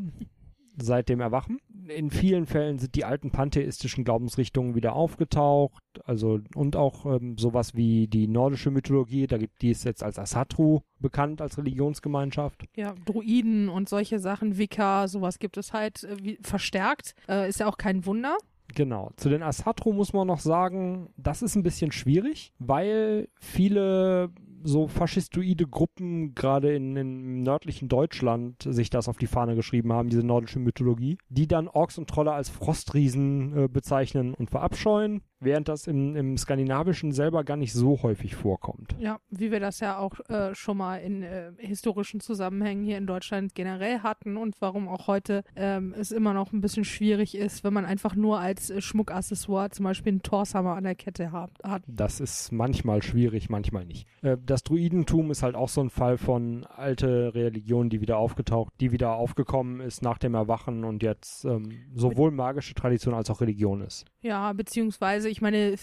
seit dem Erwachen. In vielen Fällen sind die alten pantheistischen Glaubensrichtungen wieder aufgetaucht, also und auch ähm, sowas wie die nordische Mythologie, da gibt die es jetzt als Asatru bekannt als Religionsgemeinschaft. Ja, Druiden und solche Sachen, Wicca, sowas gibt es halt äh, wie, verstärkt, äh, ist ja auch kein Wunder. Genau. Zu den Asatru muss man noch sagen, das ist ein bisschen schwierig, weil viele so faschistoide Gruppen gerade in, in nördlichen Deutschland sich das auf die Fahne geschrieben haben, diese nordische Mythologie, die dann Orks und Trolle als Frostriesen äh, bezeichnen und verabscheuen während das im, im Skandinavischen selber gar nicht so häufig vorkommt. Ja, wie wir das ja auch äh, schon mal in äh, historischen Zusammenhängen hier in Deutschland generell hatten und warum auch heute ähm, es immer noch ein bisschen schwierig ist, wenn man einfach nur als äh, Schmuckaccessoire zum Beispiel einen Torshammer an der Kette hat. Das ist manchmal schwierig, manchmal nicht. Äh, das Druidentum ist halt auch so ein Fall von alte Religion, die wieder aufgetaucht, die wieder aufgekommen ist nach dem Erwachen und jetzt ähm, sowohl magische Tradition als auch Religion ist. Ja, beziehungsweise, ich meine,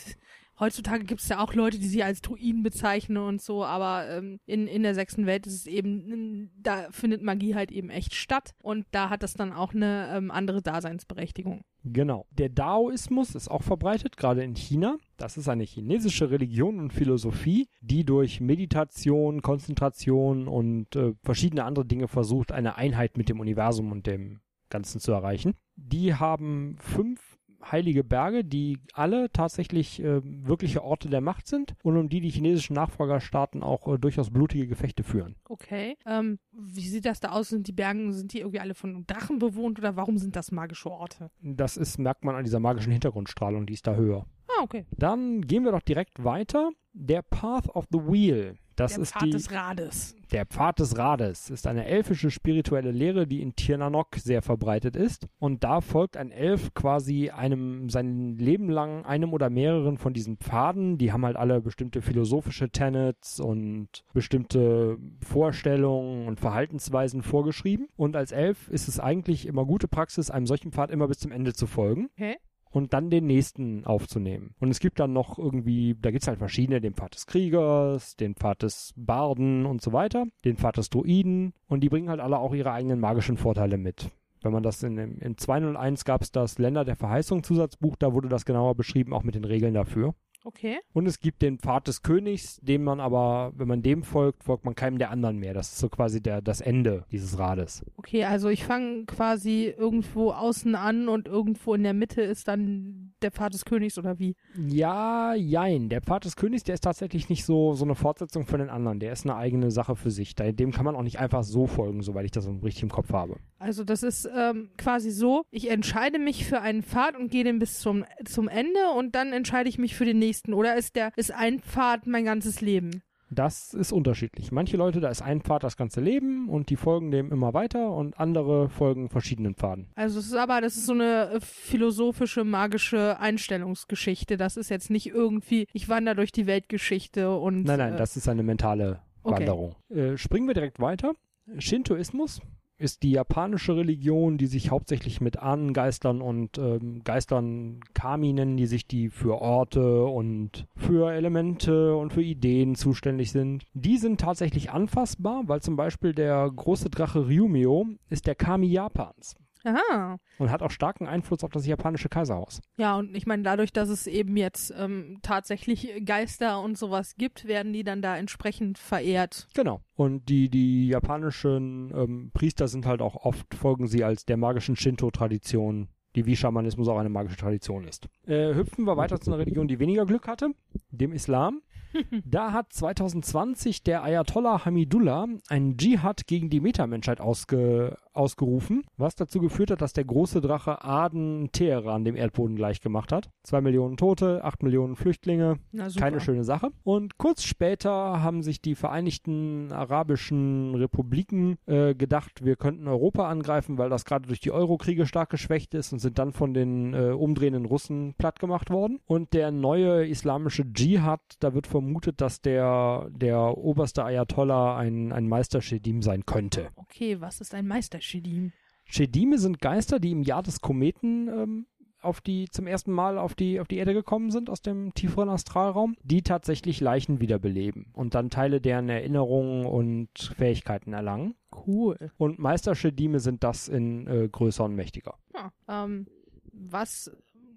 heutzutage gibt es ja auch Leute, die sie als Druiden bezeichnen und so, aber ähm, in, in der sechsten Welt ist es eben, da findet Magie halt eben echt statt und da hat das dann auch eine ähm, andere Daseinsberechtigung. Genau. Der Daoismus ist auch verbreitet, gerade in China. Das ist eine chinesische Religion und Philosophie, die durch Meditation, Konzentration und äh, verschiedene andere Dinge versucht, eine Einheit mit dem Universum und dem Ganzen zu erreichen. Die haben fünf heilige Berge, die alle tatsächlich äh, wirkliche Orte der Macht sind und um die die chinesischen Nachfolgerstaaten auch äh, durchaus blutige Gefechte führen. Okay. Ähm, wie sieht das da aus? Sind die Berge, sind die irgendwie alle von Drachen bewohnt oder warum sind das magische Orte? Das ist, merkt man an dieser magischen Hintergrundstrahlung, die ist da höher. Ah, okay. Dann gehen wir doch direkt weiter. Der Path of the Wheel das der ist Pfad die, des Rades. Der Pfad des Rades ist eine elfische spirituelle Lehre, die in Tirnanok sehr verbreitet ist. Und da folgt ein Elf quasi einem sein Leben lang einem oder mehreren von diesen Pfaden. Die haben halt alle bestimmte philosophische Tenets und bestimmte Vorstellungen und Verhaltensweisen vorgeschrieben. Und als Elf ist es eigentlich immer gute Praxis, einem solchen Pfad immer bis zum Ende zu folgen. Okay und dann den nächsten aufzunehmen. Und es gibt dann noch irgendwie, da gibt es halt verschiedene, den Pfad des Kriegers, den Pfad des Barden und so weiter, den Pfad des Druiden und die bringen halt alle auch ihre eigenen magischen Vorteile mit. Wenn man das in, in 201 gab es das Länder der Verheißung Zusatzbuch, da wurde das genauer beschrieben, auch mit den Regeln dafür. Okay. Und es gibt den Pfad des Königs, dem man aber, wenn man dem folgt, folgt man keinem der anderen mehr. Das ist so quasi der, das Ende dieses Rades. Okay, also ich fange quasi irgendwo außen an und irgendwo in der Mitte ist dann der Pfad des Königs oder wie? Ja, jein. Der Pfad des Königs, der ist tatsächlich nicht so, so eine Fortsetzung von den anderen. Der ist eine eigene Sache für sich. Dem kann man auch nicht einfach so folgen, soweit ich das richtig im Kopf habe. Also das ist ähm, quasi so, ich entscheide mich für einen Pfad und gehe den bis zum, zum Ende und dann entscheide ich mich für den nächsten nächsten? Oder ist der, ist ein Pfad mein ganzes Leben? Das ist unterschiedlich. Manche Leute, da ist ein Pfad das ganze Leben und die folgen dem immer weiter und andere folgen verschiedenen Pfaden. Also es ist aber, das ist so eine äh, philosophische, magische Einstellungsgeschichte. Das ist jetzt nicht irgendwie, ich wandere durch die Weltgeschichte und. Nein, nein, äh, das ist eine mentale Wanderung. Okay. Äh, springen wir direkt weiter. Shintoismus ist die japanische Religion, die sich hauptsächlich mit Ahnengeistern und ähm, Geistern Kami nennen, die sich die für Orte und für Elemente und für Ideen zuständig sind. Die sind tatsächlich anfassbar, weil zum Beispiel der große Drache Ryumio ist der Kami Japans. Aha. Und hat auch starken Einfluss auf das japanische Kaiserhaus. Ja, und ich meine, dadurch, dass es eben jetzt ähm, tatsächlich Geister und sowas gibt, werden die dann da entsprechend verehrt. Genau. Und die, die japanischen ähm, Priester sind halt auch oft, folgen sie als der magischen Shinto-Tradition, die wie Schamanismus auch eine magische Tradition ist. Äh, hüpfen wir weiter zu einer Religion, die weniger Glück hatte, dem Islam. Da hat 2020 der Ayatollah Hamidullah einen Dschihad gegen die Metamenschheit ausge, ausgerufen, was dazu geführt hat, dass der große Drache Aden Teheran dem Erdboden gleichgemacht hat. Zwei Millionen Tote, acht Millionen Flüchtlinge, keine schöne Sache. Und kurz später haben sich die Vereinigten Arabischen Republiken äh, gedacht, wir könnten Europa angreifen, weil das gerade durch die Eurokriege stark geschwächt ist und sind dann von den äh, umdrehenden Russen platt gemacht worden. Und der neue islamische Dschihad, da wird vermutet, dass der, der oberste Ayatollah ein, ein Meister Shedim sein könnte. Okay, was ist ein Meisterschidim? Shedime sind Geister, die im Jahr des Kometen ähm, auf die zum ersten Mal auf die auf die Erde gekommen sind aus dem tieferen Astralraum, die tatsächlich Leichen wiederbeleben und dann Teile deren Erinnerungen und Fähigkeiten erlangen. Cool. Und Meisterschedime sind das in äh, größer und mächtiger. Ja, ähm, was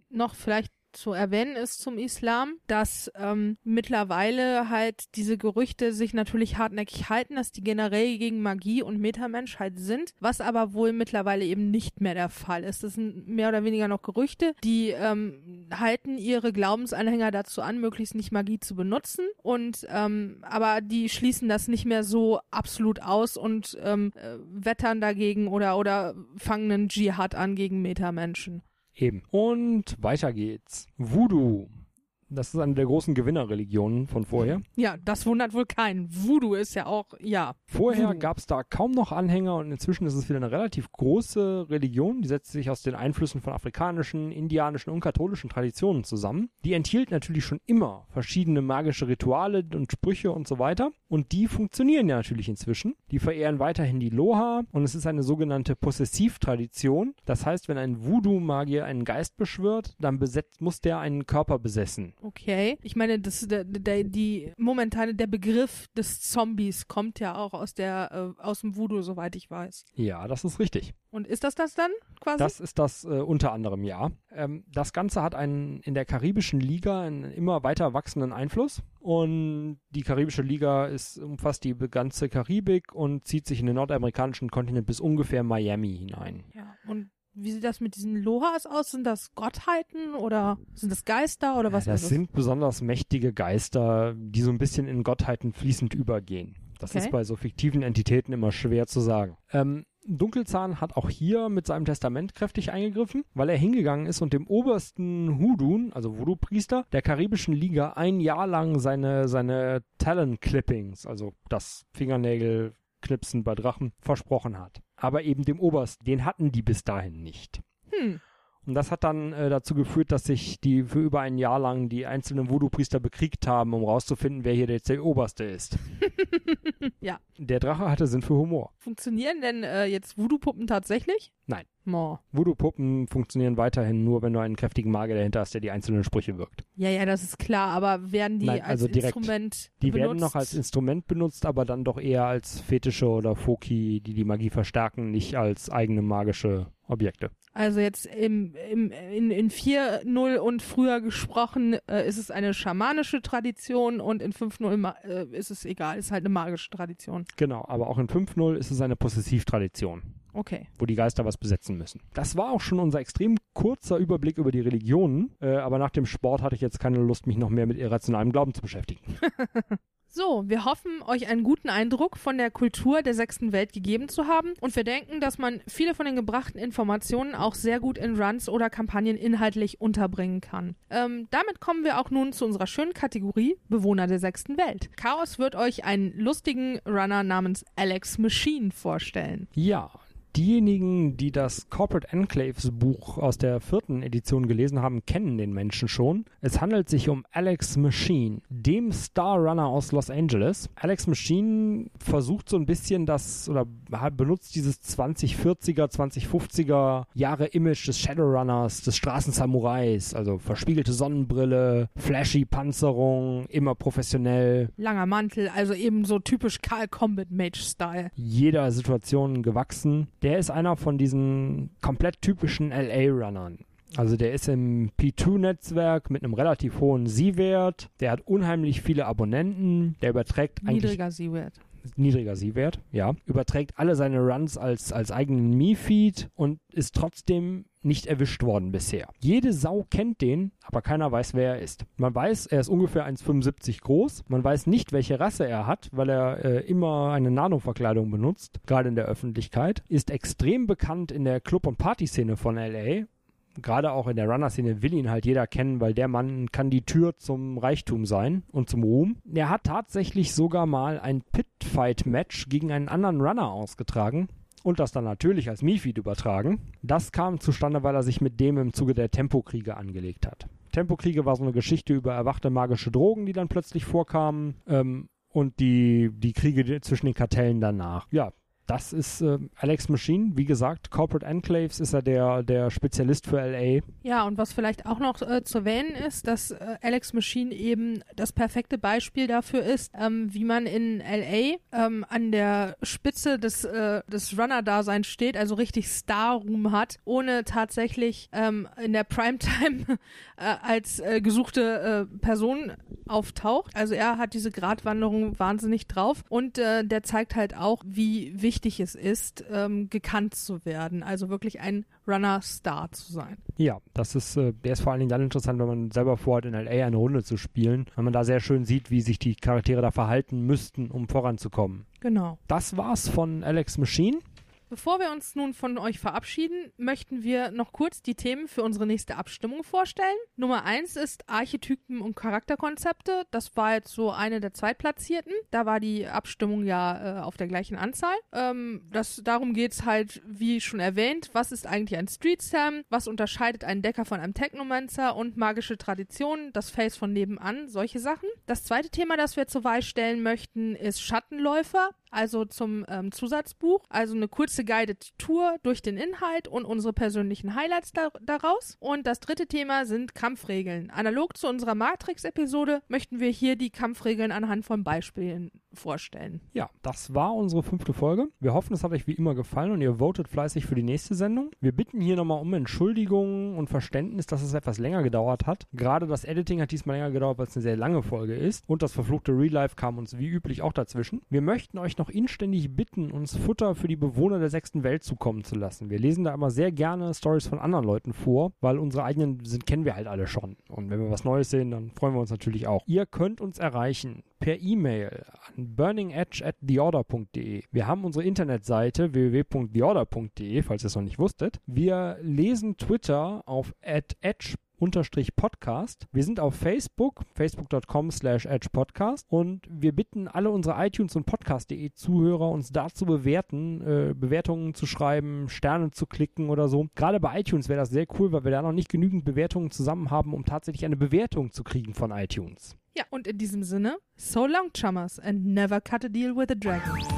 noch vielleicht zu erwähnen ist zum Islam, dass ähm, mittlerweile halt diese Gerüchte sich natürlich hartnäckig halten, dass die generell gegen Magie und Metamenschheit sind, was aber wohl mittlerweile eben nicht mehr der Fall ist. Das sind mehr oder weniger noch Gerüchte, die ähm, halten ihre Glaubensanhänger dazu an, möglichst nicht Magie zu benutzen und ähm, aber die schließen das nicht mehr so absolut aus und ähm, äh, wettern dagegen oder oder fangen einen Dschihad an gegen Metamenschen. Eben. Und weiter geht's. Voodoo. Das ist eine der großen Gewinnerreligionen von vorher. Ja, das wundert wohl keinen. Voodoo ist ja auch, ja. Vorher gab es da kaum noch Anhänger und inzwischen ist es wieder eine relativ große Religion. Die setzt sich aus den Einflüssen von afrikanischen, indianischen und katholischen Traditionen zusammen. Die enthielt natürlich schon immer verschiedene magische Rituale und Sprüche und so weiter. Und die funktionieren ja natürlich inzwischen. Die verehren weiterhin die Loha und es ist eine sogenannte Possessivtradition. Das heißt, wenn ein Voodoo-Magier einen Geist beschwört, dann besetzt, muss der einen Körper besessen. Okay. Ich meine, das, der, der, die momentane, der Begriff des Zombies kommt ja auch aus der, äh, aus dem Voodoo, soweit ich weiß. Ja, das ist richtig. Und ist das das dann quasi? Das ist das äh, unter anderem, ja. Ähm, das Ganze hat einen in der karibischen Liga einen immer weiter wachsenden Einfluss. Und die karibische Liga ist, umfasst die ganze Karibik und zieht sich in den nordamerikanischen Kontinent bis ungefähr Miami hinein. ja. Und wie sieht das mit diesen Lohas aus? Sind das Gottheiten oder sind das Geister oder was das ist sind besonders mächtige Geister, die so ein bisschen in Gottheiten fließend übergehen. Das Okay. ist bei so fiktiven Entitäten immer schwer zu sagen. Ähm, Dunkelzahn hat auch hier mit seinem Testament kräftig eingegriffen, weil er hingegangen ist und dem obersten Hudun, also Voodoo-Priester, der karibischen Liga ein Jahr lang seine, seine Talon-Clippings, also das Fingernägelknipsen bei Drachen, versprochen hat. Aber eben dem Obersten, den hatten die bis dahin nicht. Hm. Und das hat dann äh, dazu geführt, dass sich die für über ein Jahr lang die einzelnen Voodoo-Priester bekriegt haben, um rauszufinden, wer hier jetzt der Oberste ist. Ja. Der Drache hatte Sinn für Humor. Funktionieren denn äh, jetzt Voodoo-Puppen tatsächlich? Nein. Voodoo-Puppen funktionieren weiterhin nur, wenn du einen kräftigen Magier dahinter hast, der die einzelnen Sprüche wirkt. Ja, ja, das ist klar, aber werden die Nein, als also direkt. Instrument Die benutzt? werden noch als Instrument benutzt, aber dann doch eher als Fetische oder Foki, die die Magie verstärken, nicht als eigene magische Objekte. Also jetzt im, im, in, in 4.0 und früher gesprochen äh, ist es eine schamanische Tradition und in 5.0 ma- äh, ist es egal, ist halt eine magische Tradition. Genau, aber auch in 5.0 ist es eine Possessivtradition. Okay. wo die Geister was besetzen müssen. Das war auch schon unser extrem kurzer Überblick über die Religionen, äh, aber nach dem Sport hatte ich jetzt keine Lust, mich noch mehr mit irrationalem Glauben zu beschäftigen. So, wir hoffen, euch einen guten Eindruck von der Kultur der sechsten Welt gegeben zu haben und wir denken, dass man viele von den gebrachten Informationen auch sehr gut in Runs oder Kampagnen inhaltlich unterbringen kann. Ähm, damit kommen wir auch nun zu unserer schönen Kategorie Bewohner der sechsten Welt. Chaos wird euch einen lustigen Runner namens Alex Machine vorstellen. Ja, Diejenigen, die das Corporate Enclaves Buch aus der vierten Edition gelesen haben, kennen den Menschen schon. Es handelt sich um Alex Machine, dem Star Runner aus Los Angeles. Alex Machine versucht so ein bisschen das oder benutzt dieses 2040er, 2050er Jahre Image des Shadowrunners, des Straßensamurais, also verspiegelte Sonnenbrille, flashy Panzerung, immer professionell. Langer Mantel, also eben so typisch Karl Combat Mage Style. Jeder Situation gewachsen. Der ist einer von diesen komplett typischen LA-Runnern. Also der ist im P2-Netzwerk mit einem relativ hohen Sie-Wert. Der hat unheimlich viele Abonnenten. Der überträgt eigentlich... Niedriger Sie-Wert niedriger Sie-Wert, ja, überträgt alle seine Runs als, als eigenen Me-Feed und ist trotzdem nicht erwischt worden bisher. Jede Sau kennt den, aber keiner weiß, wer er ist. Man weiß, er ist ungefähr 1,75 groß. Man weiß nicht, welche Rasse er hat, weil er äh, immer eine Nano-Verkleidung benutzt, gerade in der Öffentlichkeit. Ist extrem bekannt in der Club- und Partyszene von LA gerade auch in der Runner-Szene will ihn halt jeder kennen, weil der Mann kann die Tür zum Reichtum sein und zum Ruhm. Er hat tatsächlich sogar mal ein Pit-Fight-Match gegen einen anderen Runner ausgetragen und das dann natürlich als Mifid übertragen. Das kam zustande, weil er sich mit dem im Zuge der Tempokriege angelegt hat. Tempokriege war so eine Geschichte über erwachte magische Drogen, die dann plötzlich vorkamen. Ähm, und die, die Kriege zwischen den Kartellen danach. Ja, das ist äh, Alex Machine. Wie gesagt, Corporate Enclaves ist er der, der Spezialist für LA. Ja, und was vielleicht auch noch äh, zu erwähnen ist, dass äh, Alex Machine eben das perfekte Beispiel dafür ist, ähm, wie man in LA ähm, an der Spitze des, äh, des Runner-Daseins steht, also richtig Star-Room hat, ohne tatsächlich ähm, in der Primetime äh, als äh, gesuchte Person auftaucht. Also er hat diese Gratwanderung wahnsinnig drauf und der zeigt halt auch, wie wichtig wichtig es ist, ähm, gekannt zu werden. Also wirklich ein Runner-Star zu sein. Ja, das ist, äh, der ist vor allen Dingen dann interessant, wenn man selber vorhat, in LA eine Runde zu spielen, weil man da sehr schön sieht, wie sich die Charaktere da verhalten müssten, um voranzukommen. Genau. Das war's von Alex Machine. Bevor wir uns nun von euch verabschieden, möchten wir noch kurz die Themen für unsere nächste Abstimmung vorstellen. Nummer eins ist Archetypen und Charakterkonzepte. Das war jetzt so eine der Zweitplatzierten. Da war die Abstimmung ja äh, auf der gleichen Anzahl. Ähm, das, darum geht's halt, wie schon erwähnt, was ist eigentlich ein Street Sam? Was unterscheidet einen Decker von einem Technomancer und magische Traditionen, das Face von nebenan, solche Sachen. Das zweite Thema, das wir zur Wahl stellen möchten, ist Schattenläufer also zum ähm, Zusatzbuch, also eine kurze Guided Tour durch den Inhalt und unsere persönlichen Highlights da daraus. Und das dritte Thema sind Kampfregeln. Analog zu unserer Matrix-Episode möchten wir hier die Kampfregeln anhand von Beispielen vorstellen. Ja, das war unsere fünfte Folge. Wir hoffen, es hat euch wie immer gefallen und ihr votet fleißig für die nächste Sendung. Wir bitten hier nochmal um Entschuldigung und Verständnis, dass es etwas länger gedauert hat. Gerade das Editing hat diesmal länger gedauert, weil es eine sehr lange Folge ist. Und das verfluchte Real Life kam uns wie üblich auch dazwischen. Wir möchten euch noch inständig bitten, uns Futter für die Bewohner der sechsten Welt zukommen zu lassen. Wir lesen da immer sehr gerne Stories von anderen Leuten vor, weil unsere eigenen sind, kennen wir halt alle schon. Und wenn wir was Neues sehen, dann freuen wir uns natürlich auch. Ihr könnt uns erreichen per E-Mail an burningedge at theorder.de. Wir haben unsere Internetseite www.theorder.de, falls ihr es noch nicht wusstet. Wir lesen Twitter auf at edge unterstrich Podcast. Wir sind auf Facebook, facebook.com slash edgepodcast und wir bitten alle unsere iTunes und Podcast.de Zuhörer uns da zu bewerten, äh, Bewertungen zu schreiben, Sterne zu klicken oder so. Gerade bei iTunes wäre das sehr cool, weil wir da noch nicht genügend Bewertungen zusammen haben, um tatsächlich eine Bewertung zu kriegen von iTunes. Ja, und in diesem Sinne, so long, Chummers, and never cut a deal with a dragon.